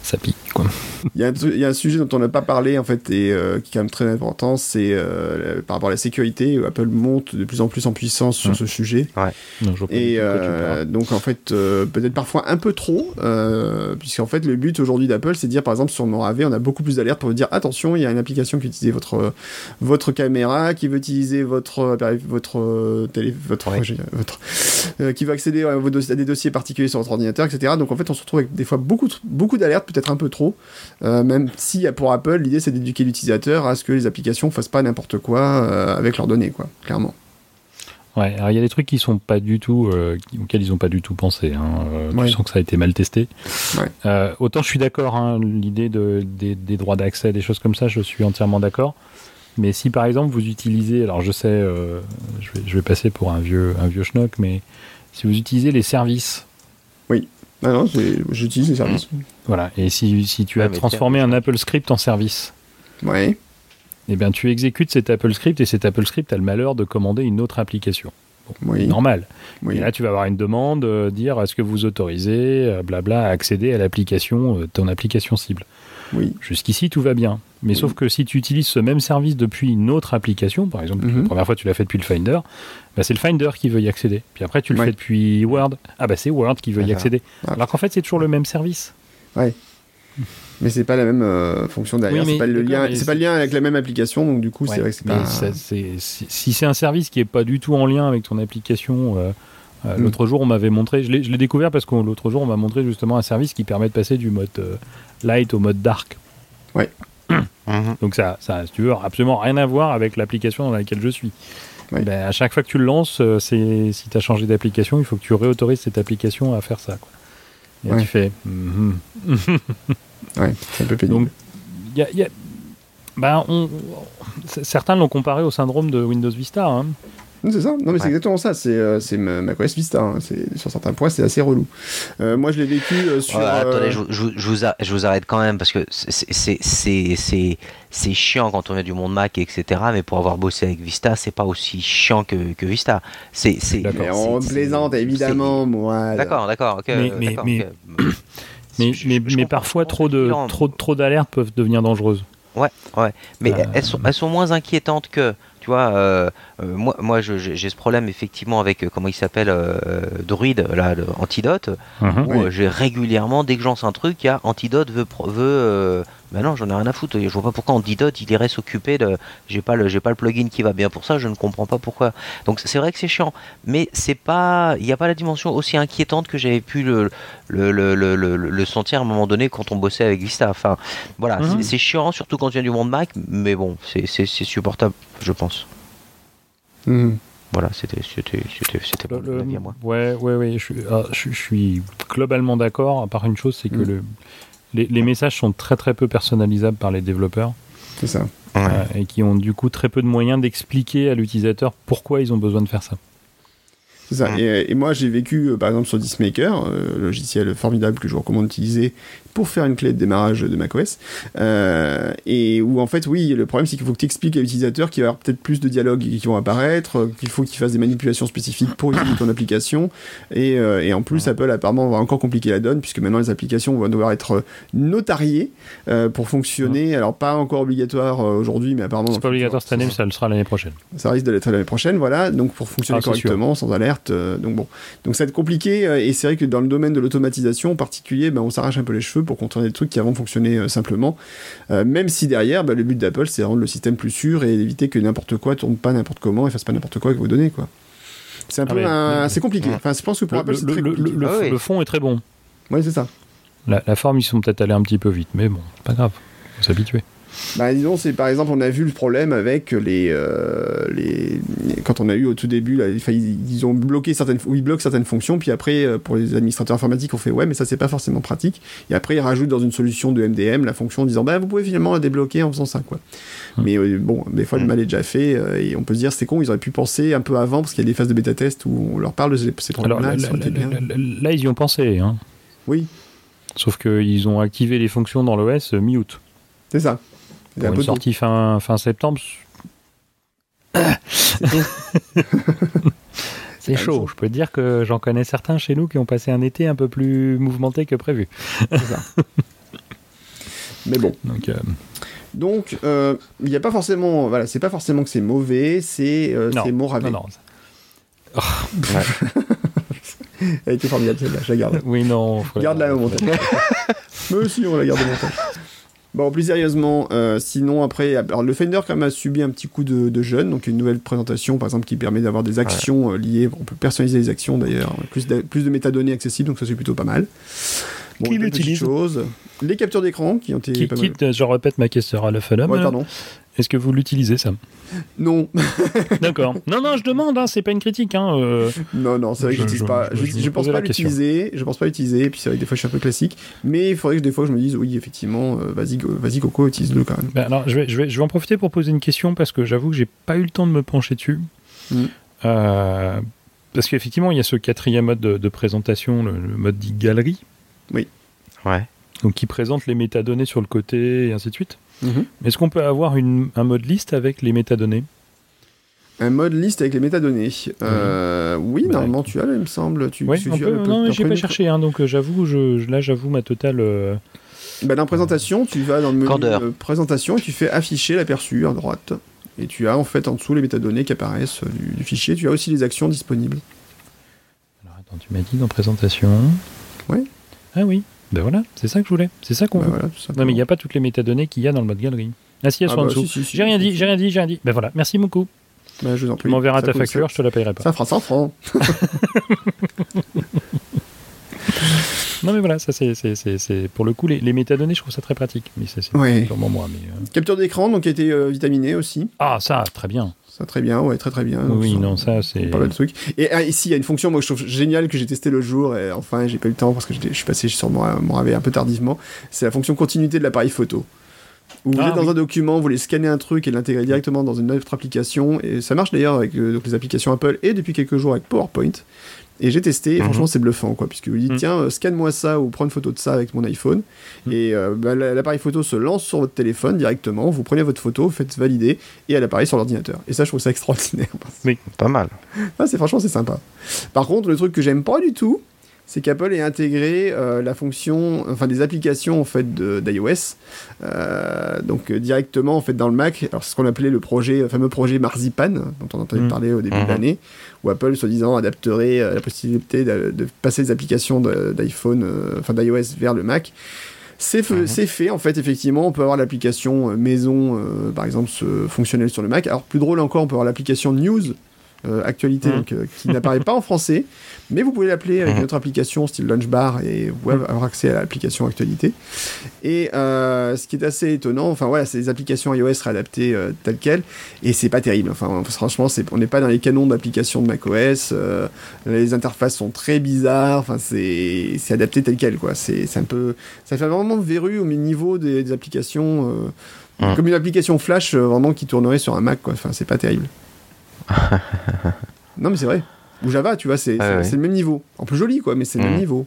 ça pique quoi. Il y, a un truc- il y a un sujet dont on n'a pas parlé en fait et euh, qui est quand même très important, c'est euh, par rapport à la sécurité. Apple monte de plus en plus en puissance sur ce sujet. Non, Et euh, donc en fait, euh, peut-être parfois un peu trop, euh, puisqu'en fait le but aujourd'hui d'Apple, c'est de dire par exemple sur mon AV, on a beaucoup plus d'alertes pour dire attention, il y a une application qui utilise votre votre caméra, qui veut utiliser votre votre télé, votre, Ouais. j'ai- votre euh, qui va accéder à, vos dossiers- à des dossiers particuliers sur votre ordinateur, etc. Donc en fait, on se retrouve avec des fois beaucoup beaucoup d'alertes, peut-être un peu trop, euh, même si pour Apple, l'idée c'est d'éduquer l'utilisateur à ce que les applications fassent pas n'importe quoi euh, avec leurs données, quoi, clairement. Ouais, alors il y a des trucs qui sont pas du tout, euh, auxquels ils ont pas du tout pensé. Hein. Euh, Ouais. Tu sens que ça a été mal testé. Ouais. Euh, autant je suis d'accord, hein, l'idée de, des, des droits d'accès, des choses comme ça, je suis entièrement d'accord. Mais si par exemple vous utilisez, alors je sais, je, vais, je vais passer pour un vieux, un vieux schnock, mais si vous utilisez les services Oui. Ah non, j'utilise les services. Voilà. Et si, si tu Ouais, as transformé un Apple Script en service, Ouais. eh bien, tu exécutes cet Apple Script et cet Apple Script a le malheur de commander une autre application. Oui. Normal. oui. Et là, tu vas avoir une demande, euh, dire est-ce que vous autorisez, euh, blabla, à accéder à l'application, euh, ton application cible. Oui. Jusqu'ici, tout va bien. Mais sauf que si tu utilises ce même service depuis une autre application, par exemple, Mhm. la première fois tu l'as fait depuis le Finder, bah, c'est le Finder qui veut y accéder. Puis après, tu le Ouais. fais depuis Word. Ah bah c'est Word qui veut y Voilà. accéder. Ouais. Alors qu'en fait, c'est toujours le même service. Mais c'est pas la même euh, fonction derrière. Oui, c'est pas le lien. C'est pas le lien avec la même application, donc du coup, Ouais, c'est vrai que c'est pas. ça, c'est- si, si c'est un service qui est pas du tout en lien avec ton application, euh, euh, Mm. l'autre jour on m'avait montré, je l'ai je l'ai découvert parce que l'autre jour on m'a montré justement un service qui permet de passer du mode euh, light au mode dark. Mhm. Donc ça, ça, si tu veux, absolument rien à voir avec l'application dans laquelle je suis. Oui. Ben, à chaque fois que tu le lances, euh, c'est si tu as changé d'application, il faut que tu réautorises cette application à faire ça. Quoi. Et Ouais. tu fais. mhm. Ouais, c'est un peu pénible. Donc, y a- y a- ben, on- certains l'ont comparé au syndrome de Windows Vista. hein. Non, c'est ça. Non, mais c'est exactement ça. C'est euh, c'est ma- macOS Vista. hein. C'est sur certains points, c'est assez relou. Euh, moi, je l'ai vécu euh, sur. Ouais, attendez, euh, je, vous- je vous- je vous a- je vous arrête quand même parce que c'est- c'est- c'est c'est- c'est chiant quand on vient du monde Mac, etc. Mais pour avoir bossé avec Vista, c'est pas aussi chiant que, que Vista. C'est on plaisante évidemment, moi. D'accord, d'accord, ok. Mais- euh, mais- mais-. Mais, parfois, trop de dire. trop, trop d'alertes peuvent devenir dangereuses. Ouais, ouais. Mais Euh, elles, sont, elles sont moins inquiétantes que, vois, euh, euh, moi, moi j'ai ce problème effectivement avec, euh, comment il s'appelle, Druid, là, Antidote, Mhm. où Oui. j'ai régulièrement, dès que j'en sais un truc, il y a Antidote veut... veut ben non, j'en ai rien à foutre. Je vois pas pourquoi Antidote, il irait s'occuper de... J'ai pas, le, j'ai pas le plugin qui va bien pour ça, je ne comprends pas pourquoi. Donc c'est vrai que c'est chiant, mais c'est pas... Il n'y a pas la dimension aussi inquiétante que j'avais pu le, le, le, le, le- le sentir à un moment donné quand on bossait avec Vista. Enfin, voilà, Mhm. c'est, c'est chiant, surtout quand tu viens du monde Mac, mais bon, c'est, supportable, je pense. Mhm. Voilà, c'était, Le- à moi. ouais, ouais, ouais, je, suis- ah, je, je suis globalement d'accord, à part une chose, c'est que Mm. le, les, les messages sont très très peu personnalisables par les développeurs C'est ça. Ouais. euh, et qui ont du coup très peu de moyens d'expliquer à l'utilisateur pourquoi ils ont besoin de faire ça. C'est ça. Et, et moi, j'ai vécu, euh, par exemple, sur Dismaker, euh, logiciel formidable que je vous recommande d'utiliser pour faire une clé de démarrage de macOS. Euh, et où, en fait, oui, le problème, c'est qu'il faut que tu expliques à l'utilisateur qu'il va y avoir peut-être plus de dialogues qui vont apparaître, euh, qu'il faut qu'il fasse des manipulations spécifiques pour utiliser ton application. Et, euh, et en plus, Apple, apparemment, va encore compliquer la donne, puisque maintenant, les applications vont devoir être notariées euh, pour fonctionner. Alors, pas encore obligatoire aujourd'hui, mais apparemment... C'est pas obligatoire cette année, mais ça le sera l'année prochaine. ça risque de l'être l'année prochaine, voilà. Donc pour fonctionner Ah, correctement, sans alerte. donc bon, donc ça va être compliqué. et c'est vrai que dans le domaine de l'automatisation en particulier, ben, on s'arrache un peu les cheveux pour contourner des trucs qui avant fonctionnaient euh, simplement. Euh, même si derrière, ben, le but d'Apple, c'est de rendre le système plus sûr et éviter que n'importe quoi tourne pas n'importe comment et fasse pas n'importe quoi avec vos données, quoi. C'est un Ah peu, ouais. un- c'est compliqué. Ouais. Enfin, je pense que pour Le, Apple, c'est le- très le- compliqué. le- Ah oui. le fond est très bon. Ouais, c'est ça. La, la forme, ils sont peut-être allés un petit peu vite, mais bon, c'est pas grave, faut s'habituer. Bah, disons, c'est par exemple, on a vu le problème avec les, euh, les quand on a eu au tout début, là, ils, ils ont bloqué certaines, ou ils bloquent certaines fonctions, puis après, euh, pour les administrateurs informatiques, on fait ouais, mais ça c'est pas forcément pratique. Et après, ils rajoutent dans une solution de MDM la fonction en disant bah vous pouvez finalement la débloquer en faisant ça, quoi. Hmm. Mais euh, bon, des fois le Hmm. mal est déjà fait, euh, et on peut se dire c'est con, ils auraient pu penser un peu avant, parce qu'il y a des phases de bêta test où on leur parle de ces ces problèmes-là. là, ils y ont pensé, hein. Oui, sauf qu'ils ont activé les fonctions dans l'OS mi-août. c'est ça. Pour un une sortie fin, fin septembre. C'est chaud. ça. Je peux te dire que j'en connais certains chez nous qui ont passé un été un peu plus mouvementé que prévu. Mais bon. Donc, euh, Donc, euh, il n'y a pas forcément, voilà, c'est pas forcément que c'est mauvais, c'est euh, Non, mauvais. non, non. Elle était formidable celle-là, je la garde. Oui, non. Garde-la au montage. Mais aussi, on la garde au montage. Bon, plus sérieusement, euh, sinon après, alors le Finder quand même a subi un petit coup de, de jeune, donc une nouvelle présentation par exemple qui permet d'avoir des actions euh, liées, on peut personnaliser les actions d'ailleurs, plus de, plus de métadonnées accessibles, donc ça c'est plutôt pas mal. Bon, Qui l'utilise. Les captures d'écran qui ont été Qui, pas mal. quitte, je répète ma question à la. Ouais, pardon. Est-ce que vous l'utilisez ça Non, D'accord. non, non, je demande. Hein, c'est pas une critique. Hein, euh, non, non, c'est vrai que Je- je- pas. je- Je, pense pas l'utiliser. Je pense pas l'utiliser. Et puis c'est vrai que des fois je suis un peu classique. Mais il faudrait que des fois je me dise oui, effectivement, euh, vas-y, go- vas-y, Coco, utilise-le quand même. ben, alors, je vais, je, vais, je vais en profiter pour poser une question parce que j'avoue que j'ai pas eu le temps de me pencher dessus. Mm. Euh, Parce qu'effectivement, il y a ce quatrième mode de, présentation, le, mode dit galerie. Oui. Ouais. Donc qui présente les métadonnées sur le côté et ainsi de suite. Mhm. Est-ce qu'on peut avoir un mode liste avec les métadonnées? Un mode liste avec les métadonnées. Euh, oui, bah, normalement tu as, il me semble. Tu, ouais, tu, non, j'ai pas cherché, hein, donc euh, j'avoue, je, là j'avoue ma totale. Euh, bah, dans présentation, tu vas dans le menu présentation et tu fais afficher l'aperçu à droite. Et tu as en fait en dessous les métadonnées qui apparaissent du, fichier. Tu as aussi les actions disponibles. Alors attends, tu m'as dit dans présentation. Oui. Ah oui, ben voilà, c'est ça que je voulais. C'est ça qu'on ben veut. non mais il n'y a pas toutes les métadonnées qu'il y a dans le mode galerie. Ah si, elles ah sont en bah, dessous. j'ai rien dit, j'ai rien dit, j'ai rien dit. Ben voilà, merci beaucoup. Bah, je vous en prie. Tu m'enverras ta facture, je te la payerai pas. Ça fera 100 francs. non mais voilà, ça c'est pour le coup les, les, métadonnées, je trouve ça très pratique. Mais c'est ouais. moi. Mais, euh. Capture d'écran, donc qui a été euh, vitaminé aussi. Ah ça, très bien. Ça très bien, ouais, très très bien. Oui, non, ça c'est. Pas mal de trucs. Et ah, ici, il y a une fonction, moi je trouve géniale que j'ai testé le jour, et enfin j'ai pas eu le temps parce que je suis passé sur mon, mon réveil un peu tardivement. C'est la fonction continuité de l'appareil photo vous ah êtes dans un document, vous voulez scanner un truc et l'intégrer directement dans une autre application. Et ça marche d'ailleurs avec euh, les applications Apple et depuis quelques jours avec PowerPoint. Et j'ai testé, et mhm. franchement, c'est bluffant, quoi, puisque vous dites, mhm. tiens, euh, scanne-moi ça ou prends une photo de ça avec mon iPhone. Mhm. Et euh, bah, l'appareil photo se lance sur votre téléphone directement, vous prenez votre photo, vous faites valider, et elle apparaît sur l'ordinateur. Et ça, je trouve ça extraordinaire. Oui, pas mal. Ah, c'est franchement, c'est sympa. Par contre, le truc que j'aime pas du tout, c'est qu'Apple ait intégré euh, la fonction, enfin des applications en fait d'iOS, euh, donc euh, directement en fait dans le Mac. Alors c'est ce qu'on appelait le projet, fameux projet Marzipan dont on entendait mmh. parler au début de mmh. l'année, où Apple soi-disant adapterait la possibilité de, passer les applications d'iPhone, enfin d'iOS vers le Mac. C'est fait, mmh. fait, en fait, effectivement. On peut avoir l'application maison, par exemple, fonctionnelle sur le Mac. Alors, plus drôle encore, on peut avoir l'application News euh, actualité, mmh. donc, euh, qui n'apparaît pas en français, mais vous pouvez l'appeler avec mmh. une autre application style Lunchbar et vous pouvez avoir accès à l'application actualité. Et euh, ce qui est assez étonnant, enfin voilà, c'est des applications iOS réadaptées telles quelles, et c'est pas terrible. Enfin, franchement, on n'est pas dans les canons d'applications de macOS. les interfaces sont très bizarres. Enfin, c'est adapté tel quel, quoi. C'est un peu, ça fait vraiment verru au niveau des, applications. Mmh. Comme une application Flash vraiment qui tournerait sur un Mac, quoi. Enfin, c'est pas terrible. non, mais c'est vrai. Ou Java, tu vois, c'est le même niveau. En plus joli, quoi, mais c'est le même mm. niveau.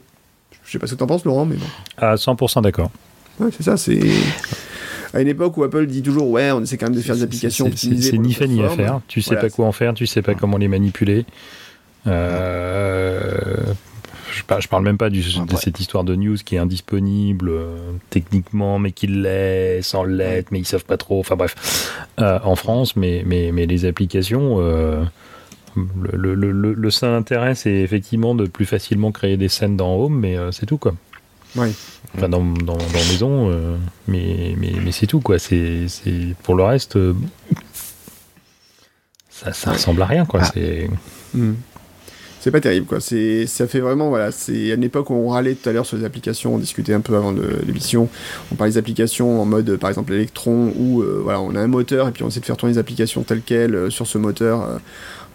Je sais pas ce que t'en penses, Laurent, mais bon. À 100% d'accord. Ouais, c'est ça, c'est. À une époque où Apple dit toujours, ouais, on essaie quand même de faire des applications. C'est ni fait ni à faire. Tu sais pas quoi en faire, tu sais pas comment les manipuler. Euh, je, parle, je parle même pas du, de cette histoire de news qui est indisponible euh, techniquement, mais qui l'est, sans l'être, mais ils savent pas trop. Enfin bref, euh, en France, mais, mais, mais les applications. Euh, le, le, le, le, seul intérêt, c'est effectivement de plus facilement créer des scènes dans Home, mais c'est tout quoi. Oui. Enfin, dans, dans, dans Maison, mais, mais, mais c'est tout quoi. C'est, pour le reste, ça, ça ressemble à rien quoi. Ah. C'est. Hmm c'est pas terrible quoi. C'est ça fait vraiment voilà, c'est à une époque où on râlait tout à l'heure sur les applications, on discutait un peu avant l'émission, on parlait des applications en mode par exemple Electron où euh, voilà, on a un moteur et puis on essaie de faire tourner les applications telles quelles euh, sur ce moteur euh,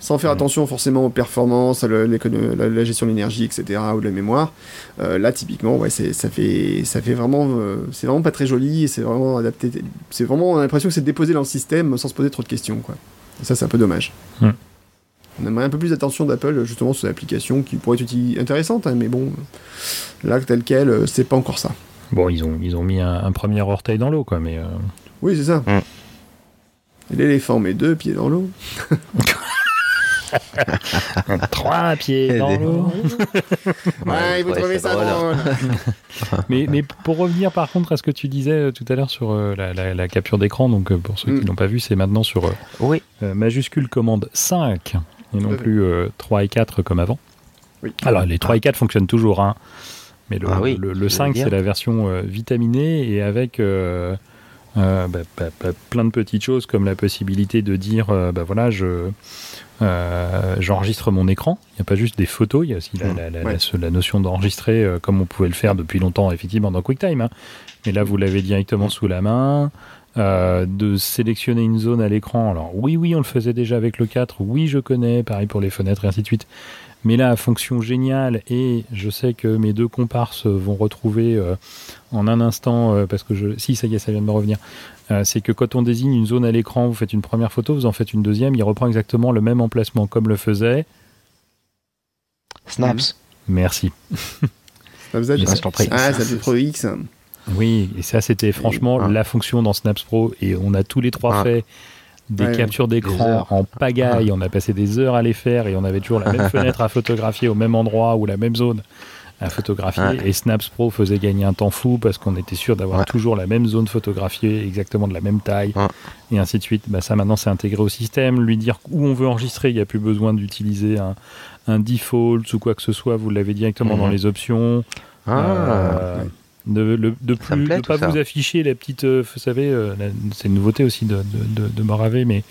sans faire mmh. attention forcément aux performances, à la, gestion de l'énergie, etc., ou de la mémoire. là, typiquement, ouais, ça fait, ça fait vraiment, c'est vraiment pas très joli et c'est vraiment adapté. C'est vraiment, on a l'impression que c'est déposé dans le système sans se poser trop de questions, quoi. Et ça, c'est un peu dommage. Mmh. On aimerait un peu plus d'attention d'Apple justement sur l'application qui pourrait être intéressante, hein, mais bon, là tel quel, euh, c'est pas encore ça. Bon, ils ont, ils ont mis un, premier orteil dans l'eau, quoi, mais. Euh. Oui, c'est ça. Mm. L'éléphant met deux pieds dans l'eau. Trois pieds dans l'eau. ouais, vous trouvez ça drôle. mais, mais pour revenir par contre à ce que tu disais euh, tout à l'heure sur la, capture d'écran, donc pour ceux qui mm. n'ont pas vu, c'est maintenant sur oui. majuscule commande 5 et non plus 3 euh, et 4 comme avant. Alors les 3 et 4 fonctionnent toujours, hein, mais le, ah le, 5 c'est la version euh, vitaminée et avec euh, bah, bah, bah, plein de petites choses comme la possibilité de dire bah voilà je j'enregistre mon écran. Il n'y a pas juste des photos, il y a aussi la, mmh. la, notion d'enregistrer comme on pouvait le faire depuis longtemps effectivement dans QuickTime. Hein. Mais là vous l'avez directement sous la main. Euh, de sélectionner une zone à l'écran. Alors oui, oui, on le faisait déjà avec le 4, oui, je connais, pareil pour les fenêtres et ainsi de suite. Mais là, fonction géniale, et je sais que mes deux comparses vont retrouver euh, en un instant, euh, parce que je... Si, ça y est, ça vient de me revenir. c'est que quand on désigne une zone à l'écran, vous faites une première photo, vous en faites une deuxième, il reprend exactement le même emplacement comme le faisait Snaps. Merci. Snapchat. Ah, ça fait Pro X. Oui, et ça c'était franchement Ah. la fonction dans Snaps Pro et on a tous les trois Ah. fait des Ouais, captures d'écran en pagaille, on a passé des heures à les faire et on avait toujours la même fenêtre à photographier au même endroit ou la même zone à photographier Ouais. et Snaps Pro faisait gagner un temps fou parce qu'on était sûr d'avoir Ouais. toujours la même zone photographiée exactement de la même taille Ouais. et ainsi de suite. Bah, ça maintenant c'est intégré au système, lui dire où on veut enregistrer, il n'y a plus besoin d'utiliser un, un default ou quoi que ce soit, vous l'avez directement Mhm. dans les options. Ah, Euh, de, le- de Ça me plus plaît, de tout pas ça. vous afficher la petite euh, vous savez euh, c'est une nouveauté aussi de, de, de, de Morave mais,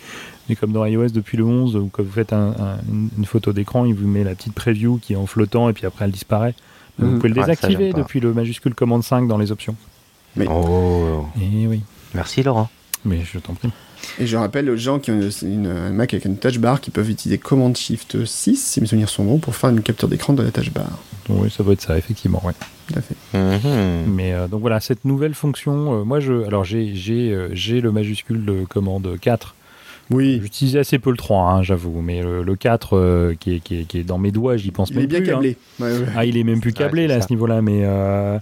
mais comme dans iOS depuis le 11 où quand vous faites un- un- une, photo d'écran il vous met la petite preview qui est en flottant et puis après elle disparaît vous Mhm. pouvez le ça, désactiver depuis le majuscule commande 5 dans les options Oh, et oui merci Laurent. mais je t'en prie Et je rappelle aux gens qui ont une, une- un Mac avec une touch bar qui peuvent utiliser Command Shift 6, si mes souvenirs sont bons, pour faire une capture d'écran de la touch bar. Oui ça doit être ça effectivement ouais. Tout à fait. Mhm. Mais euh, donc voilà, cette nouvelle fonction, euh, moi je, alors j'ai j'ai euh, j'ai le majuscule de commande 4. Oui, J'utilisais assez peu le 3, hein, j'avoue, mais le, le 4 euh, qui, est, qui, est, qui est dans mes doigts, j'y pense il même est bien plus. hein. câblé. Ouais, ouais. Ah, il est même plus câblé là à ce niveau-là, mais, euh,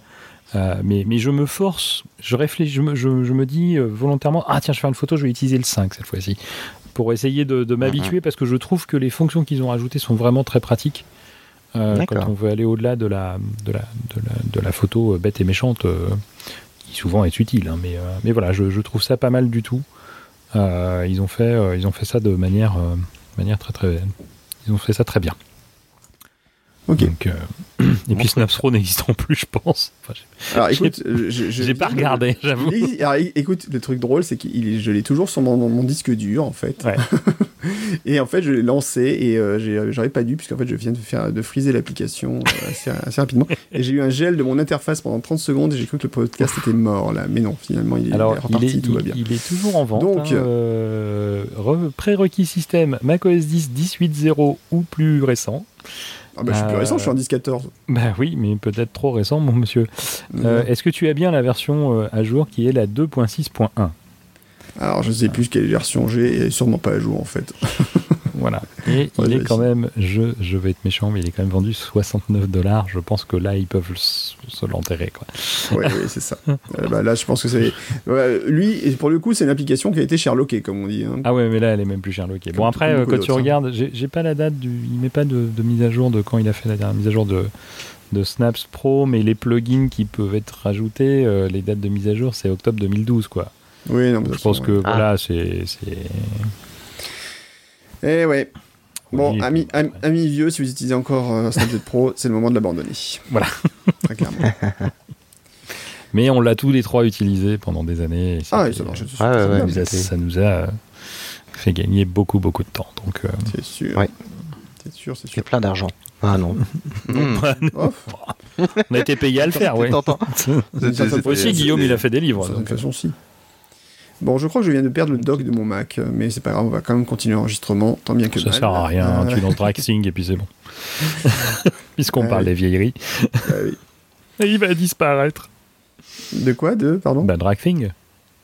euh, mais mais je me force, je réfléchis, je me, je, je me dis euh, volontairement, ah tiens, je vais faire une photo, je vais utiliser le 5 cette fois-ci, pour essayer de, de m'habituer, parce que je trouve que les fonctions qu'ils ont rajoutées sont vraiment très pratiques. Euh, quand on veut aller au-delà de la, de, la, de, la, de la photo bête et méchante, euh, qui souvent est utile, hein, mais, mais voilà, je, je trouve ça pas mal du tout. Ils, ont fait, ils ont fait ça de manière, manière très très. Ils ont fait ça très bien. Ok. Donc, euh, et puis Snaps Pro n'existant plus, je pense. Enfin, Alors écoute, je, je- je- j'ai pas regardé, j'avoue. Alors, écoute, le truc drôle, c'est que je l'ai toujours sur mon, mon disque dur, en fait. Ouais. et en fait, je l'ai lancé et euh, j'ai- j'aurais pas dû, puisqu'en fait, je viens de faire de friser l'application euh, assez, assez rapidement. Et j'ai eu un gel de mon interface pendant 30 secondes et j'ai cru que le podcast était mort, là. Mais non, finalement, il est, Alors, il est il reparti, est, tout va bien. il est toujours en vente. Donc, hein, euh, re- prérequis système macOS 10 18.0 ou plus récent. Ah bah, je suis plus euh, récent, je suis en 10.14. Bah oui, mais peut-être trop récent, mon monsieur. Euh, Est-ce que tu as bien la version euh, à jour qui est la 2.6.1 Alors, je sais plus quelle version j'ai et sûrement pas à jour, en fait. Voilà. Et Ouais, il est quand même, je, je vais être méchant, mais il est quand même vendu 69 dollars. Je pense que là, ils peuvent se l'enterrer. Ouais, ouais, c'est ça. Euh, bah, là, je pense que c'est. Ouais, lui, et pour le coup, c'est une application qui a été sherlockée, comme on dit. hein. Ah ouais, mais là, elle est même plus Sherlockée. Bon, après, euh, quand tu hein. regardes, j'ai j'ai pas la date, du, il met pas de, de mise à jour de quand il a fait la dernière mise à jour de, de Snaps Pro, mais les plugins qui peuvent être rajoutés, euh, les dates de mise à jour, c'est octobre 2012, quoi. Oui, non, mais de Je toute pense façon, que ouais. Ah. voilà, c'est. c'est- Eh ouais. Bon, Oui, amis, puis, am- amis vieux, si vous utilisez encore euh, Snapchat Pro, c'est le moment de l'abandonner. Voilà. Très clairement. Mais on l'a tous les trois utilisé pendant des années. Ah, c'était- ça marche. Ah, ouais, ouais, ça nous a- ça nous a euh, fait gagner beaucoup, beaucoup de temps. Donc, euh, C'est sûr. Ouais. C'est sûr, c'est C'est sûr. plein d'argent. Ah non. Oh, on a été payé à le faire, oui. Aussi, Guillaume, il a fait des livres. certaine donc, euh, façon, si. Bon, je crois que je viens de perdre le dock de mon Mac, euh, mais c'est pas grave, on va quand même continuer l'enregistrement, tant bien que Ça mal. sert à rien, Euh, tu lances Draxing et puis c'est bon. Puisqu'on Ouais. parle des vieilleries. bah oui. Et il va disparaître. De quoi De Pardon? Bah, Dragthing,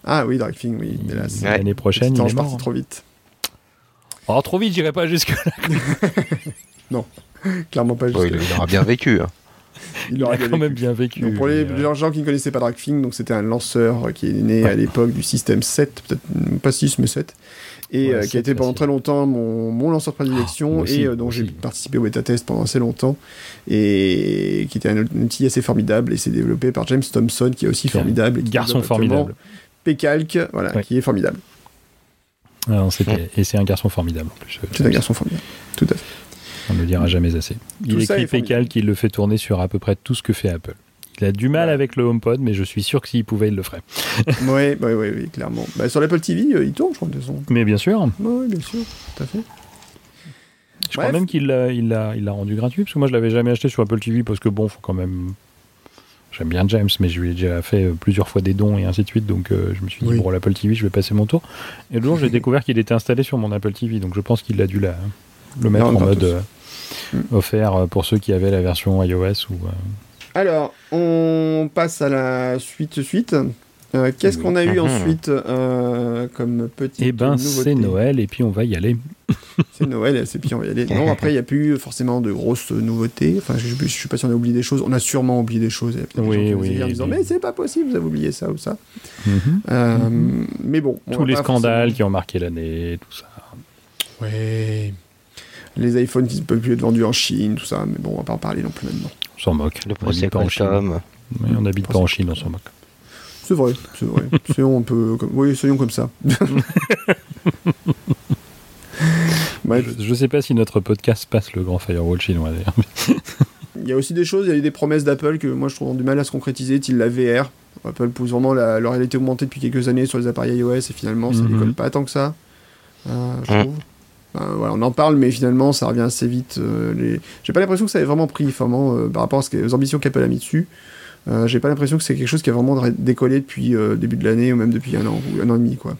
Ah oui, Dragfing, oui, hélas. Ouais. l'année prochaine, il est mort. trop vite. Oh, trop vite, j'irai pas jusque-là. Clairement pas juste. Oh, il, il aura bien vécu. hein. Il Il aura a bien quand même bien vécu. Donc pour les, euh, gens qui ne connaissaient pas Dragfing, donc c'était un lanceur qui est né à l'époque du système 7, peut-être pas 6 mais 7, et Ouais, euh, qui 7, a été pendant très longtemps mon, mon lanceur de prédilection Ah, aussi, et euh, dont j'ai participé au bêta test pendant assez longtemps et qui était un, outil assez formidable et c'est développé par James Thompson qui est aussi un formidable. et qui Garçon formidable. Pécalque, voilà, Ouais. qui est formidable. Ah non, c'était- Et c'est un garçon formidable en plus. C'est un garçon formidable. Tout à fait. On ne le dira jamais assez. Il Tout écrit. Pécal qu'il le fait tourner sur à peu près tout ce que fait Apple. Il a du mal Ouais. avec le HomePod, mais je suis sûr que s'il pouvait, il le ferait. Oui, oui, oui, oui, clairement. Bah, sur l'Apple TV, euh, il tourne, je crois, de façon. Mais bien sûr, Oui, bien sûr, tout à fait. je crois même qu'il l'a il il rendu gratuit, parce que moi je l'avais jamais acheté sur Apple TV, parce que bon, faut quand même... J'aime bien James, mais je lui ai déjà fait euh, plusieurs fois des dons et ainsi de suite, donc euh, je me suis dit, Oui. bon, l'Apple TV, je vais passer mon tour. Et le jour, j'ai découvert qu'il était installé sur mon Apple TV, donc je pense qu'il a dû la, le mettre Non, en mode. Offert euh, pour ceux qui avaient la version iOS ou... euh, Alors, on passe à la suite suite. Euh, Qu'est-ce qu'on a eu Mhm. ensuite euh, comme petite Eh ben, c'est Noël et puis on va y aller. C'est Noël, c'est puis on va y aller. Non, après, il n'y a plus forcément de grosses nouveautés. Enfin, je ne suis pas si on a oublié des choses. On a sûrement oublié des choses. Il y a peut-être des Oui, gens qui oui, en disant. Mais c'est pas possible, vous avez oublié ça ou ça. Mhm. Euh, Mais bon. on Tous les scandales forcément- qui ont marqué l'année, tout ça. Ouais. Les iPhones qui ne peuvent plus être vendus en Chine, tout ça. Mais bon, on va pas en parler non plus maintenant. On s'en moque. Le On procès habite pas en Chine. Qualcomm. Oui, on n'habite pas en Chine, on s'en moque. C'est vrai, c'est vrai. soyons un peu comme... Oui, soyons comme ça. Bref. Je, je sais pas si notre podcast passe le grand firewall chinois d'ailleurs. Il y a aussi des choses, il y a eu des promesses d'Apple que moi je trouve ont du mal à se concrétiser, style la VR. Apple pousse vraiment la, leur réalité augmentée depuis quelques années sur les appareils iOS et finalement ça Mhm. décolle pas tant que ça, euh, je Mhm. trouve. Ben, voilà, on en parle, mais finalement ça revient assez vite. euh, les... J'ai pas l'impression que ça ait vraiment pris vraiment, euh, par rapport à ce que- aux ambitions qu'Apple a mis dessus. Euh, J'ai pas l'impression que c'est quelque chose qui a vraiment décollé depuis euh, début de l'année ou même depuis un an ou un an et demi. Quoi.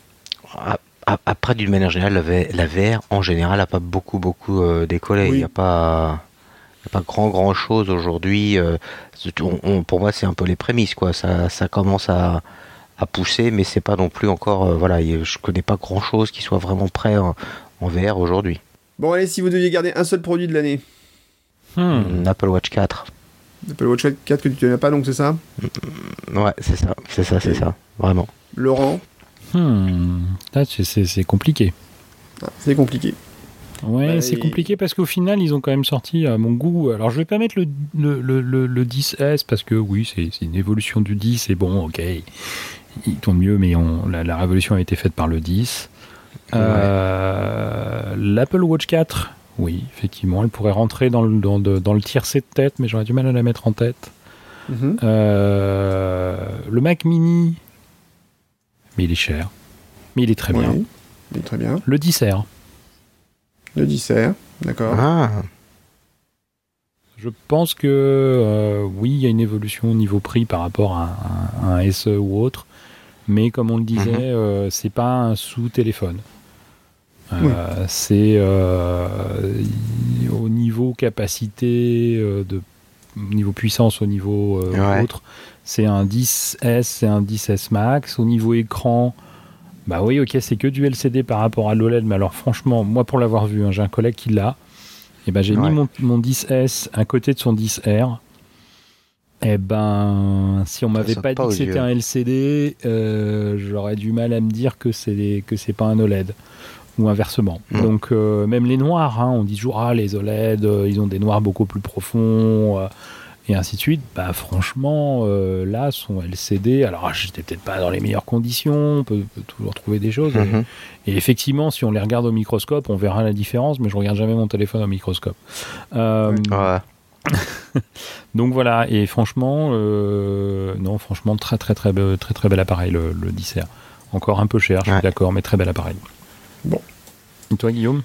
A- a- Après, d'une manière générale, la VR en général n'a pas beaucoup, beaucoup euh, décollé. Il Oui. n'y a pas. il y a pas grand grand chose aujourd'hui. euh, c'est- on- on- pour moi, c'est un peu les prémices, quoi. Ça, ça commence à, à pousser, mais c'est pas non plus encore. euh, voilà, je connais pas grand chose qui soit vraiment prêt en, en VR aujourd'hui. Bon, allez, si vous deviez garder un seul produit de l'année, Hmm. Un Apple Watch 4. Apple Watch 4 que tu n'as pas, donc c'est ça Ouais, c'est ça, c'est ça, c'est ça, vraiment. Laurent, Hmm. C'est- compliqué. Ah, c'est compliqué. Ouais, Bah, c'est compliqué parce qu'au final, ils ont quand même sorti à mon goût. Alors, je vais pas mettre le, le, le, le- le 10S parce que oui, c'est c'est une évolution du 10 et bon, ok, il tourne mieux, mais on, la, la révolution a été faite par le 10. Euh, L'Apple Watch 4, oui, effectivement, elle pourrait rentrer dans le, dans, de- dans le tiercé de tête, mais j'aurais du mal à la mettre en tête. Mhm. Euh, le Mac Mini, mais il est cher, mais il est très bien. Très bien. Le 10R. Le dissert, d'accord. Ah, Je pense que euh, oui, il y a une évolution au niveau prix par rapport à, un- un SE ou autre, mais comme on le disait, Mhm. euh, c'est pas un sous-téléphone. Euh, C'est euh, au niveau capacité, euh, de, au niveau puissance, au niveau Ouais. autre, c'est un 10S, c'est un 10S Max. Au niveau écran, bah oui, ok, c'est que du LCD par rapport à l'OLED, mais alors franchement, moi pour l'avoir vu, hein, j'ai un collègue qui l'a. Et ben j'ai Ouais. mis mon, mon 10S à côté de son 10R. Et ben, si on m'avait pas pas dit que c'était un LCD, euh, j'aurais du mal à me dire que c'est que c'est pas un OLED ou inversement. Mm. Donc euh, même les noirs, hein, on dit toujours ah les OLED, euh, ils ont des noirs beaucoup plus profonds euh, et ainsi de suite. Bah franchement, là son LCD, alors j'étais peut-être pas dans les meilleures conditions, on peut, peut toujours trouver des choses. mhm. Et effectivement, si on les regarde au microscope, on verra la différence, mais je regarde jamais mon téléphone au microscope. Ouais. donc voilà, et franchement, non, franchement, très très très très très bel appareil le, le 10R. Encore un peu cher, je suis Ouais. d'accord, mais très bel appareil. Et toi, Guillaume?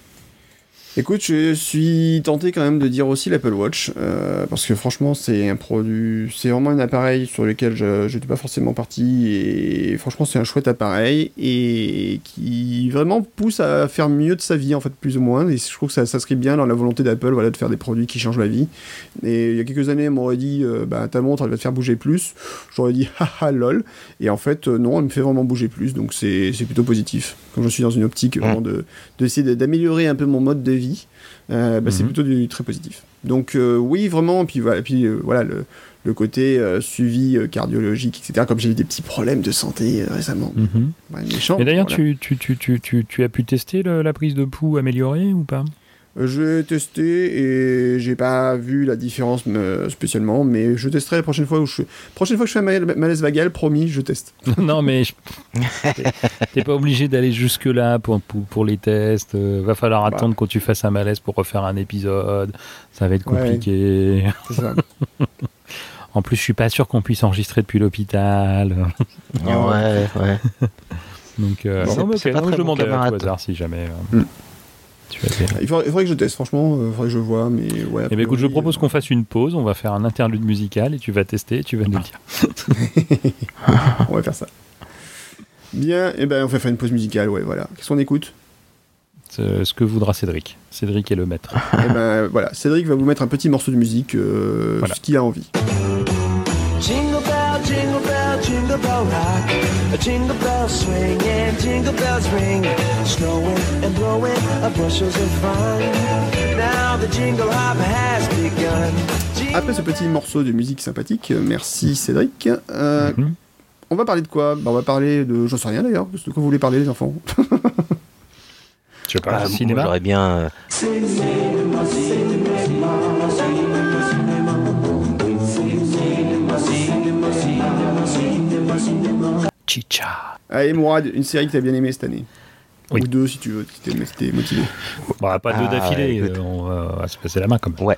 Écoute, je suis tenté quand même de dire aussi l'Apple Watch, euh, parce que franchement, c'est un produit, c'est vraiment un appareil sur lequel je n'étais pas forcément parti, et franchement, c'est un chouette appareil, et qui vraiment pousse à faire mieux de sa vie, en fait, plus ou moins, et je trouve que ça s'inscrit bien dans la volonté d'Apple, voilà, de faire des produits qui changent la vie. Et il y a quelques années, on m'aurait dit, euh, bah, ta montre, elle va te faire bouger plus, j'aurais dit, haha, lol, et en fait, euh, non, elle me fait vraiment bouger plus, donc c'est plutôt positif. Quand je suis dans une optique vraiment de d'essayer de- d'améliorer un peu mon mode de vie, euh, bah, c'est Mhm. plutôt du très positif. Donc euh, oui, vraiment, et puis voilà, et puis, euh, voilà le, le côté euh, suivi euh, cardiologique, etc. Comme j'ai eu des petits problèmes de santé euh, récemment. Mhm. Ouais, méchant. Et d'ailleurs, voilà. tu, tu, tu, tu, tu, tu as pu tester le- la prise de pouls améliorée ou pas? Euh, J'ai testé et j'ai pas vu la différence euh, spécialement, mais je testerai la prochaine fois où je prochaine fois que je fais un mal- malaise vagal, promis, je teste. Non, mais je- t'es- pas obligé d'aller jusque-là pour, pour, pour les tests. Euh, va falloir Bah. attendre quand tu fasses un malaise pour refaire un épisode. Ça va être Ouais. compliqué. C'est ça. En plus, je suis pas sûr qu'on puisse enregistrer depuis l'hôpital. Ouais, ouais. Donc, euh, Bon, non, mais c'est ok, pas non, très je bon demandais à hasard si jamais. euh, Mm. Tu il, faudrait, il faudrait que je teste, franchement, il faudrait que je vois, mais ouais. a Eh bien, écoute, je propose euh, qu'on fasse une pause. On va faire un interlude musical et tu vas tester et tu vas nous le dire. On va faire ça. Bien, et ben on va faire une pause musicale, ouais, voilà. Qu'est-ce qu'on écoute? Ce que voudra Cédric. Cédric est le maître. Et ben voilà, Cédric va vous mettre un petit morceau de musique, euh, Voilà. ce qu'il a envie. Jingle bell, jingle bell, jingle bell rock, a jingle bell swing and jingle bells ring. Snowing and blowing a bushels of fun. Now the jingle hop has begun. Après ce petit morceau de musique sympathique, euh, merci Cédric. Euh, Mhm. On va parler de quoi? Bah, On va parler de. J'en sais rien d'ailleurs. De quoi vous voulez parler, les enfants Je sais pas, Ah. J'aurais bien. euh, Chicha. Allez, Mourad, une série que t'as bien aimée cette année. Oui. Ou deux si tu veux, si t'es motivé. Bon, pas deux Ah, d'affilée, euh, on va, se passer la main comme Ouais.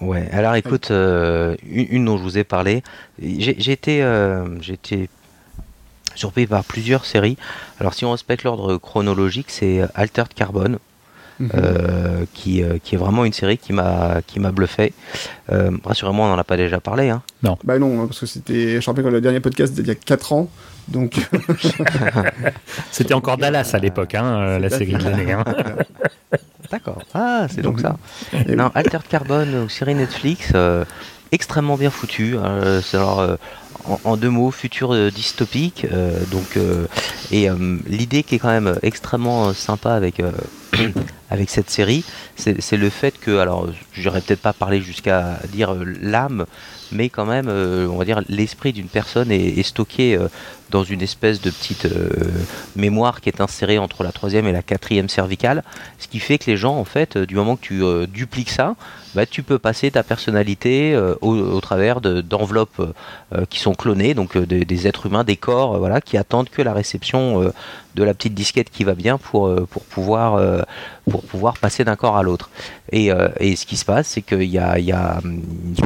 ouais. Alors écoute, euh, une, une dont je vous ai parlé, j'ai j'ai été, euh, j'ai été surpris par plusieurs séries. Alors si on respecte l'ordre chronologique, c'est Altered Carbone. Mhm. euh, qui, euh, qui est vraiment une série qui m'a qui m'a bluffé. Euh, Rassurez-moi, on n'en a pas déjà parlé. Hein. Bah non, hein, parce que c'était. Je rappelle quand le dernier podcast, il y a 4 ans. Donc. C'était encore Dallas à l'époque, hein, euh, la série de l'année. hein. D'accord. Ah, c'est donc ça. Non, Altered Carbone, série Netflix, euh, extrêmement bien foutue. euh, c'est alors, euh, en, en deux mots, futur euh, dystopique. euh, donc, euh, et euh, l'idée qui est quand même extrêmement euh, sympa avec euh, avec cette série, c'est le fait que, alors, j'aurais peut-être pas parlé jusqu'à dire euh, l'âme, mais quand même, euh, on va dire l'esprit d'une personne est, stocké euh, dans une espèce de petite mémoire qui est insérée entre la troisième et la quatrième cervicale, ce qui fait que les gens, en fait, du moment que tu dupliques ça, bah, tu peux passer ta personnalité au, travers de- d'enveloppes qui sont clonées, donc des, des êtres humains, des corps, voilà, qui attendent que la réception de la petite disquette qui va bien pour, pour, pouvoir, pour pouvoir passer d'un corps à l'autre. Et, euh, et ce qui se passe, c'est qu'il y a, y a hum,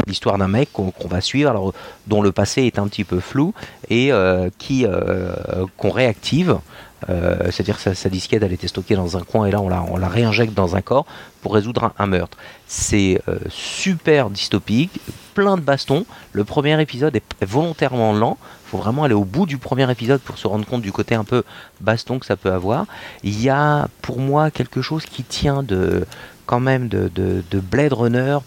l'histoire d'un mec qu'on va suivre, alors, dont le passé est un petit peu flou, et euh, qui euh, qu'on réactive. Euh, C'est-à-dire que sa, sa disquette, elle était stockée dans un coin, et là, on la, on la réinjecte dans un corps pour résoudre un, un meurtre. C'est euh, super dystopique, plein de bastons. Le premier épisode est volontairement lent. Il faut vraiment aller au bout du premier épisode pour se rendre compte du côté un peu baston que ça peut avoir. Il y a pour moi quelque chose qui tient de quand même de, de, de Blade Runner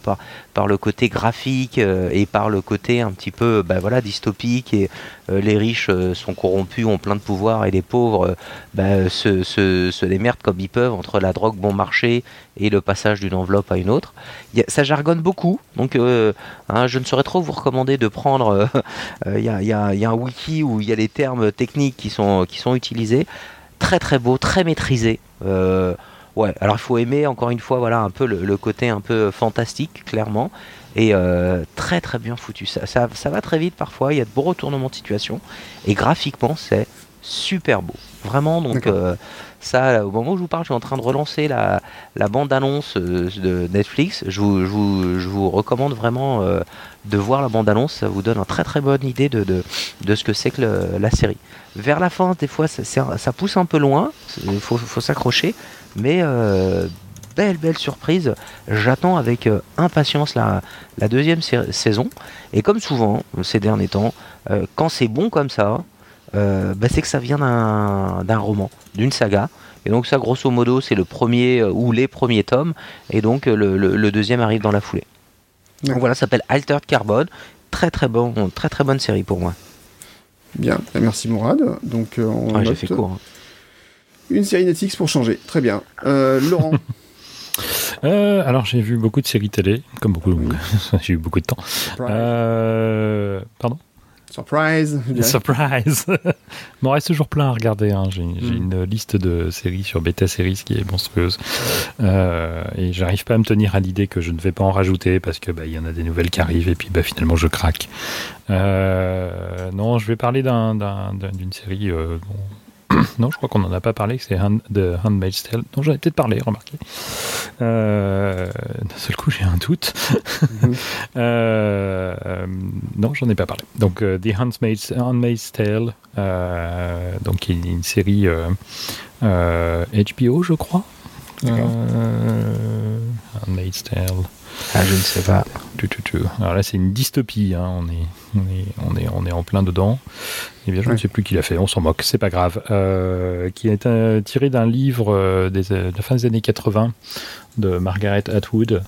par, le côté graphique euh, et par le côté un petit peu bah, voilà, dystopique et euh, les riches euh, sont corrompus, ont plein de pouvoir et les pauvres bah, se, démerdent comme ils peuvent entre la drogue bon marché et le passage d'une enveloppe à une autre. Il ça jargonne beaucoup, donc hein, je ne saurais trop vous recommander de prendre. euh, euh, Il y, a, il il un wiki où il y a les termes techniques qui sont, utilisés. Très très beau, très maîtrisé. Ouais, alors il faut aimer encore une fois voilà un peu le, le côté un peu fantastique clairement et euh, très très bien foutu. Ça, ça, ça va très vite parfois. Il y a de beaux retournements de situation et graphiquement c'est super beau. Vraiment donc euh, ça au moment où je vous parle, je suis en train de relancer la, la bande annonce euh, de Netflix. Je vous, je vous, je vous recommande vraiment de voir la bande annonce. Ça vous donne une très très bonne idée de, de, de ce que c'est que le- la série. Vers la fin, des fois, ça, ça pousse un peu loin. Il faut, faut s'accrocher. Mais euh, belle, belle surprise. J'attends avec euh, impatience la, la deuxième sa- saison. Et comme souvent, ces derniers temps, euh, quand c'est bon comme ça, euh, bah, c'est que ça vient d'un roman, d'une saga. Et donc ça, grosso modo, c'est le premier euh, ou les premiers tomes. Et donc euh, le, le- le deuxième arrive dans la foulée. Donc voilà, ça s'appelle Altered Carbone. Très très bon, très très bonne série pour moi. Bien, merci Mourad. Donc, euh, on Ouais, J'ai fait court. hein. Une série Netflix pour changer. Très bien. Euh, Laurent, Euh, alors j'ai vu beaucoup de séries télé, comme beaucoup, j'ai eu beaucoup de temps. surprise. Euh, pardon? Surprise. Surprise M'en reste toujours plein à regarder. hein. J'ai j'ai Mm. une liste de séries sur Beta Series qui est monstrueuse. Euh, et j'arrive pas à me tenir à l'idée que je ne vais pas en rajouter parce que bah, il y en a des nouvelles qui arrivent et puis bah, finalement je craque. Non, je vais parler d'un- d'un- d'un- d'une série. Non, je crois qu'on n'en a pas parlé, c'est Hand, The Handmaid's Tale, dont j'en ai peut-être parlé, remarquez. Euh, D'un seul coup, j'ai un doute. Euh, euh, non, j'en ai pas parlé. Donc, The Handmaid's, Handmaid's Tale, donc est une série HBO, je crois. Handmaid's Tale. Ah, je ne sais pas. Alors là, c'est une dystopie. hein. On, est, on, est, on, est, on est en plein dedans. Eh bien, je Ouais. ne sais plus qui l'a fait. On s'en moque. C'est pas grave. Euh, qui est euh, tiré d'un livre euh, des, de la fin des années 80 de Margaret Atwood.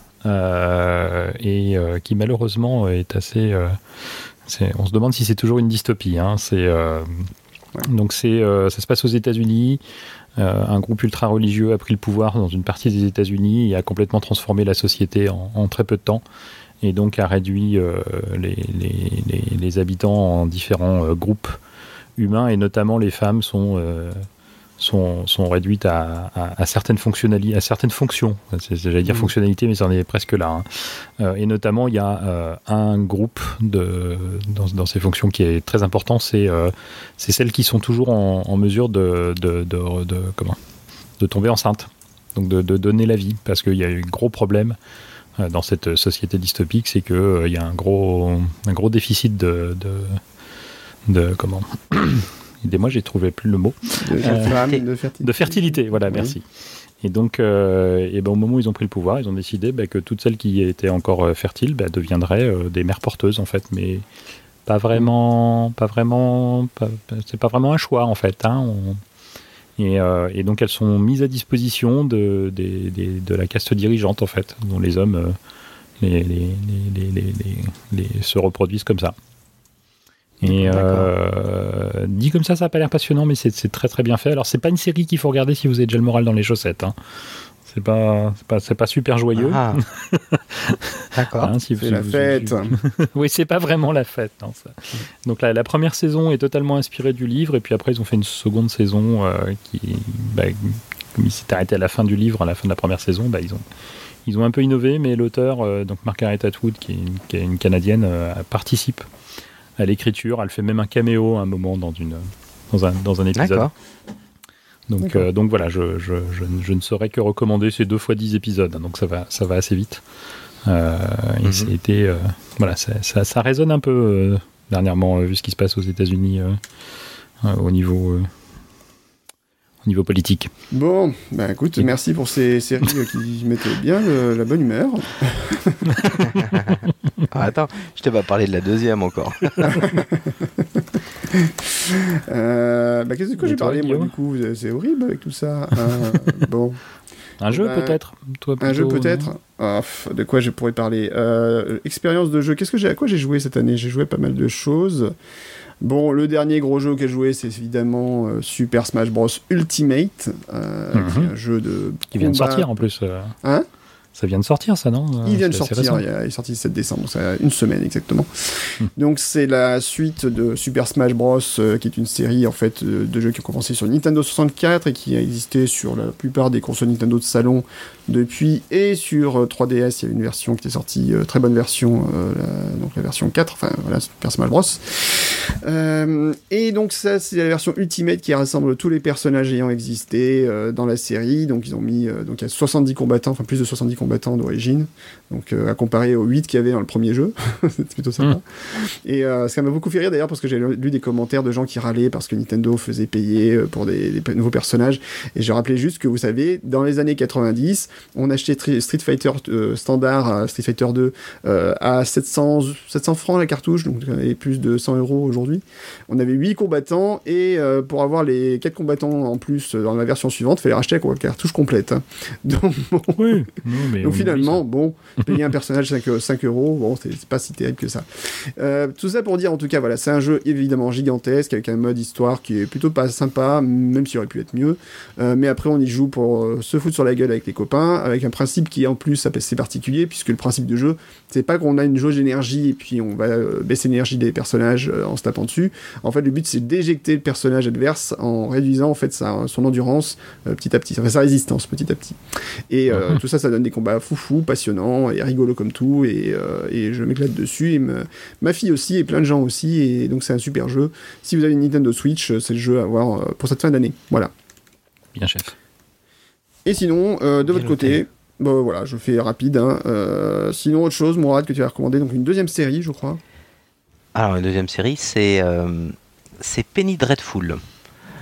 et qui malheureusement est assez, On se demande si c'est toujours une dystopie. hein. C'est donc c'est euh, ça se passe aux États-Unis. Euh, un groupe ultra religieux a pris le pouvoir dans une partie des États-Unis et a complètement transformé la société en, en très peu de temps. Et donc a réduit euh, les, les- les- les habitants en différents euh, groupes humains et notamment les femmes sont euh, sont, sont réduites à, à- à certaines fonctionnalités, à certaines fonctions. J'allais dire Mhm. fonctionnalités, mais c'en est presque là. hein. Et notamment, il y a un groupe de, dans, dans ces fonctions qui est très important, c'est celles qui sont toujours en, en mesure de, de, de- de- comment, de tomber enceinte, donc de, donner la vie, parce qu'il y a eu un gros problème dans cette société dystopique, c'est qu'il y a un gros, un gros déficit de, de, de comment Aidez-moi, j'ai trouvé plus le mot. De Euh, de fertilité. De fertilité, voilà, Oui. merci. Et donc, euh, et ben, au moment où ils ont pris le pouvoir, ils ont décidé bah, que toutes celles qui étaient encore euh, fertiles bah, deviendraient euh, des mères porteuses, en fait. Mais pas vraiment, pas vraiment, c'est pas vraiment un choix, en fait. hein. On- et, euh, et donc, elles sont mises à disposition de, la caste dirigeante, en fait, dont les hommes euh, les, les- les- se reproduisent comme ça. Et euh, dit comme ça, ça n'a pas l'air passionnant, mais c'est c'est très très bien fait. Alors, c'est pas une série qu'il faut regarder si vous avez déjà le moral dans les chaussettes. hein. C'est pas, c'est pas, c'est pas super joyeux. Ah. D'accord. hein, si C'est vous- la vous- fête. oui, c'est pas vraiment la fête. non, ça. Donc la, la première saison est totalement inspirée du livre, et puis après ils ont fait une seconde saison euh, qui, bah, comme il s'est arrêté à la fin du livre, à la fin de la première saison, bah, ils ont ils ont un peu innové, mais l'auteur, euh, donc Margaret Atwood, qui est une, qui est une canadienne, euh, participe à l'écriture. Elle fait même un caméo à un moment dans une dans un dans un épisode. D'accord. Donc, euh, donc voilà, je, je, je, ne- je ne saurais que recommander ces deux fois 10 épisodes, hein, donc ça va, ça va assez vite. Euh, et Mhm. euh, voilà, ça, ça, ça résonne un peu euh, dernièrement, euh, vu ce qui se passe aux États-Unis euh, euh, au niveau, euh, au niveau politique. Bon, bah écoute, merci pour ces séries qui mettaient bien le- la bonne humeur. Ah, attends, je t'ai pas parlé de la deuxième encore. Euh, bah qu'est-ce que j'ai parlé moi du coup C'est horrible avec tout ça. Euh, bon, Un jeu bah, peut-être Toi, un jeu peut-être. Ah, de quoi je pourrais parler Euh, Expérience de jeu. Qu'est-ce que j'ai à quoi j'ai joué cette année? J'ai joué pas mal de choses. Bon, le dernier gros jeu que j'ai joué, c'est évidemment euh, Super Smash Bros Ultimate, euh, Mhm. qui est un jeu de Qui vient de sortir en plus. Hein? Ça vient de sortir ça, non? Il vient de sortir, il, est sorti le 7 décembre, donc ça a une semaine exactement. Hmm. Donc c'est la suite de Super Smash Bros, euh, qui est une série en fait euh, de jeux qui ont commencé sur Nintendo 64 et qui a existé sur la plupart des consoles Nintendo de salon depuis et sur euh, 3DS. Il y a une version qui est sortie, euh, très bonne version, euh, la- donc la version 4, enfin voilà, Super Smash Bros. Euh, et donc ça c'est la version Ultimate qui rassemble tous les personnages ayant existé euh, dans la série. Donc ils ont mis euh, donc il y a 70 combattants, enfin plus de 70 combattants d'origine. Donc euh, à comparer aux 8 qu'il y avait dans le premier jeu, c'est plutôt sympa. Et euh, ça m'a beaucoup fait rire d'ailleurs parce que j'ai lu des commentaires de gens qui râlaient parce que Nintendo faisait payer euh, pour des, nouveaux personnages. Et je rappelais juste que vous savez, dans les années 90, on achetait Street Fighter euh, standard, euh, Street Fighter 2 euh, à 700, 700 francs la cartouche, donc on avait plus de 100 euros aujourd'hui. On avait 8 combattants et euh, pour avoir les 4 combattants en plus euh, dans la version suivante, il fallait racheter la cartouche complète. hein. Donc, bon, Oui, non, mais on donc finalement, bon, payer un personnage 5, 5 euros, bon, c'est pas si terrible que ça. Euh, tout ça pour dire, en tout cas, voilà, c'est un jeu évidemment gigantesque avec un mode histoire qui est plutôt pas sympa, même s'il aurait pu être mieux. Euh, mais après, on y joue pour euh, se foutre sur la gueule avec les copains, avec un principe qui en plus c'est particulier, puisque le principe du jeu, c'est pas qu'on a une jauge d'énergie et puis on va euh, baisser l'énergie des personnages euh, en se tapant dessus. En fait, le but c'est d'éjecter le personnage adverse en réduisant en fait sa- son endurance euh, petit à petit, enfin sa résistance petit à petit. Et tout ça, ça donne des combats foufou, passionnants et rigolos comme tout. Et, et je m'éclate dessus. Et me- ma fille aussi, et plein de gens aussi. Et donc, c'est un super jeu. Si vous avez une Nintendo Switch, c'est le jeu à avoir pour cette fin d'année. Voilà. Bien chef. Et sinon, euh, de Bien votre côté, bon, voilà, je fais rapide. hein. Euh, sinon, autre chose, Mourad, que tu as recommandé, donc une deuxième série, je crois. Alors, une deuxième série, c'est euh, c'est Penny Dreadful.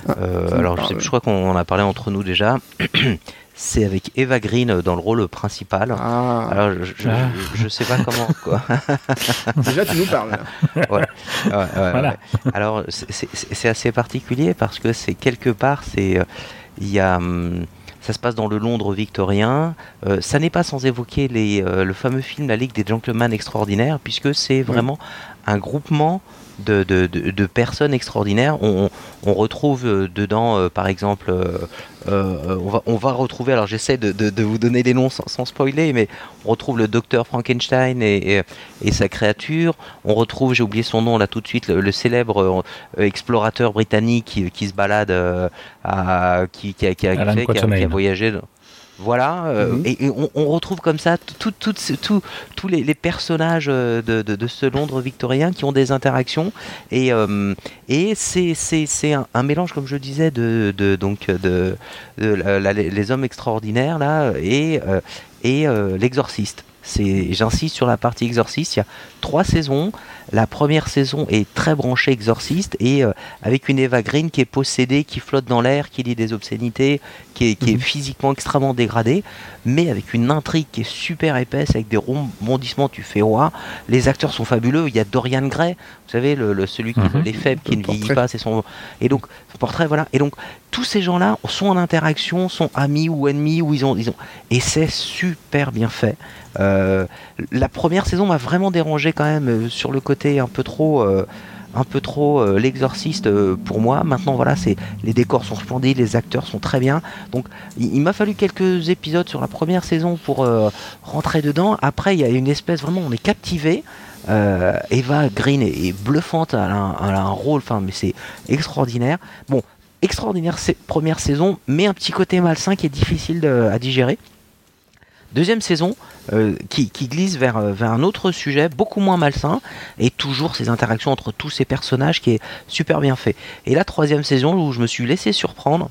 Ah, Euh, alors, je, sais- je crois qu'on en a parlé entre nous déjà. c'est avec Eva Green dans le rôle principal. Ah, Alors, je, je, je- je sais pas comment, quoi. déjà, tu nous parles. là. Ouais, ouais, ouais, Voilà. ouais. Alors, c'est- assez particulier parce que c'est quelque part, c'est euh, il y a hum, ça se passe dans le Londres victorien. Euh, ça n'est pas sans évoquer les, euh, le fameux film La Ligue des Gentlemen Extraordinaires, puisque c'est vraiment un groupement de, de, de, de personnes extraordinaires. On, on retrouve euh, dedans, euh, par exemple, euh, on, va, on va retrouver, alors j'essaie de, vous donner des noms sans, sans spoiler, mais on retrouve le docteur Frankenstein et, et, et sa créature. On retrouve, j'ai oublié son nom là tout de suite, le, le célèbre explorateur britannique qui, qui se balade, à, qui, qui, a, qui, a, qui voyagé. Voilà, euh, Mhm. et, et on, on retrouve comme ça tout- tout- tout- tout- tous les, les personnages euh, de, de, de ce Londres victorien qui ont des interactions et, euh, et c'est un, un mélange, comme je disais, de, de donc de, de la- la- les hommes extraordinaires là et euh, et l'exorciste. J'insiste sur la partie exorciste. Il y a trois saisons. La première saison est très branchée exorciste et euh, avec une Eva Green qui est possédée, qui flotte dans l'air, qui dit des obscénités, qui est, qui est Mhm. physiquement extrêmement dégradée, mais avec une intrigue qui est super épaisse, avec des rebondissements. Tu fais roi. Les acteurs sont fabuleux. Il y a Dorian Gray, vous savez, le, le- celui qui Mhm. les faibles, qui Le ne vieillit portrait. pas, c'est son et donc son portrait, voilà. Et donc tous ces gens-là sont en interaction, sont amis ou ennemis, ou ils ont, ils ont, et c'est super bien fait. Euh, la première saison m'a vraiment dérangé quand même euh, sur le côté un peu trop, euh, un peu trop euh, l'exorciste euh, pour moi. Maintenant, voilà, c'est les décors sont splendides, les acteurs sont très bien. Donc, il, m'a fallu quelques épisodes sur la première saison pour rentrer dedans. Après, il y a une espèce vraiment, on est captivé. Eva Green est, bluffante, elle a un, rôle, enfin, mais c'est extraordinaire. Bon, extraordinaire première saison, mais un petit côté malsain qui est difficile à digérer. Deuxième saison euh, qui, glisse vers, euh, vers un autre sujet beaucoup moins malsain et toujours ces interactions entre tous ces personnages qui est super bien fait. Et la troisième saison où je me suis laissé surprendre.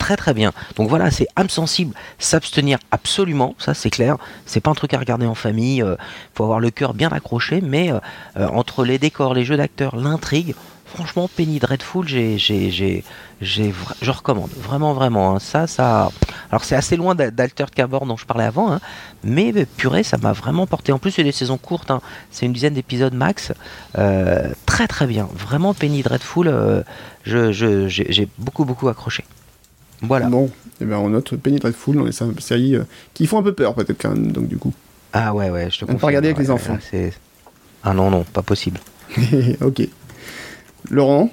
Très très bien. Donc voilà, c'est âme sensible, s'abstenir absolument, ça c'est clair. C'est pas un truc à regarder en famille. Il faut avoir le cœur bien accroché, mais euh, euh, entre les décors, les jeux d'acteurs, l'intrigue, franchement, Penny Dreadful, j'ai, j'ai, j'ai, j'ai, vra- je recommande vraiment vraiment. hein. Ça, ça. Alors c'est assez loin d'A- d'Altered Carbor dont je parlais avant, hein, mais purée, ça m'a vraiment porté. En plus, c'est des saisons courtes, hein. c'est une dizaine d'épisodes max. Euh, très très bien, vraiment Penny Dreadful. euh, je, je- j'ai, beaucoup beaucoup accroché. Voilà. Bon, eh ben on note Penny Dreadful dans les sé- séries euh, qui font un peu peur peut-être quand même, donc du coup. Ah ouais ouais, je te On peut confirme. regarder avec ouais, les enfants. c'est- Ah non non, pas possible. ok. Laurent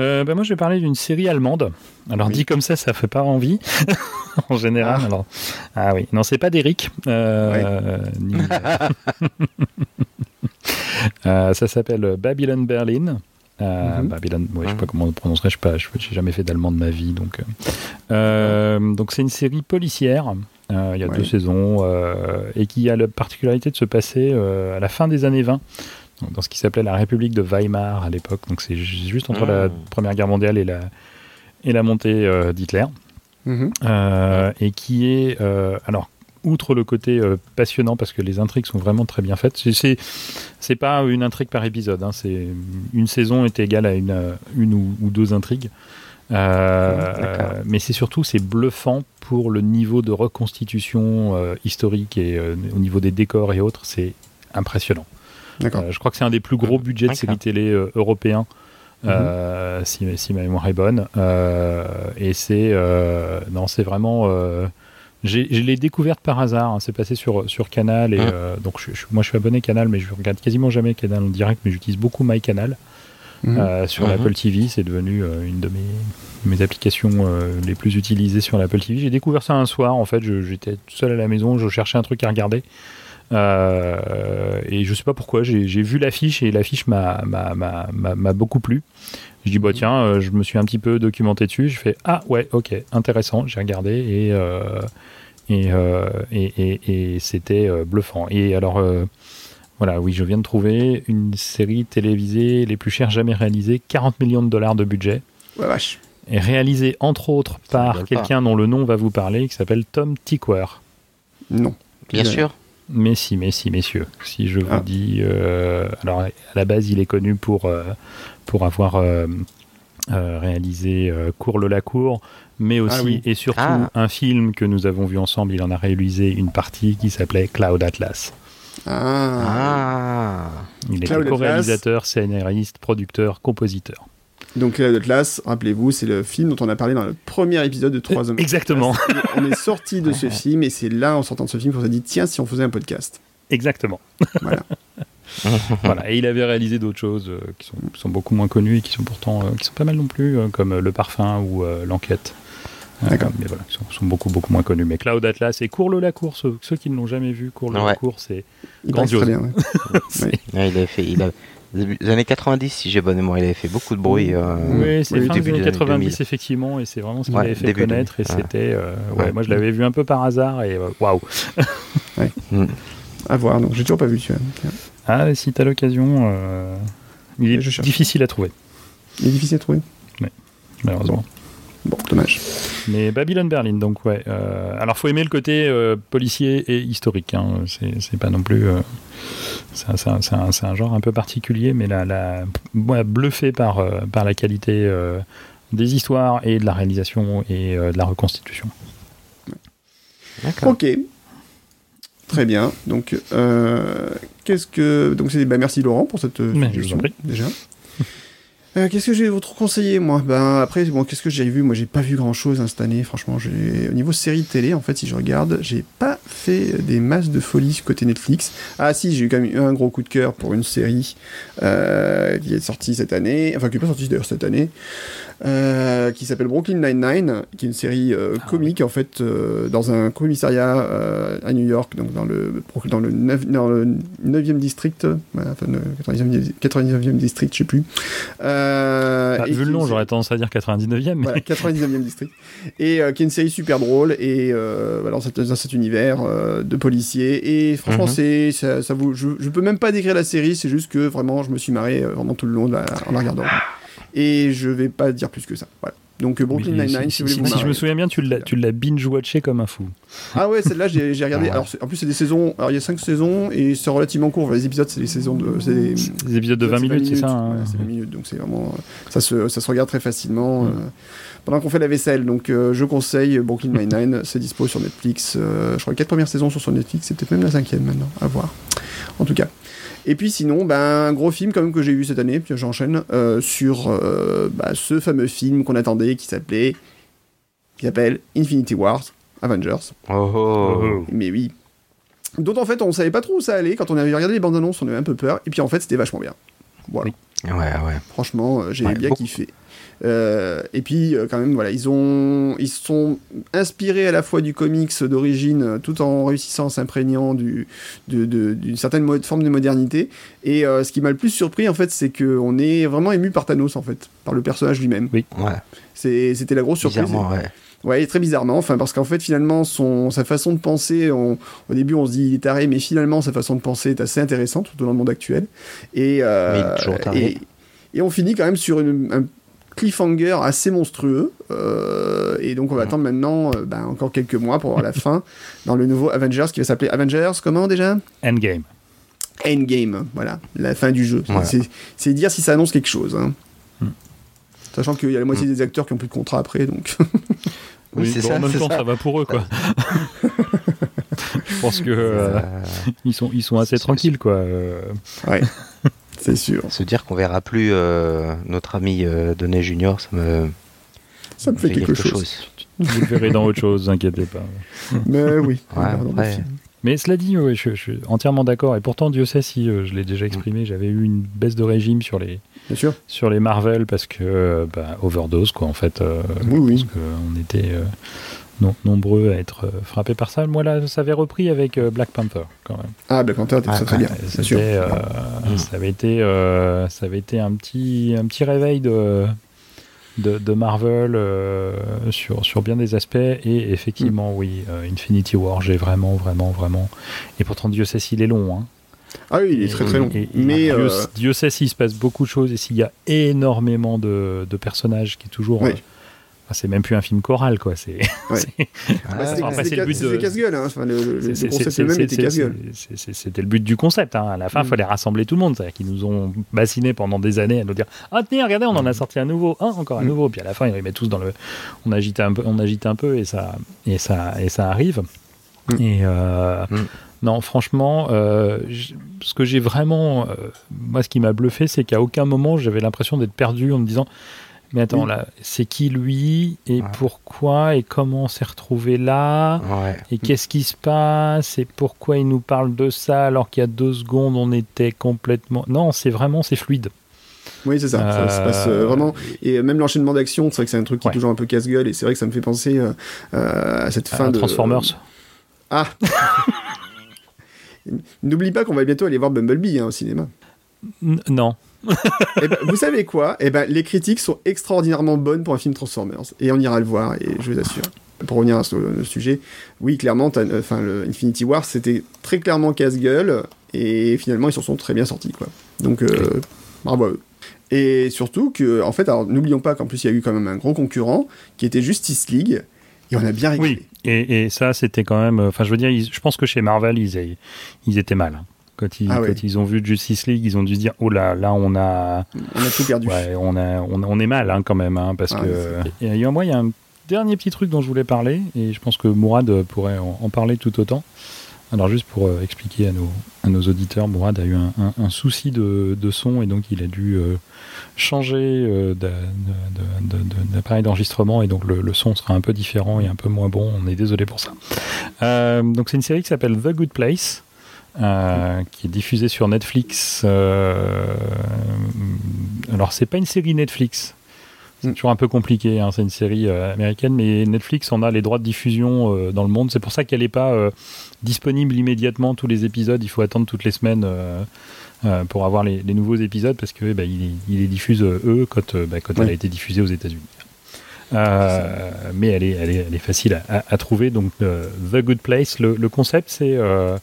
Euh, bah, moi, je vais parler d'une série allemande. Alors, Oui. dit comme ça, ça fait pas envie, en général. Ah. Alors, ah oui, non, c'est pas d'Eric. Euh, ni- Euh, ça s'appelle Babylon Berlin. Euh, Mhm. Babylon, ouais, je sais Mhm. pas comment on le prononcerait, je sais pas, je j'ai jamais fait d'allemand de ma vie, donc. euh. Donc c'est une série policière. Euh, il y a Ouais. deux saisons et qui a la particularité de se passer à la fin des années 20, donc dans ce qui s'appelait la République de Weimar à l'époque. Donc c'est ju- juste entre la Mhm. Première Guerre mondiale et la et la montée euh, d'Hitler. Mhm. Euh, et qui est euh, alors outre le côté euh, passionnant parce que les intrigues sont vraiment très bien faites c'est- pas une intrigue par épisode hein, c'est une saison est égale à une une ou, ou deux intrigues Euh, euh, mais c'est surtout c'est bluffant pour le niveau de reconstitution euh, historique et euh, au niveau des décors et autres c'est impressionnant je crois que c'est un des plus gros budgets de séries télé euh, européens, Mhm. euh, si, si ma mémoire est bonne. Euh, et c'est euh, non, c'est vraiment. euh, j'ai- je l'ai découverte par hasard. hein, c'est passé sur sur Canal et Mhm. euh, donc je- je- moi je suis abonné Canal, mais je regarde quasiment jamais Canal en direct, mais j'utilise beaucoup MyCanal Mhm. euh, sur Mhm. l'Apple TV. C'est devenu euh, une de mes mes applications euh, les plus utilisées sur l'Apple TV. J'ai découvert ça un soir. En fait, j'étais tout seul à la maison, je cherchais un truc à regarder. Euh, et je sais pas pourquoi, j'ai vu l'affiche et l'affiche m'a beaucoup plu. Je dis, bah tiens, euh, je me suis un petit peu documenté dessus. Je fais, ah ouais, ok, intéressant. J'ai regardé et, euh, et, euh, et, et- et c'était euh, bluffant. Et alors, euh, voilà, oui, je viens de trouver une série télévisée les plus chères jamais réalisées, 40 millions de dollars de budget, Ouais, vache. et réalisée entre autres par quelqu'un dont le nom va vous parler, qui s'appelle Tom Tickwer. Non. Bien sûr. Mais si, mais si, messieurs. Si je vous Ah. dis. euh, alors, à la base, il est connu pour, euh, pour avoir euh, euh, réalisé euh, Cours le Lacour, mais aussi Ah oui. et surtout Ah. un film que nous avons vu ensemble. Il en a réalisé une partie qui s'appelait Cloud Atlas. Ah. Ah. Il Atlas. co-réalisateur, scénariste, producteur, compositeur. Donc Cloud Atlas, rappelez-vous, c'est le film dont on a parlé dans le premier épisode de Trois hommes. Exactement, on est sorti de ce film et c'est là, en sortant de ce film, qu'on s'est dit tiens, si on faisait un podcast. exactement. Voilà. voilà. Et il avait réalisé d'autres choses euh, qui, sont, qui sont beaucoup moins connues et qui sont pourtant euh, qui sont pas mal non plus, euh, comme Le Parfum ou euh, L'Enquête. Euh, D'accord. mais voilà, qui sont, sont beaucoup beaucoup moins connus. Mais Cloud Atlas et Cours-le la course, ceux, qui ne l'ont jamais vu, Cours-le la Ouais. course, c'est Grandiose. très bien. ouais. c'est- Ouais, il avait fait, il a, des années 90, si j'ai bonne mémoire, il avait fait beaucoup de bruit. euh, Oui, c'est oui, fin début des années années 90 2000. effectivement, et c'est vraiment ce qui Ouais, m'avait fait connaître. Et 2000, ouais. c'était, euh, ouais, Ouais. moi je l'avais vu un peu par hasard et euh, waouh. À voir, donc j'ai toujours pas vu celui-là. Ah, si t'as l'occasion, euh, il est Je difficile à trouver, Il est difficile à trouver. malheureusement. Bon, dommage. Mais Babylon Berlin, donc ouais. euh, alors faut aimer le côté euh, policier et historique. Hein. C'est, c'est pas non plus. C'est, un, genre un peu particulier, mais la, bluffé par, euh, par la qualité euh, des histoires et de la réalisation et euh, de la reconstitution. Ok. Très bien. Donc, euh, qu'est-ce que. Donc, c'est. Bah, merci Laurent pour cette Mais je vous suggestion, en prie. déjà. Euh, qu'est-ce que je vais vous conseiller, moi? Ben après, bon, qu'est-ce que j'ai vu? Moi, j'ai pas vu grand-chose hein, cette année. Franchement, au niveau série télé, en fait, si je regarde, j'ai pas fait des masses de folie côté Netflix. Ah si, j'ai eu quand même eu un gros coup de cœur pour une série euh, qui est sortie cette année, enfin qui est pas sortie d'ailleurs cette année, euh, qui s'appelle Brooklyn Nine-Nine, qui est une série Ah comique en fait dans un commissariat à New York, donc dans le dans le 9, dans le 9e district, enfin le 99e, 99e district, je sais plus. Euh, Ah, et vu le nom, j'aurais tendance à dire 99e, mais voilà, 99e district. Et euh, qui est une série super drôle et euh, voilà, dans, cet, dans cet univers euh, de policiers. Et franchement, Mhm. c'est ça, ça vous, je, je peux même pas décrire la série, c'est juste que vraiment, je me suis marré euh, vraiment tout le long de la- en la regardant. Et je vais pas dire plus que ça. Voilà. Donc euh, Brooklyn Nine-Nine, si, vous voulez si- vous si je me souviens bien, tu l'as, binge-watché comme un fou. Ah ouais, celle-là, j'ai regardé. Ouais. Alors, en plus, c'est des saisons. Alors, il y a 5 saisons et c'est relativement court. Les épisodes, c'est des saisons de. des- Des épisodes de 20 minutes, c'est ça hein c'est 20 minutes, donc c'est vraiment. Ça se, ça se regarde très facilement euh, pendant qu'on fait la vaisselle. Donc euh, je conseille Brooklyn Nine-Nine, c'est dispo sur Netflix. euh, je crois les 4 premières saisons sont sur Netflix, c'est peut-être même la cinquième maintenant, à voir. En tout cas. Et puis sinon, ben, un gros film quand même que j'ai vu cette année, puis j'enchaîne, euh, sur euh, bah, ce fameux film qu'on attendait qui s'appelait. qui s'appelle Infinity Wars, Avengers. Oh, oh. Oh. Mais oui. Dont en fait on savait pas trop où ça allait. Quand on avait regardé les bandes annonces, on avait un peu peur. Et puis en fait c'était vachement bien. Voilà. Ouais, ouais. Franchement, euh, j'ai Ouais, bien beaucoup. kiffé. Euh, et puis euh, quand même voilà, ils ont ils se sont inspirés à la fois du comics d'origine, euh, tout en réussissant en s'imprégnant du de- de- d'une certaine forme de modernité. Et euh, ce qui m'a le plus surpris en fait, c'est que on est vraiment ému par Thanos en fait, par le personnage lui-même. Ouais, C'est- C'était la grosse surprise. bizarrement, ouais. Ouais, très bizarrement, enfin parce qu'en fait finalement son sa façon de penser, on- au début on se dit il est taré, mais finalement sa façon de penser est assez intéressante tout au long du monde actuel. Et euh, Mais il est toujours taré. et, et on finit quand même sur une- un cliffhanger assez monstrueux. euh, et donc on va attendre maintenant euh, ben, encore quelques mois pour voir la fin dans le nouveau Avengers qui va s'appeler Avengers comment déjà? Endgame. Endgame, voilà, la fin du jeu. Voilà. C'est- dire si ça annonce quelque chose. hein. Hmm. Sachant qu'il y a la moitié Hmm. des acteurs qui ont plus de contrat après, donc. Oui, c'est bon, ça, En même temps, ça. ça va pour eux, quoi. Je pense que euh, ils sont ils sont assez tranquilles, quoi. Euh, Ouais, c'est sûr. se dire qu'on verra plus euh, notre ami euh, Denet Junior, ça me, Ça me fait quelque, chose. Vous le verrez dans autre chose, inquiétez pas. Mais oui, on Ouais, après-. Mais cela dit, ouais, je, je suis entièrement d'accord. Et pourtant, Dieu sait si euh, je l'ai déjà exprimé, j'avais eu une baisse de régime sur les Bien sûr. sur les Marvel parce que euh, bah, overdose, quoi. En fait, euh, Oui, oui. parce qu'on était non- nombreux à être euh, frappés par ça. Moi, là, ça avait repris avec euh, Black Panther, quand même. Ah, Black Panther, Ah, c'est très bien, sûr. euh, Mm. Ça avait été, euh, ça avait été un petit, un petit réveil de, de, de Marvel euh, sur, sur bien des aspects. Et effectivement, oui, euh, Infinity War, j'ai vraiment, vraiment, vraiment. Et pourtant, Dieu sait s'il est long. Hein. Ah oui, il est très très long. Et- et Mais Dieu, euh, Dieu sait s'il se passe beaucoup de choses et s'il y a énormément de, de personnages qui est toujours. Enfin, c'est même plus un film choral, quoi. C'est Ouais. enfin, le but c'était de- casse-gueule. Hein. Enfin, le, concept même était casse-gueule. C'était but du concept. hein. À la fin, il Mm. fallait rassembler tout le monde. C'est-à-dire qu'ils nous ont bassinés pendant des années à nous dire Ah, tenez, regardez, on en a sorti un nouveau, un, encore un Mm. nouveau. Puis à la fin, ils les mettent tous dans le. On agite un peu, on agite un peu et ça, et ça, et ça arrive. Mm. Et. euh, Mm. Non, franchement, euh, ce que j'ai vraiment. euh, moi, ce qui m'a bluffé, c'est qu'à aucun moment, j'avais l'impression d'être perdu en me disant Mais attends, Oui. là, c'est qui lui et Ouais. pourquoi et comment on s'est retrouvé là Ouais. et qu'est-ce qui se passe et pourquoi il nous parle de ça alors qu'il y a deux secondes on était complètement. Non, c'est vraiment c'est fluide. Oui, c'est ça. Ça se passe euh, Euh, vraiment. Et même l'enchaînement d'actions, c'est vrai que c'est un truc qui Ouais. est toujours un peu casse-gueule. Et c'est vrai que ça me fait penser euh, à cette fin de. Transformers. Ah N'oublie pas qu'on va bientôt aller voir Bumblebee hein, au cinéma. N- non. Eh ben, vous savez quoi? Eh ben, les critiques sont extraordinairement bonnes pour un film Transformers. Et on ira le voir, et je vous assure. Pour revenir le, le sujet, oui, clairement, euh, Infinity War, c'était très clairement casse-gueule, et finalement, ils s'en sont très bien sortis, quoi. Donc, euh, bravo à eux. Et surtout que, en fait, alors n'oublions pas qu'en plus, il y a eu quand même un gros concurrent, qui était Justice League, et on a bien rigolé. Oui. Et, et ça c'était quand même. Enfin, je veux dire, ils- je pense que chez Marvel ils, ils étaient mal. Quand ils, Ah ouais. quand ils ont vu Justice League, ils ont dû se dire oh là, là on a, On a tout perdu. ouais, on a, on, on est mal hein, quand même, hein, parce Ah, que. Et, moi, il y a un dernier petit truc dont je voulais parler, et je pense que Mourad pourrait en, en parler tout autant. Alors juste pour euh, expliquer à nos, à nos auditeurs, Mourad a eu un, un- un souci de, de son et donc il a dû euh, changer euh, de- de- d'appareil d'enregistrement et donc le, le son sera un peu différent et un peu moins bon. On est désolé pour ça. Donc c'est une série qui s'appelle The Good Place. Euh, qui est diffusée sur Netflix. euh, alors c'est pas une série Netflix, c'est Mm. toujours un peu compliqué. hein, C'est une série euh, américaine, mais Netflix en a les droits de diffusion euh, dans le monde. C'est pour ça qu'elle n'est pas disponible immédiatement tous les épisodes. Il faut attendre toutes les semaines pour avoir les, les nouveaux épisodes parce que bah, il, il les diffuse euh, eux quand, quand elle a été diffusée aux États-Unis. Euh, mais elle est, elle, est, elle est facile à, à- à trouver. Donc, euh, The Good Place, le, le concept, c'est euh,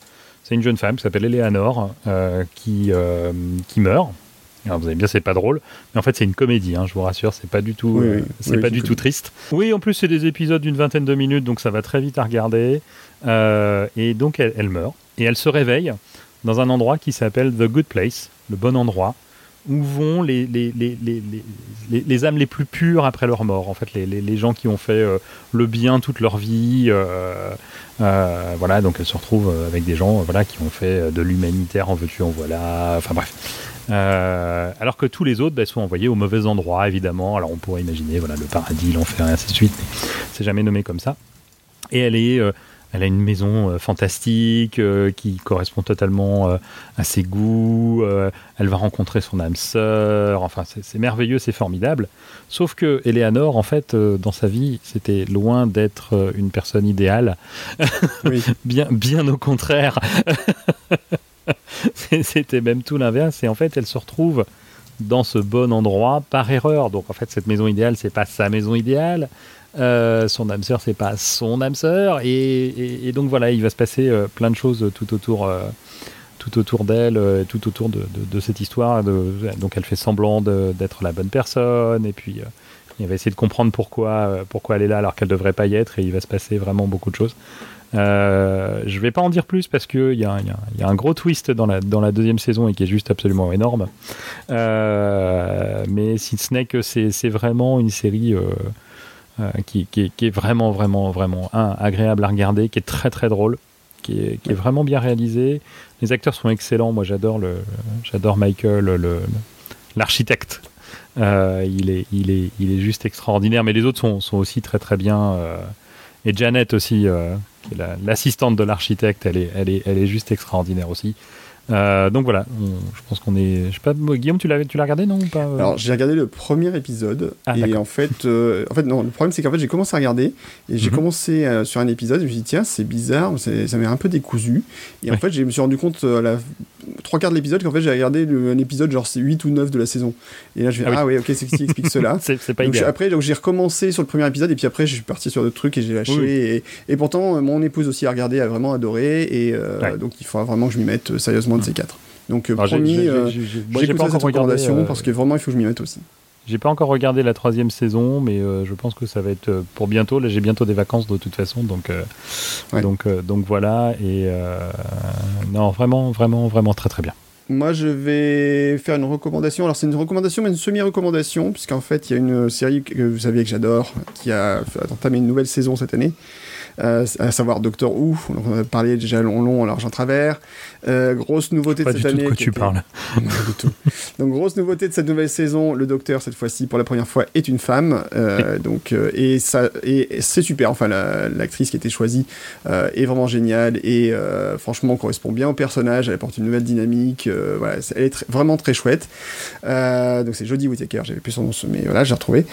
c'est une jeune femme qui s'appelle Eleanor euh, qui, euh, qui meurt. Alors vous allez dire c'est pas drôle, mais en fait c'est une comédie, hein, je vous rassure, c'est pas du tout, Oui, euh, c'est Oui, pas du tout triste. Oui, en plus c'est des épisodes d'une vingtaine de minutes, donc ça va très vite à regarder. Euh, et donc elle, elle meurt et elle se réveille dans un endroit qui s'appelle The Good Place, le bon endroit, où vont les, les, les, les, âmes les plus pures après leur mort. En fait, les, gens qui ont fait euh, le bien toute leur vie. euh, euh, voilà, donc elle se retrouve euh, avec des gens voilà, qui ont fait euh, de l'humanitaire en veux-tu, en voilà. Enfin bref. Alors que tous les autres bah, sont envoyés au mauvais endroit, évidemment. Alors on pourrait imaginer voilà, le paradis, l'enfer et ainsi de suite, mais c'est jamais nommé comme ça. Et elle est. elle a une maison euh, fantastique euh, qui correspond totalement euh, à ses goûts. elle va rencontrer son âme sœur. Enfin, c'est merveilleux, c'est formidable. Sauf que Eleanor, en fait, dans sa vie, c'était loin d'être une personne idéale. Oui. bien, bien au contraire. c'était même tout l'inverse. Et en fait, elle se retrouve dans ce bon endroit par erreur. Donc, en fait, cette maison idéale, c'est pas sa maison idéale. Euh, son âme sœur, c'est pas son âme sœur. Et, donc voilà, il va se passer euh, plein de choses tout autour, euh, tout autour d'elle, tout autour de, cette histoire. Donc elle fait semblant d'être la bonne personne. Et puis il va essayer de comprendre pourquoi, pourquoi elle est là alors qu'elle devrait pas y être. Et il va se passer vraiment beaucoup de choses. Je vais pas en dire plus parce qu'il y, a un- gros twist dans la, deuxième saison et qui est juste absolument énorme. Mais si ce n'est que c'est vraiment une série qui, qui est, vraiment, vraiment, vraiment un, agréable à regarder, qui est très, très drôle, qui est, vraiment bien réalisée. Les acteurs sont excellents. Moi, j'adore le, j'adore Michael, l'architecte. Euh, il, est, il, est, il est juste extraordinaire. Mais les autres sont, sont aussi très, très bien. euh, et Janet aussi, euh, l'assistante de l'architecte, elle est, elle, est, elle est juste extraordinaire aussi. Euh, donc voilà, on- je pense qu'on est. Je sais pas, Guillaume, tu l'as, tu l'as regardé, non ou pas euh Alors j'ai regardé le premier épisode Ah, et en fait, euh, en fait non, le problème c'est qu'en fait j'ai commencé à regarder et j'ai Mhm. commencé euh, sur un épisode et je me suis dit tiens c'est bizarre, ça m'a un peu décousu et en fait je me suis rendu compte à la trois quarts de l'épisode qu'en fait j'ai regardé le- un épisode genre c'est 8 ou 9 de la saison et là je vais Ah oui. ah, ouais ok c'est ce qui explique cela. c'est, c'est pas Donc, après donc j'ai recommencé sur le premier épisode et puis après je suis parti sur d'autres trucs et j'ai lâché Oui. Et, et pourtant mon épouse aussi a regardé a vraiment adoré et Ouais. donc il faudra vraiment que je m'y mette euh, sérieusement de ces quatre. Donc euh, Alors, j'ai- promis, euh, pas cette encore regardé. recommandation euh, parce que vraiment il faut que je m'y mette aussi. J'ai pas encore regardé la troisième saison, mais euh, je pense que ça va être euh, pour bientôt. Là, j'ai bientôt des vacances de toute façon, donc euh, Ouais. donc euh, donc voilà. Et euh, non, vraiment, vraiment, vraiment très très bien. Moi, je vais faire une recommandation. Alors, c'est une recommandation, mais une semi-recommandation, puisqu'en fait, il y a une série que vous savez que j'adore, qui a entamé une nouvelle saison cette année, euh, à savoir Doctor Who, on en a parlé déjà long, long, en large en travers. Euh, grosse nouveauté Pas de du cette tout de année. quoi tu était- parles. Pas du tout. Donc grosse nouveauté de cette nouvelle saison, le Docteur cette fois-ci pour la première fois est une femme. Euh, donc euh, et ça et c'est super. Enfin la- l'actrice qui a été choisie euh, est vraiment géniale et euh, franchement correspond bien au personnage. Elle apporte une nouvelle dynamique. euh, voilà, elle est très- vraiment très chouette. Euh, donc c'est Jodie Whittaker. J'avais plus son nom, mais voilà, j'ai retrouvé.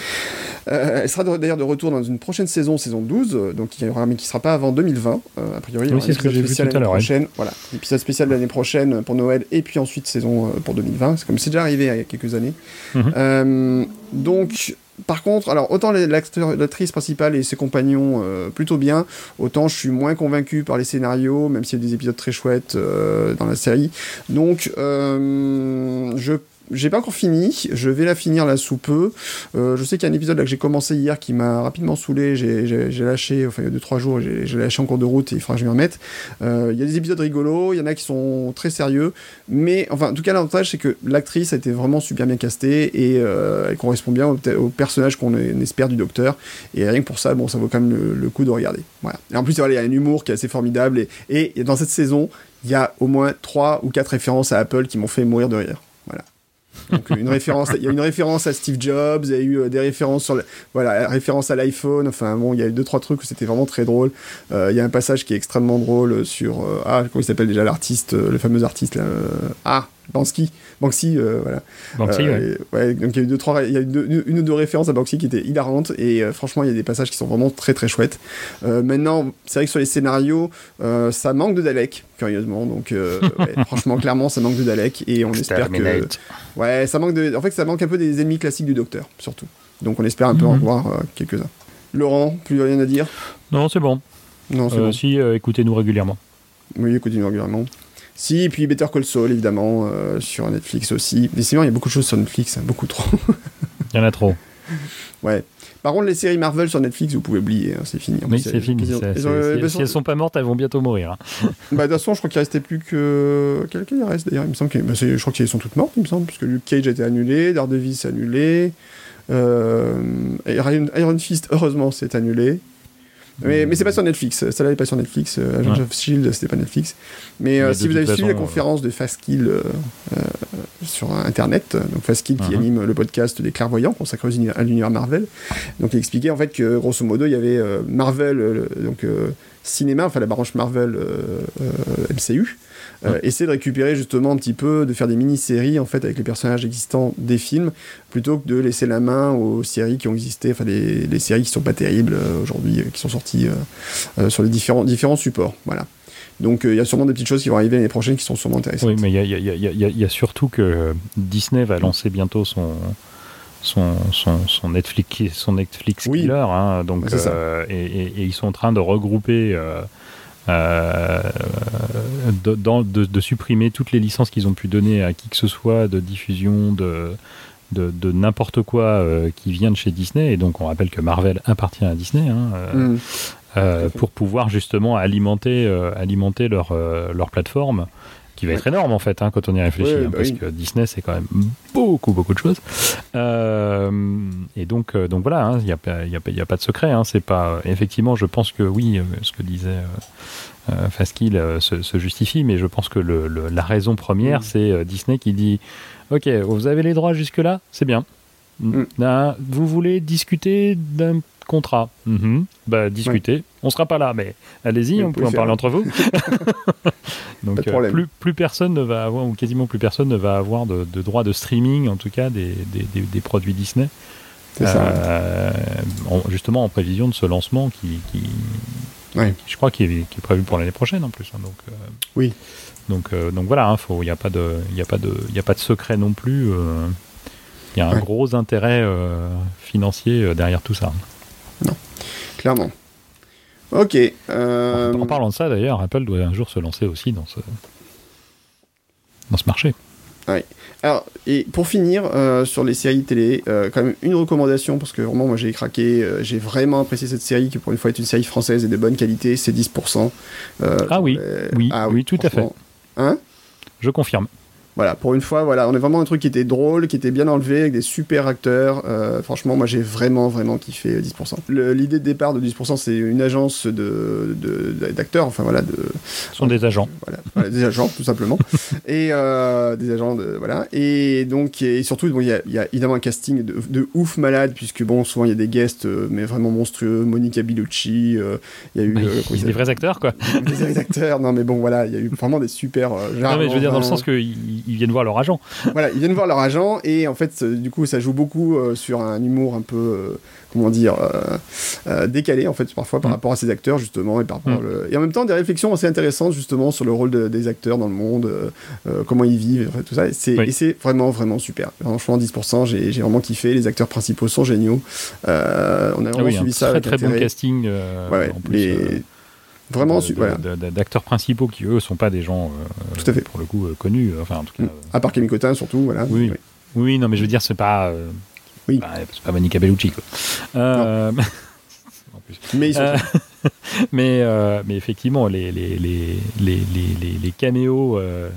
Euh, elle sera d'ailleurs de retour dans une prochaine saison, saison 12, euh, donc qui aura, mais qui sera pas avant 2020. euh, a priori, il y Oui, aura c'est un ce que épisode j'ai vu spécial tout à l'année prochaine. Voilà, épisode spécial l'année prochaine pour Noël et puis ensuite saison euh, pour 2020. C'est comme c'est déjà arrivé il y a quelques années. Mhm. Euh, donc. Par contre, alors autant l'acteur- l'actrice principale et ses compagnons euh, plutôt bien, autant je suis moins convaincu par les scénarios, même s'il y a des épisodes très chouettes euh, dans la série. Donc, euh, je j'ai pas encore fini, je vais la finir là sous peu. Euh, je sais qu'il y a un épisode là que j'ai commencé hier qui m'a rapidement saoulé, j'ai- lâché, enfin il y a 2-3 jours, j'ai lâché en cours de route et il faudra que je m'y remette. Euh, Il y a des épisodes rigolos, il y en a qui sont très sérieux, mais enfin en tout cas l'avantage c'est que l'actrice a été vraiment super bien castée et euh, elle correspond bien au, personnage qu'on espère du docteur et rien que pour ça, bon ça vaut quand même le, coup de regarder. Voilà. Et en plus il y a un humour qui est assez formidable et, et dans cette saison il y a au moins 3 ou 4 références à Apple qui m'ont fait mourir de rire. Une référence, il y a une référence à Steve Jobs, il y a eu euh, des références sur, voilà, à l'iPhone. Enfin bon, il y a eu deux trois trucs où c'était vraiment très drôle. Euh, Il y a un passage qui est extrêmement drôle sur euh, ah comment il s'appelle déjà l'artiste, le fameux artiste là, ah Banksy, Banksy, euh, voilà. Banksy, ouais. Euh, ouais, donc il y a eu deux, trois, il y a eu deux- une, ou deux références à Banksy qui étaient hilarantes et euh, franchement il y a des passages qui sont vraiment très très chouettes. Maintenant, c'est vrai que sur les scénarios, ça manque de Dalek, curieusement. Donc ouais, franchement, clairement, ça manque de Dalek et on espère que ouais, ça manque de, en fait, ça manque un peu des ennemis classiques du Docteur, surtout. Donc on espère un peu en Mhm. voir quelques-uns. Laurent, plus rien à dire? Non, c'est bon. Non, c'est bon. Si, écoutez-nous régulièrement. Oui, écoutez régulièrement. Si, et puis Better Call Saul, évidemment, euh, sur Netflix aussi. Décidément, il y a beaucoup de choses sur Netflix, hein, beaucoup trop. Il y en a trop. ouais. Par contre, les séries Marvel sur Netflix, vous pouvez oublier, hein, c'est fini. En Oui, c'est fini. ils ont- c'est- ils ont- c'est- bah, si elles sont pas mortes, elles vont bientôt mourir. hein. Bah, de toute façon, je crois qu'il restait plus que. Quelqu'un il reste d'ailleurs. Il me semble que. bah, je crois qu'elles sont toutes mortes, il me semble, parce que Luke Cage a été annulé, Daredevil s'est annulé. Euh... Iron, Iron Fist, heureusement, c'est annulé. Mais, mais c'est pas sur Netflix, celle-là n'est pas sur Netflix. Euh, Agents Ouais. of Shield, c'était pas Netflix. Mais euh, Mais si vous avez suivi la façon, conférence de Fastkill euh, euh, sur Internet, donc Fastkill qui Mhm. anime le podcast des clairvoyants consacré à l'univers Marvel, donc il expliquait en fait que grosso modo il y avait euh, Marvel, euh, donc euh, cinéma, enfin la branche Marvel euh, euh, MCU, euh, essaie de récupérer justement un petit peu, de faire des mini-séries en fait avec les personnages existants des films, plutôt que de laisser la main aux séries qui ont existé, enfin les, les séries qui sont pas terribles euh, aujourd'hui, euh, qui sont sorties sur les différents, différents supports. Voilà. Donc euh, il y a sûrement des petites choses qui vont arriver l'année prochaine qui sont sûrement intéressantes. Oui, mais il y a, y y y surtout que Disney va lancer bientôt son, son, son, son Netflix, son Netflix Oui. killer. hein, donc, euh, et, et- et ils sont en train de regrouper. euh, de, dans- de- de supprimer toutes les licences qu'ils ont pu donner à qui que ce soit de diffusion de, de, de n'importe quoi euh, qui vient de chez Disney. Et donc on rappelle que Marvel appartient à Disney. hein, euh, Mm. euh, pour pouvoir justement alimenter, euh, alimenter leur, euh, leur plateforme, qui va être énorme en fait hein, quand on y réfléchit, Ouais, hein, bah parce oui. que Disney c'est quand même beaucoup beaucoup de choses. Euh, et donc, euh, donc voilà, il n'y a, a, a pas de secret. hein, c'est pas effectivement, je pense que oui, euh, ce que disait euh, Faskill euh, se, se justifie, mais je pense que le, le- la raison première Mm. c'est Disney qui dit, ok, vous avez les droits jusque là, c'est bien. Mm. Ah, vous voulez discuter d'un contrat Mhm. Bah, discutez. On sera pas là, mais allez-y, on peut en faire. parler entre vous. Donc, euh, plus, plus personne ne va avoir, ou quasiment plus personne ne va avoir de, de droit de streaming, en tout cas, des, des, des- des produits Disney. C'est ça. Euh, en- justement en prévision de ce lancement qui, qui, Ouais. qui- je crois, qui est, qui est prévu pour l'année prochaine en plus. hein, donc, euh, Oui. Donc, euh, donc voilà, il n'y a pas de, a pas de, il a pas de secret non plus. euh, Il y a un Ouais. gros intérêt financier derrière tout ça. Clairement. Ok. euh, En, en parlant de ça, d'ailleurs, Apple doit un jour se lancer aussi dans ce, dans ce marché. Alors, et pour finir euh, sur les séries télé, euh, quand même une recommandation, parce que vraiment, moi j'ai craqué, euh, j'ai vraiment apprécié cette série, qui pour une fois est une série française et de bonne qualité, c'est 10%. Euh, Ah oui, euh, oui, oui, tout à fait. Hein? Je confirme. Voilà, pour une fois, voilà, on est vraiment un truc qui était drôle, qui était bien enlevé, avec des super acteurs. Euh, franchement, moi j'ai vraiment, vraiment kiffé 10%. Le- L'idée de départ de 10%, c'est une agence de- de- d'acteurs, enfin voilà, de, Ce sont des agents. voilà, voilà, des agents tout simplement et euh, des agents de voilà et donc et surtout bon, il y, a- il y a évidemment un casting de, de ouf malade puisque bon souvent il y a des guests euh, mais vraiment monstrueux Monica Bellucci euh, il y a eu euh, des vrais acteurs, quoi. des vrais acteurs non mais bon voilà il y a eu vraiment des super euh, Non, mais je veux dire dans le sens qu'ils ils viennent voir leur agent. voilà, ils viennent voir leur agent et en fait, euh, du coup, ça joue beaucoup euh, sur un humour un peu, euh, comment dire, décalé en fait parfois par Mm. rapport à ces acteurs justement et par rapport Mm. le- et en même temps des réflexions assez intéressantes justement sur le rôle de- des acteurs dans le monde, comment ils vivent, tout ça. Et c'est Oui. vraiment vraiment super. Franchement, 10%, j'ai vraiment kiffé. Les acteurs principaux sont géniaux. On a Ah vraiment un suivi ça très très bon casting. Ouais, ouais, en plus, les- vraiment voilà. d'acteurs principaux qui eux sont pas des gens euh, Tout à fait. pour le coup euh, connus enfin en tout cas Mm. À part Camille Cotin surtout, voilà. Oui. Euh, oui non mais je veux dire c'est pas euh, Oui. bah, c'est pas Monica Bellucci quoi Euh, en plus. Mais ils sont Euh, mais euh, mais effectivement les les les les les, caméos euh,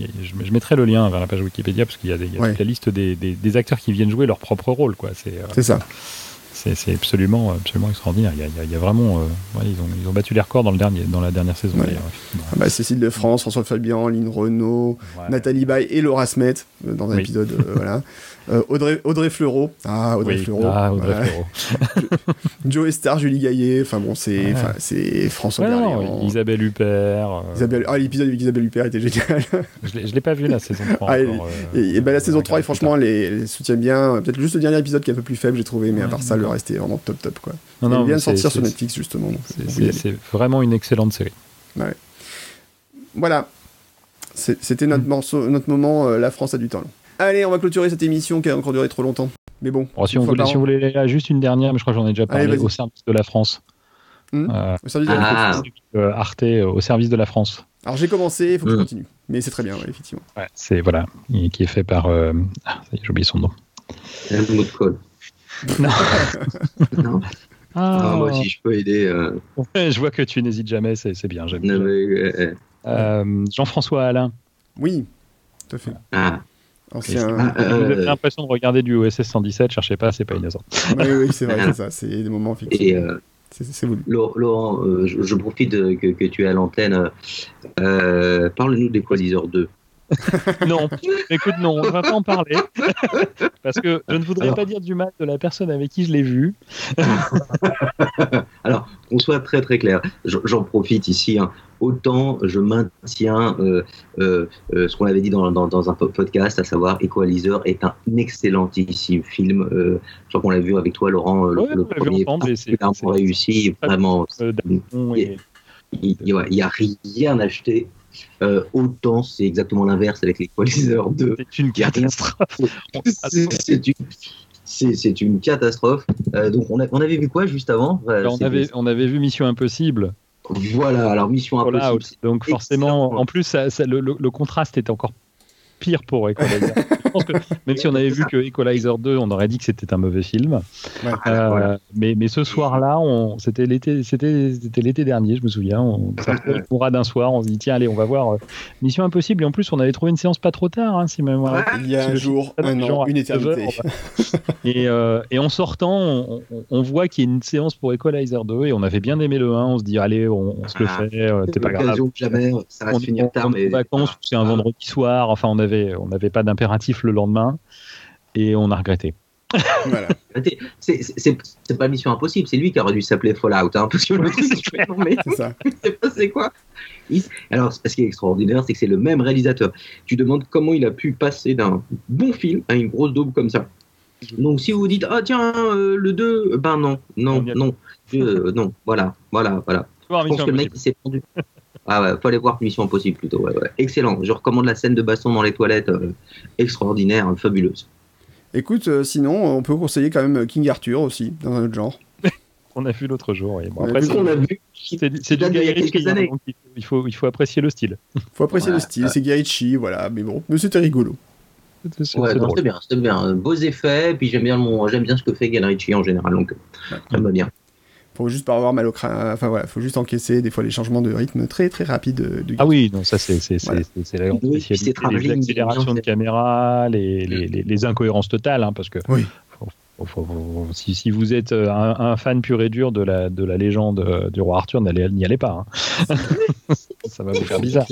je, je mettrai le lien vers la page Wikipédia parce qu'il y a, des, il y a Ouais. toute la liste des, des, des acteurs qui viennent jouer leur propre rôle quoi c'est euh, c'est ça. C'est absolument absolument extraordinaire il y a, il y vraiment euh, ouais, ils ont ils ont battu les records dans le dernier dans la dernière saison Ouais. Ah bah, Cécile de France, François Fabian, Lynn Renault. Nathalie Baye et Laura Smet euh, dans un Oui. épisode. euh, voilà. Euh, Audrey, Audrey Fleurot. Ah, Audrey Oui. Fleurot. Ah, Audrey. Fleurot. Joe Star, Julie Gaillet. Enfin bon, c'est Ouais. François Ouais, non. Isabelle Huppert. euh, Isabelle- Ah, l'épisode avec Isabelle Huppert était génial. Je l'ai je l'ai pas vu la saison 3. Ah, encore, et, et ben, la saison 3, regarde et franchement, elle, elle elle soutient bien. Peut-être juste le dernier épisode qui est un peu plus faible, j'ai trouvé, mais à part ça, le reste est vraiment top top. Quoi. Non, non, vient de sortir sur Netflix justement. c'est- vraiment une excellente série. Voilà. C'était Mm. notre, morceau, notre moment, euh, La France a du temps. Allez, on va clôturer cette émission qui a encore duré trop longtemps. Mais bon. Alors, si, on voulait, si là, juste une dernière, mais je crois que j'en ai déjà parlé, Allez, au service de la France. Hmm. Euh, Au service de la Ah. France. euh, Arte euh, au service de la France. Alors j'ai commencé, il faut que je Mm. continue. Mais c'est très bien, ouais, effectivement. Ouais, c'est voilà, et qui est fait par. euh, Ah, j'ai oublié son nom. Helmut Kohl. Non. Non. Ah, Ah, moi aussi, je peux aider. euh, je vois que tu n'hésites jamais, c'est c'est bien. j'aime non, bien. mais, euh, Euh, Jean-François Alain. Oui, tout à fait. ah, Ah, Vous avez euh, l'impression de regarder du OSS 117, cherchez pas, c'est pas innocent. oui, oui, c'est vrai, c'est ça. C'est des moments et fictifs. euh, C'est c'est voulu. Laurent, Laurent, euh, je, je profite que tu es à l'antenne. Euh, Parle-nous d'Equalizer 2. Non, écoute, non, on va pas en parler. Parce que je ne voudrais Alors. pas dire du mal de la personne avec qui je l'ai vu. Alors, qu'on soit très très clair, j'en profite ici. hein. Autant je maintiens euh, euh, euh, ce qu'on avait dit dans, dans, dans un po- podcast, à savoir Equalizer est un excellentissime film. Je crois qu'on l'a vu avec toi, Laurent, le, Ouais, le premier ensemble réussi. Vraiment, il n'y a, rien à acheter. Euh, autant c'est exactement l'inverse avec l'Equalizer 2. C'est une catastrophe. C'est une, c'est- c'est une catastrophe. Euh, donc on, a- on avait vu quoi juste avant? On, avait, on avait vu Mission Impossible, Voilà, alors Mission. Impossible. Donc excellent. forcément, en plus, ça- ça- le, le- le contraste est encore pire pour Equalizer. Je pense que même si on avait vu que Equalizer 2, on aurait dit que c'était un mauvais film. Ouais. Euh, Voilà. mais, mais ce soir-là, on- c'était l'été, c'était, c'était l'été dernier, je me souviens. On Mourad d'un soir, on se dit tiens allez, on va voir euh, Mission Impossible. Et en plus, on avait trouvé une séance pas trop tard, hein, si ma mémoire Il y a un jour, un an, une 9 heures, éternité. Et, euh, et en sortant, on, voit qu'il y a une séance pour Equalizer 2 et on avait bien aimé le 1. On se dit, allez, on, on se le Ah, fait, c'est pas grave. Jamais, ça va On se finir tard. Mais est en vacances, ou c'est un vendredi soir. Enfin, on avait, on n'avait pas d'impératif le lendemain et on a regretté. Voilà. C'est pas Mission Impossible, c'est lui qui aurait dû s'appeler Fallout. Hein, parce que le truc, c'est- non, mais C'est pas quoi Il- Alors, ce qui est extraordinaire, c'est que c'est le même réalisateur. Tu demandes comment il a pu passer d'un bon film à une grosse daube comme ça. Donc, si vous vous dites, ah tiens, euh, le 2, ben non, non, On y a- non, euh, non, voilà, voilà, voilà. Je pense que le mec il s'est pendu. Ah ouais, faut aller voir Mission Impossible plutôt. Ouais, ouais. Excellent. Je recommande la scène de baston dans les toilettes. euh, extraordinaire, hein, fabuleuse. Écoute, euh, sinon, on peut conseiller quand même King Arthur aussi, dans un autre genre. On a vu l'autre jour. et bon, après, vu c'est- On a vu. c'est c'est du Guy Ritchie, quelques hein, il faut- il faut, il apprécier le style. Faut apprécier le style, c'est Guy Ritchie, voilà, mais bon, mais c'était rigolo. C'est- c'est- Ouais, bien, c'est bien. Beaux effets, puis j'aime bien, mon... j'aime bien ce que fait Guy Ritchie en général, donc Ouais. ça me va bien. Faut juste pas avoir mal au crâne. Enfin voilà, faut juste encaisser des fois les changements de rythme très très rapides du Ah oui, non, ça c'est c'est c'est Voilà. la grande Oui, spécialité, les accélérations de caméra, les, les, les, les incohérences totales, hein, parce que Oui. faut- faut- faut- faut- si, si vous êtes euh, un, un fan pur et dur de la, de la légende euh, du roi Arthur, n'allez- n'y allez pas. hein. ça va vous faire bizarre.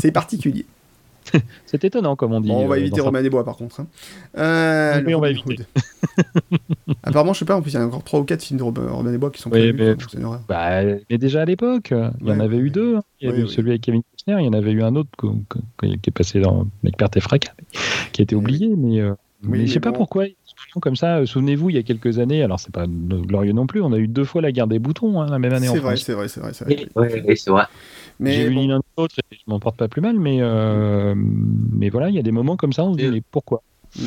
C'est particulier. C'est étonnant, comme on dit. Bon, on va euh, éviter Romain des Bois par contre. hein. Euh, Oui, on va éviter. Apparemment, je sais pas, en plus, il y a encore 3 ou 4 films de Robin, Robin des Bois qui sont Oui, prévus. mais-. Bah, mais déjà à l'époque, il y en avait ouais. eu deux. hein. Il y Oui, avait oui. celui avec Kevin Costner, il y en avait eu un autre que- que- que- qui est passé dans Mec Perte et Fracas, qui a été Oui, oublié, mais, euh, mais mais je sais pas pourquoi. Comme ça, euh, souvenez-vous, il y a quelques années, alors c'est pas glorieux non plus, on a eu deux fois la guerre des boutons hein, la même année en C'est vrai, France. c'est vrai, c'est vrai. c'est vrai. Oui, oui, oui, c'est vrai. J'ai Mais bon, ni l'un l'autre et je m'en porte pas plus mal, mais, euh, mais voilà, il y a des moments comme ça, on se dit, mais pourquoi? Je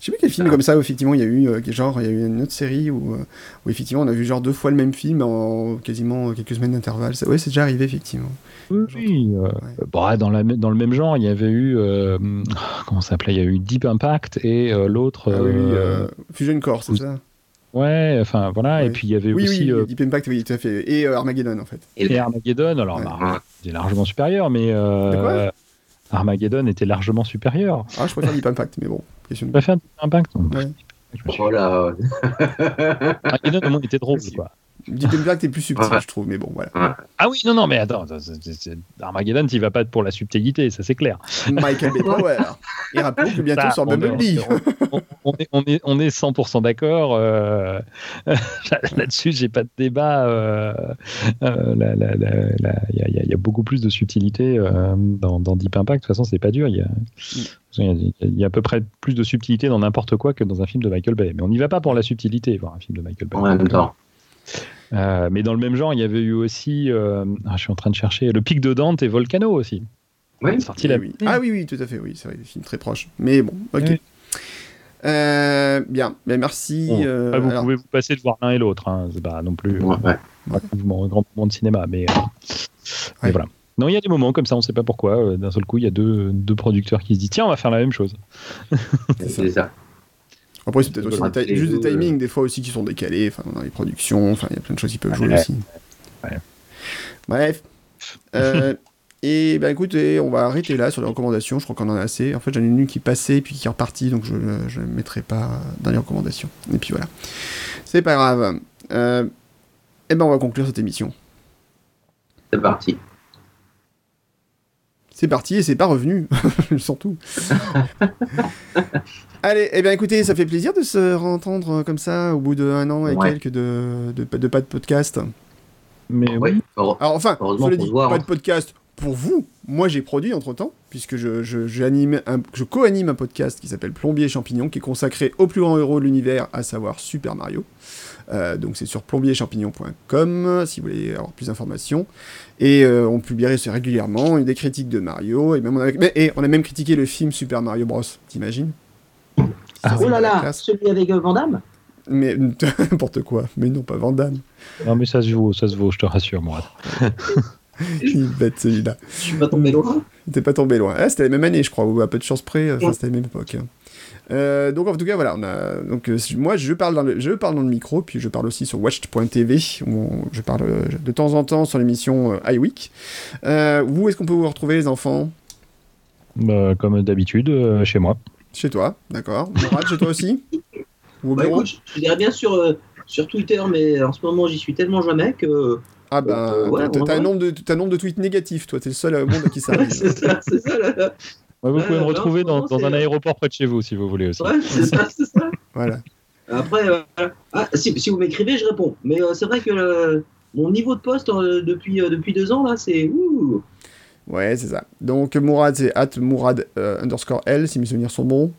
sais plus quel film comme ça, où, effectivement, il y a eu, euh, genre, il y a eu une autre série où, euh, où, effectivement, on a vu genre deux fois le même film en quasiment quelques semaines d'intervalle. Ça- Ouais, c'est déjà arrivé, effectivement. Oui, oui, euh, bah, dans, la, dans le même genre, il y avait eu, euh, comment ça s'appelait Il y a eu Deep Impact et euh, l'autre. Ah oui, Fusion Core, c'est ça Ouais, enfin voilà, Ouais. et puis il y avait Oui, aussi oui, euh, Deep Impact, oui, tout à fait. Et euh, Armageddon, en fait. et Armageddon, alors Ouais. bah, c'est largement supérieur, mais euh, Armageddon était largement supérieur. Ah, je préfère Deep Impact, mais bon, question de... préfères Deep Impact Ouais. Armageddon au moins était drôle, quoi. Deep Impact est plus subtil, Ouais. je trouve, mais bon, voilà. Ah oui, non, non, mais attends, Armageddon, tu vas pas pour la subtilité, ça c'est clair. Michael Bay Power. Et rappelons que bientôt Ça, sort Bumblebee. on, on est, on, est, on est 100% d'accord. euh, Là-dessus, j'ai pas de débat. euh, euh, Il y, a- il y a- il y a beaucoup plus de subtilité euh, dans, dans Deep Impact. De toute façon, c'est pas dur. Il y, a, il, y a, il y a à peu près plus de subtilité dans n'importe quoi que dans un film de Michael Bay. Mais on n'y va pas pour la subtilité, voir un film de Michael Bay. En même temps. Euh, mais dans le même genre, il y avait eu aussi. euh, ah, je suis en train de chercher. Le Pic de Dante et Volcano aussi. Oui. Sorti la oui. Ah oui, oui, tout à fait, oui, c'est vrai, des films très proches. Mais bon, ok. Oui. Euh, bien, ben merci. Bon, euh, vous alors, pouvez vous passer de voir l'un et l'autre. Hein. C'est pas non plus. euh, Ouais, ouais. un grand moment de cinéma. Mais, euh, mais Ouais. voilà. Non, il y a des moments comme ça, on ne sait pas pourquoi. euh, D'un seul coup, il y a deux, deux producteurs qui se disent tiens, on va faire la même chose. C'est ça. Après, c'est peut-être aussi des juste des timings, des fois aussi, qui sont décalés, enfin, dans les productions, enfin, il y a plein de choses qui peuvent jouer Ouais. aussi. Ouais. Bref. Euh, et ben écoutez, on va arrêter là sur les recommandations. Je crois qu'on en a assez. En fait, j'en ai une qui passait puis qui est repartie, donc je ne mettrai pas dans les recommandations. Et puis voilà. C'est pas grave. Euh, et ben on va conclure cette émission. C'est parti. C'est parti et c'est pas revenu, surtout. Allez, eh bien écoutez, ça fait plaisir de se entendre comme ça au bout d'un an et Ouais. quelques de, de, de pas de podcast. Mais Oui. Alors enfin, Heureusement dit, se voit, pas hein. de podcast pour vous. Moi j'ai produit entre temps, puisque je, je, j'anime un- je co-anime un podcast qui s'appelle Plombier et Champignon, qui est consacré au plus grand héros de l'univers, à savoir Super Mario. Euh, donc c'est sur plombierchampignon.com si vous voulez avoir plus d'informations. Et euh, on publierait régulièrement, des critiques de Mario, et, même on a, mais- et on a même critiqué le film Super Mario Bros. T'imagines? Ah Oh là là, classe. celui avec euh, Van Damme? Mais n'importe quoi. Mais non, pas Vandame. non, mais ça se vaut, ça se vaut, je te rassure, moi. Il est bête celui-là. Je suis pas tombé loin. T'es pas tombé loin. Ah, c'était la même année, je crois, ou à peu de chance près. Enfin, c'était la même époque. Euh, donc en tout cas voilà, on a donc euh, moi je parle dans le je parle dans le micro puis je parle aussi sur watched.tv où on- je parle euh, de temps en temps sur l'émission euh, iWeek. Euh, où est-ce qu'on peut vous retrouver les enfants? Bah, comme d'habitude, euh, chez moi. Chez toi, d'accord. Chez toi aussi? Ou au Bah, écoute, je, dirais bien sur, euh, sur Twitter, mais en ce moment, j'y suis tellement jamais que. Ah ben euh, ouais, t'as- un nombre de t'as un nombre de tweets négatifs, toi t'es le seul au monde à qui ça arrive. c'est ça, c'est ça. Là. Ouais, vous Ouais, pouvez me retrouver dans, un aéroport près de chez vous, si vous voulez aussi. Ouais, c'est ça, c'est ça. voilà. Après, euh, ah, si, si vous m'écrivez, je réponds. Mais euh, c'est vrai que euh, mon niveau de poste euh, depuis, euh, depuis deux ans, là, c'est. ouh. Ouais, c'est ça. Donc Mourad c'est at Mourad euh, underscore L si mes souvenirs sont bons.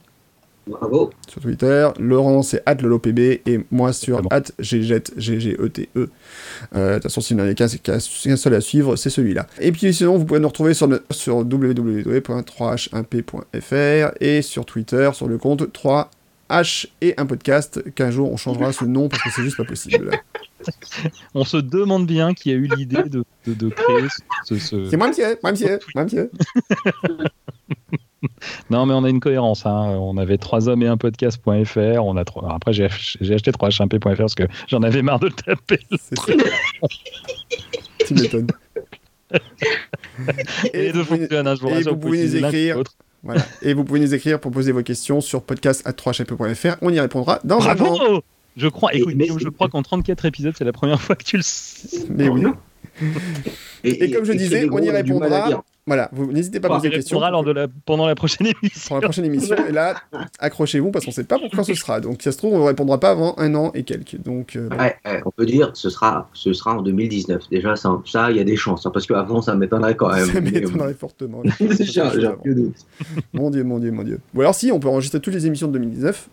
Bravo. sur Twitter. Laurent, c'est at lolopb et moi sur bon. at ggjet, G-G-E-T-E. Euh, De toute façon, s'il n'y en a qu'un c'est qu'un qu'un seul à suivre, c'est celui-là. Et puis sinon, vous pouvez nous retrouver sur, le- sur www.3h1p.fr et sur Twitter, sur le compte 3H et un podcast, qu'un jour on changera ce nom parce que c'est juste pas possible. On se demande bien qui a eu l'idée de, de, de créer ce. ce- C'est moi, monsieur, moi, monsieur, moi, monsieur. Non, mais on a une cohérence. hein. On avait trois hommes et un podcast.fr. On a trois... Après, j'ai acheté 3hmp.fr parce que j'en avais marre de le taper. Tu m'étonnes. Et les deux vous pouvez- hein, et vous pouvez utiliser nous écrire. Voilà. Et vous pouvez nous écrire pour poser vos questions sur podcast à 3hp.fr. On y répondra dans un moment. Bravo Je crois, Et- écoute, mais- Guillaume, je crois qu'en 34 épisodes, c'est la première fois que tu le sais. Mais oui. Et, Et comme je disais, on y répondra. Voilà, vous n'hésitez pas à poser des questions répondra lors de la, pendant la prochaine émission. pour la prochaine émission. Et là, accrochez-vous parce qu'on ne sait pas pour quand ce sera. Donc, si ça se trouve, on ne répondra pas avant un an et quelques. Donc, euh, bon. Ouais, ouais, on peut dire ce sera, ce sera en 2019. Déjà, ça, ça, il y a des chances, hein, parce qu'avant, ça m'étonnerait quand même. ça m'étonnerait fortement. Mon dieu, mon dieu, mon dieu. Ou alors si, on peut enregistrer toutes les émissions de 2019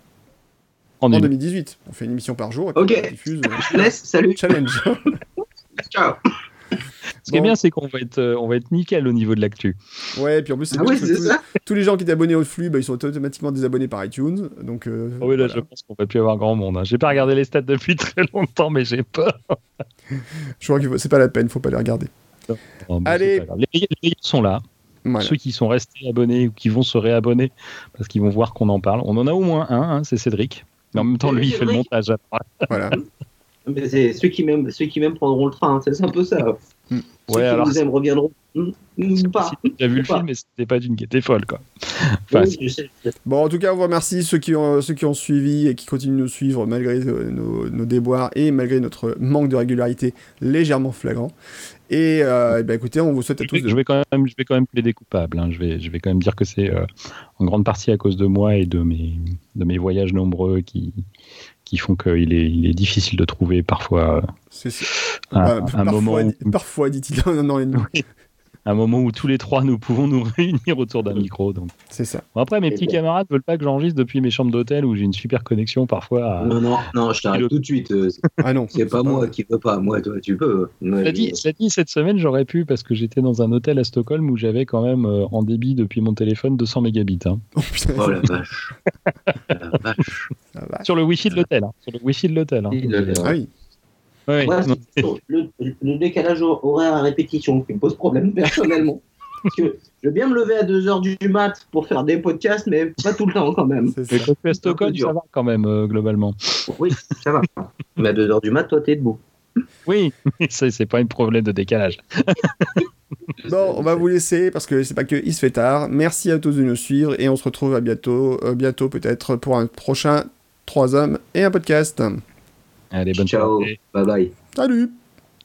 En en une. 2018. On fait une émission par jour et puis Ok. on diffuse. euh, Je te laisse, salut, challenge. ciao. Ce qui est bien, c'est qu'on va être, euh, on va être nickel au niveau de l'actu. Ouais, et puis en plus, c'est Ah oui, tous, ça. tous les gens qui étaient abonnés au flux, bah, ils sont automatiquement désabonnés par iTunes. Donc, euh, Oh oui, là, voilà. je pense qu'on va plus avoir grand monde. hein. J'ai pas regardé les stats depuis très longtemps, mais j'ai peur. je crois que c'est pas la peine, faut pas les regarder. Allez. Les, les sont là. Voilà. Ceux qui sont restés abonnés ou qui vont se réabonner parce qu'ils vont voir qu'on en parle. On en a au moins un, hein, c'est Cédric. Mais en même temps, lui, il fait le montage. après. voilà. Mais c'est ceux qui m'aiment, ceux qui m'aiment prendront le train. hein, C'est un peu ça. Ceux Ouais, qui alors, vous aiment reviendront. Hmm, pas. Si tu as vu le Pas. film, mais c'était pas d'une qui était folle, quoi. Enfin, Oui. Bon, en tout cas, on vous remercie ceux qui ont, ceux qui ont suivi et qui continuent de nous suivre malgré euh, nos, nos déboires et malgré notre manque de régularité légèrement flagrant. Et, euh, eh ben, écoutez, on vous souhaite à je, tous vais, de... je vais quand même, je vais quand même plaider coupable. hein. Je vais, je vais quand même dire que c'est euh, en grande partie à cause de moi et de mes, de mes voyages nombreux qui, qui font qu'il est, il est difficile de trouver parfois euh, un, bah, un parfois, moment où, parfois, dit-il, an et demi. Un moment où tous les trois nous pouvons nous réunir autour d'un micro. Donc. C'est ça. Bon, après, mes Et petits bon. camarades veulent pas que j'enregistre depuis mes chambres d'hôtel où j'ai une super connexion parfois. À... Non, non, non, je t'arrête tout de suite. euh, Ah non. C'est pas moi qui veux pas. Moi, toi, tu peux. Moi, Cela dit, je- cela dit, cette semaine, j'aurais pu parce que j'étais dans un hôtel à Stockholm où j'avais quand même euh, en débit depuis mon téléphone 200 mégabits. hein. Oh putain, Oh la vache. la vache. Sur le wifi de l'hôtel. hein. Sur le wifi de l'hôtel. hein. Ah oui. Ouais, le, le décalage horaire à répétition qui me pose problème personnellement. Parce que je veux bien me lever à 2h du mat pour faire des podcasts, mais pas tout le temps quand même. C'est ça. quand tu es à Stockholm, ça va quand même, euh, globalement. Oui, ça va. Mais à 2h du mat, toi, t'es debout. Oui, c'est c'est pas un problème de décalage. Bon, on va vous laisser parce que c'est pas que il se fait tard. Merci à tous de nous suivre et on se retrouve à bientôt, euh, bientôt peut-être pour un prochain 3 hommes et un podcast. Allez, bonne Ciao. soirée. Bye bye. Salut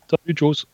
Salut, tchuss.